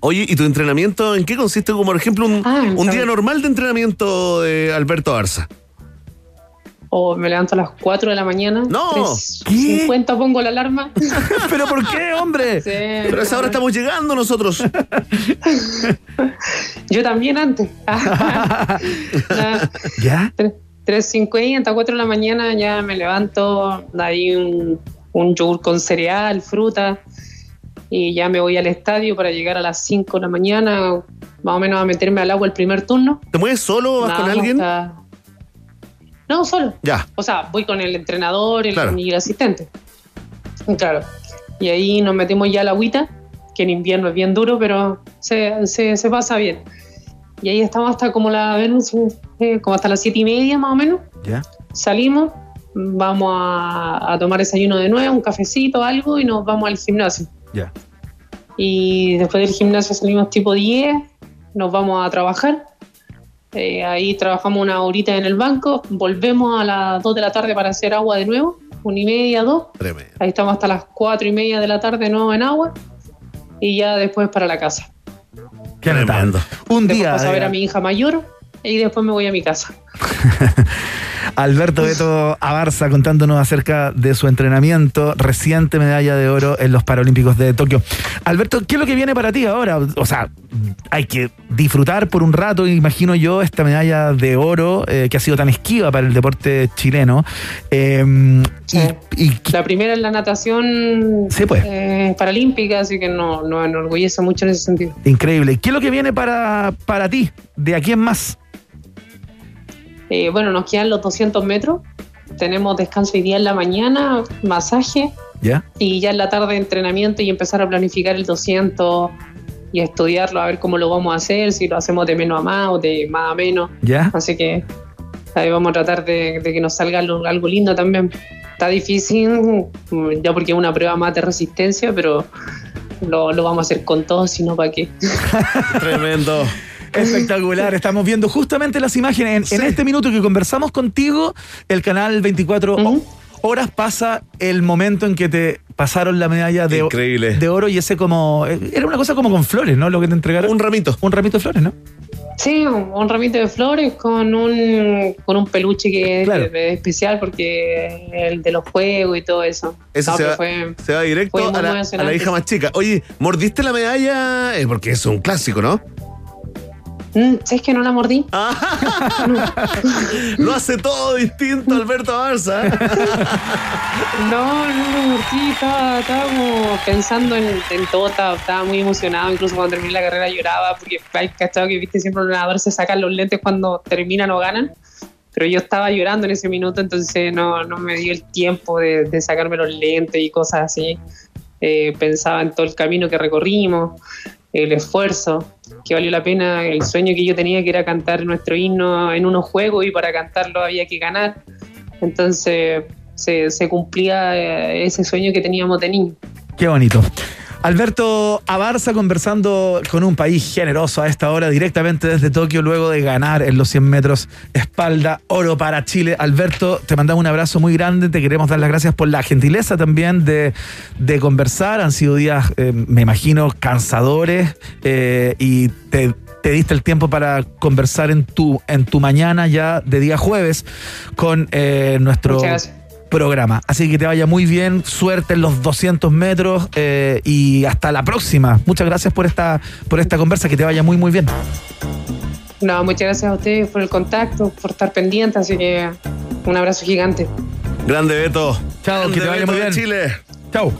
Oye, ¿y tu entrenamiento en qué consiste? Como por ejemplo un, Ah, un día normal de entrenamiento de Alberto Arza. O me levanto a las 4 de la mañana. No. 50 pongo la alarma. ¿Pero por qué, hombre? Sí, Pero a esa hora estamos llegando nosotros. Yo también antes. ¿Ya? 3.50, 4 de la mañana ya me levanto, ahí un, un yogur con cereal, fruta, y ya me voy al estadio para llegar a las 5 de la mañana, más o menos a meterme al agua el primer turno. ¿Te mueves solo o vas con alguien? hasta- No, solo. Ya. O sea, voy con el entrenador el- Claro. y el asistente. Claro. Y ahí nos metemos ya al agüita, que en invierno es bien duro, pero se, se, se pasa bien. Y ahí estamos hasta como la Venus, eh, como hasta las siete y media más o menos. ¿Ya? Salimos, vamos a, a tomar desayuno de nuevo, un cafecito, algo, y nos vamos al gimnasio. Ya. Y después del gimnasio salimos tipo 10, nos vamos a trabajar. Eh, ahí trabajamos una horita en el banco, volvemos a las 2 de la tarde para hacer agua de nuevo, una y media, dos. Tremendo. Ahí estamos hasta las 4 y media de la tarde de nuevo en agua y ya después para la casa. Qué notable. Un Después día. paso a ver a mi hija mayor y después me voy a mi casa. Alberto Beto Abarza contándonos acerca de su entrenamiento, reciente medalla de oro en los Paralímpicos de Tokio. Alberto, ¿qué es lo que viene para ti ahora? O sea, hay que disfrutar por un rato, imagino yo, esta medalla de oro eh, que ha sido tan esquiva para el deporte chileno. Eh, y, y- La primera es la natación Sí, pues. eh, paralímpica, así que no- nos enorgullece mucho en ese sentido. increíble. ¿Qué es lo que viene para, para ti? ¿De aquí en más? Eh, bueno, nos quedan los 200 metros. Tenemos descanso hoy día en la mañana, masaje ¿Ya? y ya en la tarde entrenamiento y empezar a planificar el 200 y estudiarlo, a ver cómo lo vamos a hacer, si lo hacemos de menos a más o de más a menos. ¿Ya? Así que ahí vamos a tratar de, de que nos salga algo, algo lindo también. Está difícil, ya porque es una prueba más de resistencia, pero lo, lo vamos a hacer con todo, si no, ¿para qué? Tremendo. Espectacular, estamos viendo justamente las imágenes. En, en este minuto que conversamos contigo, el canal 24 ho- horas pasa el momento en que te pasaron la medalla de, Increíble. de oro y ese como... eh, Era una cosa como con flores, ¿no? Lo que te entregaron. Un ramito. Un ramito de flores, ¿no? Sí, un, ramito de flores con un, con un peluche que es especial porque el de los juegos y todo eso. Ese No, se, va, fue- se va directo a la, a la emocionante. hija más chica. Oye, ¿mordiste la medalla? Eh, porque es un clásico, ¿no? Mm, ¿Sabes que no la mordí? Lo hace todo distinto Alberto Barça. No, no lo mordí, estaba, estaba como pensando en, en todo, estaba, estaba muy emocionado, incluso cuando terminé la carrera lloraba, porque hay cachado que viste siempre los nadadores se sacan los lentes cuando terminan o ganan, pero yo estaba llorando en ese minuto, entonces no, no me dio el tiempo de, de sacarme los lentes y cosas así. Eh, pensaba en todo el camino que recorrimos, el esfuerzo, que valió la pena, el sueño que yo tenía que era cantar nuestro himno en unos juegos y para cantarlo había que ganar. Entonces se, cumplía eh, ese sueño que teníamos de niño. Qué bonito. Alberto Abarza conversando con un país generoso a esta hora directamente desde Tokio luego de ganar en los 100 metros espalda oro para Chile. Alberto, te mandamos un abrazo muy grande, te queremos dar las gracias por la gentileza también de, de conversar. Han sido días, eh, me imagino, cansadores eh, y te, te diste el tiempo para conversar en tu, en tu mañana ya de día jueves con eh, nuestro. Programa. Así que te vaya muy bien, suerte en los 200 metros eh, y hasta la próxima. Muchas gracias por esta, por esta conversa, que te vaya muy, muy bien. No, muchas gracias a ustedes por el contacto, por estar pendientes, así que un abrazo gigante. Grande Beto. Chao, Grande que te vaya Beto muy bien. Chile. Chao.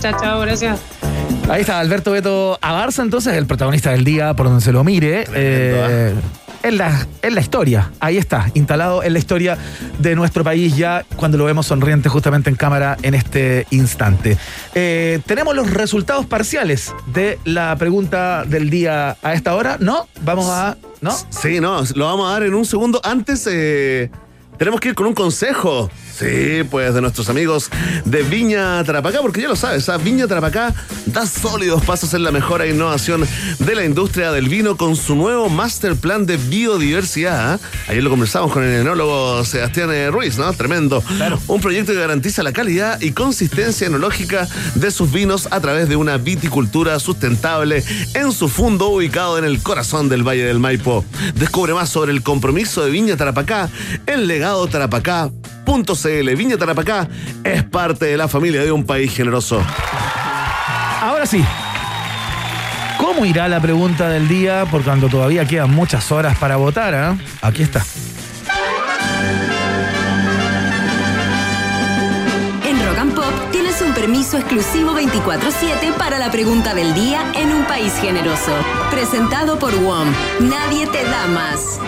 Chao, chao, gracias. Ahí está Alberto Beto Abarza, entonces, el protagonista del día, por donde se lo mire. Eh, en la, en la historia, ahí está, instalado en la historia de nuestro país ya cuando lo vemos sonriente justamente en cámara en este instante. Eh, tenemos los resultados parciales de la pregunta del día a esta hora, ¿no? Vamos a... ¿No? Sí, no, lo vamos a dar en un segundo. Antes, eh, tenemos que ir con un consejo. Sí, pues de nuestros amigos de Viña Tarapacá, porque ya lo sabes, ¿ah? Viña Tarapacá da sólidos pasos en la mejora e innovación de la industria del vino con su nuevo Master Plan de Biodiversidad. ¿ah? Ayer lo conversamos con el enólogo Sebastián eh, Ruiz, ¿no? Tremendo. Un proyecto que garantiza la calidad y consistencia enológica de sus vinos a través de una viticultura sustentable en su fundo ubicado en el corazón del Valle del Maipo. Descubre más sobre el compromiso de Viña Tarapacá en legado tarapacá.cl. Viña Tarapacá es parte de la familia de un país generoso. Ahora sí. ¿Cómo irá la pregunta del día? Por cuando todavía quedan muchas horas para votar, ¿ah? Aquí está. En Rock and Pop tienes un permiso exclusivo 24-7 para la pregunta del día en un país generoso. Presentado por WOM. Nadie te da más.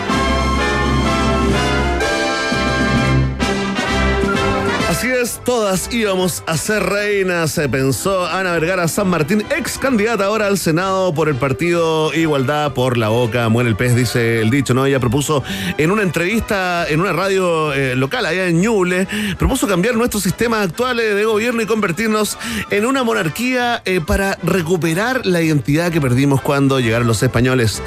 Así es, todas íbamos a ser reinas, se pensó Ana Vergara San Martín, ex candidata ahora al Senado por el partido Igualdad por la Boca, muere el pez, dice el dicho, ¿no? Ella propuso en una entrevista en una radio eh, local allá en Ñuble, propuso cambiar nuestro sistema actual eh, de gobierno y convertirnos en una monarquía eh, para recuperar la identidad que perdimos cuando llegaron los españoles.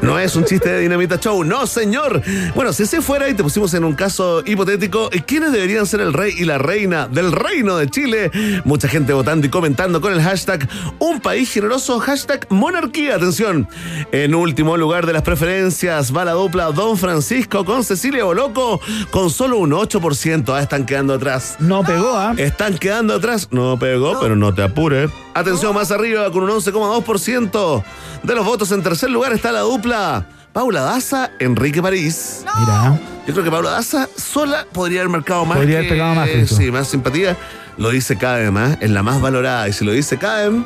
No es un chiste de Dinamita Show, no señor. Bueno, si ese fuera y te pusimos en un caso hipotético, ¿quiénes deberían ser el rey y la reina del reino de Chile? Mucha gente votando y comentando con el hashtag Un país generoso, hashtag monarquía. Atención. En último lugar de las preferencias va la dupla Don Francisco con Cecilia Boloco con solo un 8%. Ah, están quedando atrás. No pegó, ¿ah? Están quedando atrás. No pegó, pero no te apures. Atención, más arriba con un 11,2% de los votos. En tercer lugar está la dupla Paula Daza, Enrique París. Mira. Yo creo que Paula Daza sola podría haber marcado más. Podría haber pegado más. Sí, más simpatía. Lo dice cada vez más, es la más valorada. Y si lo dice cada vez,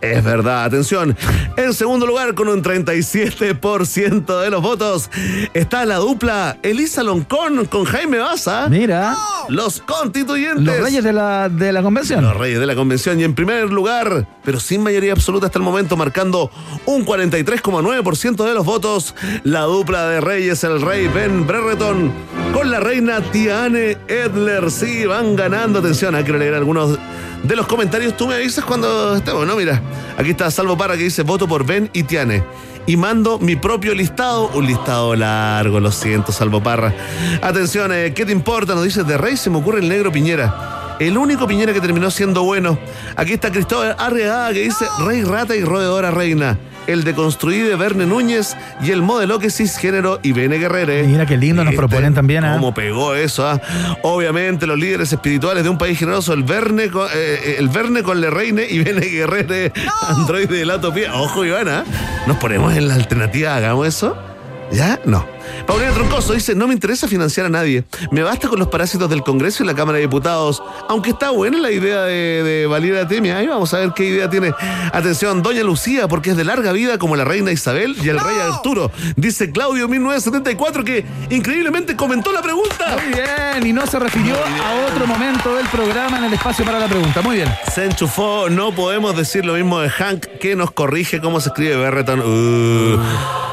Es verdad, atención. En segundo lugar, con un 37% de los votos, está la dupla Elisa Loncón con Jaime Baza. Mira. Los constituyentes. Los reyes de la, de la convención. Los reyes de la convención. Y en primer lugar, pero sin mayoría absoluta hasta el momento, marcando un 43,9% de los votos, la dupla de reyes, el rey Ben Brereton con la reina Tiane Edler. Sí, van ganando. Atención, hay que leer algunos de los comentarios. Tú me avisas cuando estemos, ¿no? Mira, aquí está Salvo Parra que dice voto por Ben y Tiane. Y mando mi propio listado, un listado largo, lo siento, Salvo Parra. Atención, eh, ¿qué te importa? Nos dice, de Rey se me ocurre el negro Piñera. El único Piñera que terminó siendo bueno. Aquí está Cristóbal Arriagada que dice Rey Rata y Roedora Reina. El deconstruí de Verne Núñez y el modelo que cisgénero y Bene Guerrere. Mira qué lindo nos proponen también. ¿ah? ¿Cómo pegó eso? ah? Obviamente, los líderes espirituales de un país generoso, el Verne con, eh, el Verne con Le Reine y Bene Guerrere, androide de la utopía. Ojo, Ivana, nos ponemos en la alternativa, hagamos eso. ¿Ya? No. Paulina Troncoso dice, no me interesa financiar a nadie. Me basta con los parásitos del Congreso y la Cámara de Diputados. Aunque está buena la idea de, de Valiera Temia. Ahí vamos a ver qué idea tiene. Atención, Doña Lucía, porque es de larga vida como la reina Isabel y el rey Arturo. Dice Claudio 1974 que increíblemente comentó la pregunta. Muy bien, y no se refirió a otro momento del programa en el espacio para la pregunta. Muy bien. Se enchufó, no podemos decir lo mismo de Hank que nos corrige cómo se escribe Berreton. Uh.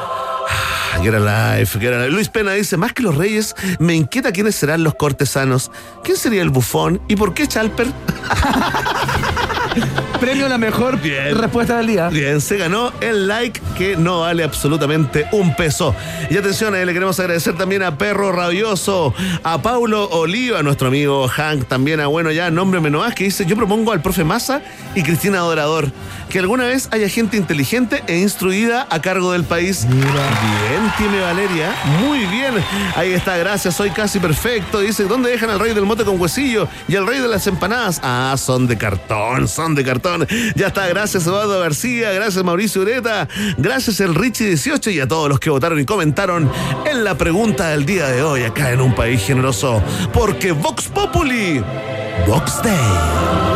Get Alive, Get Alive. Luis Pena dice, más que los reyes, me inquieta quiénes serán los cortesanos. ¿Quién sería el bufón? ¿Y por qué Chalper? Premio a la mejor respuesta del día. Bien, se ganó el like que no vale absolutamente un peso. Y atención, eh, le queremos agradecer también a Perro Rabioso, a Paulo Oliva, nuestro amigo Hank, también a Bueno Ya, nombre Menoás, que dice, yo propongo al profe Massa y Cristina Adorador que alguna vez haya gente inteligente e instruida a cargo del país. Bien, tiene Valeria. Muy bien. Ahí está, gracias, soy casi perfecto. Dice, ¿dónde dejan al rey del mote con huesillo y al rey de las empanadas? Ah, son de cartón, son de cartón. Ya está, gracias Eduardo García, gracias Mauricio Ureta, gracias el Richie 18 y a todos los que votaron y comentaron en la pregunta del día de hoy acá en un país generoso. Porque Vox Populi, Vox Day.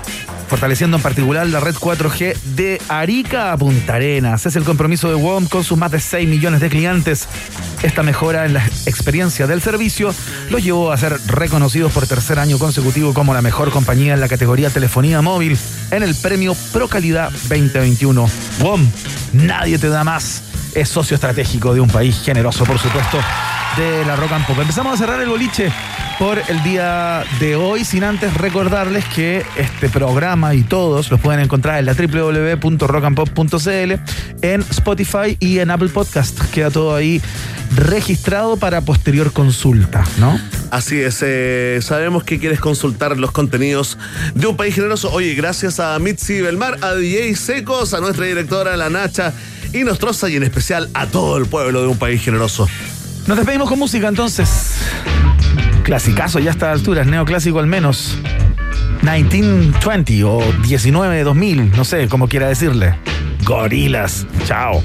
Fortaleciendo en particular la red 4G de Arica a Punta Arenas. Es el compromiso de WOM con sus más de 6 millones de clientes. Esta mejora en la experiencia del servicio los llevó a ser reconocidos por tercer año consecutivo como la mejor compañía en la categoría telefonía móvil en el premio Pro Calidad 2021. WOM, nadie te da más. Es socio estratégico de un país generoso, por supuesto, de la Rock and Pop. Empezamos a cerrar el boliche por el día de hoy, sin antes recordarles que este programa y todos los pueden encontrar en la www.rockandpop.cl, en Spotify y en Apple Podcast. Queda todo ahí registrado para posterior consulta, ¿no? Así es, eh, sabemos que quieres consultar los contenidos de un país generoso. Oye, gracias a Mitzi Belmar, a DJ Secos, a nuestra directora La Nacha y Nostrosa y en especial a todo el pueblo de un país generoso. Nos despedimos con música entonces. Clasicazo ya a esta altura, es neoclásico al menos. 1920 o 19 2000, no sé cómo quiera decirle. Gorilas. Chao.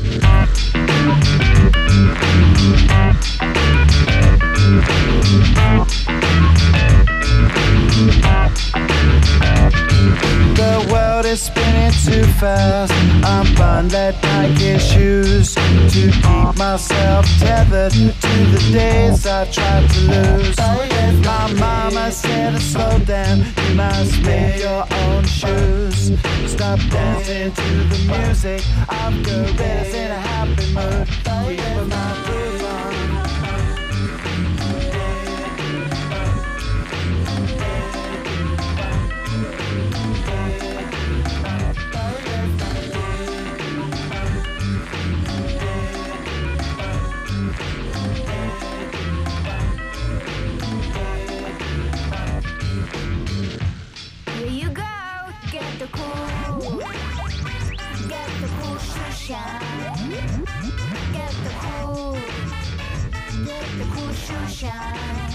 World is spinning too fast. I'm that Nike shoes to keep myself tethered to the days I tried to lose. My mama said to slow down, you must make your own shoes. Stop dancing to the music. I'm gorillas in a happy mood. Keep my shine. Get the cool. Get the cool shoe shine.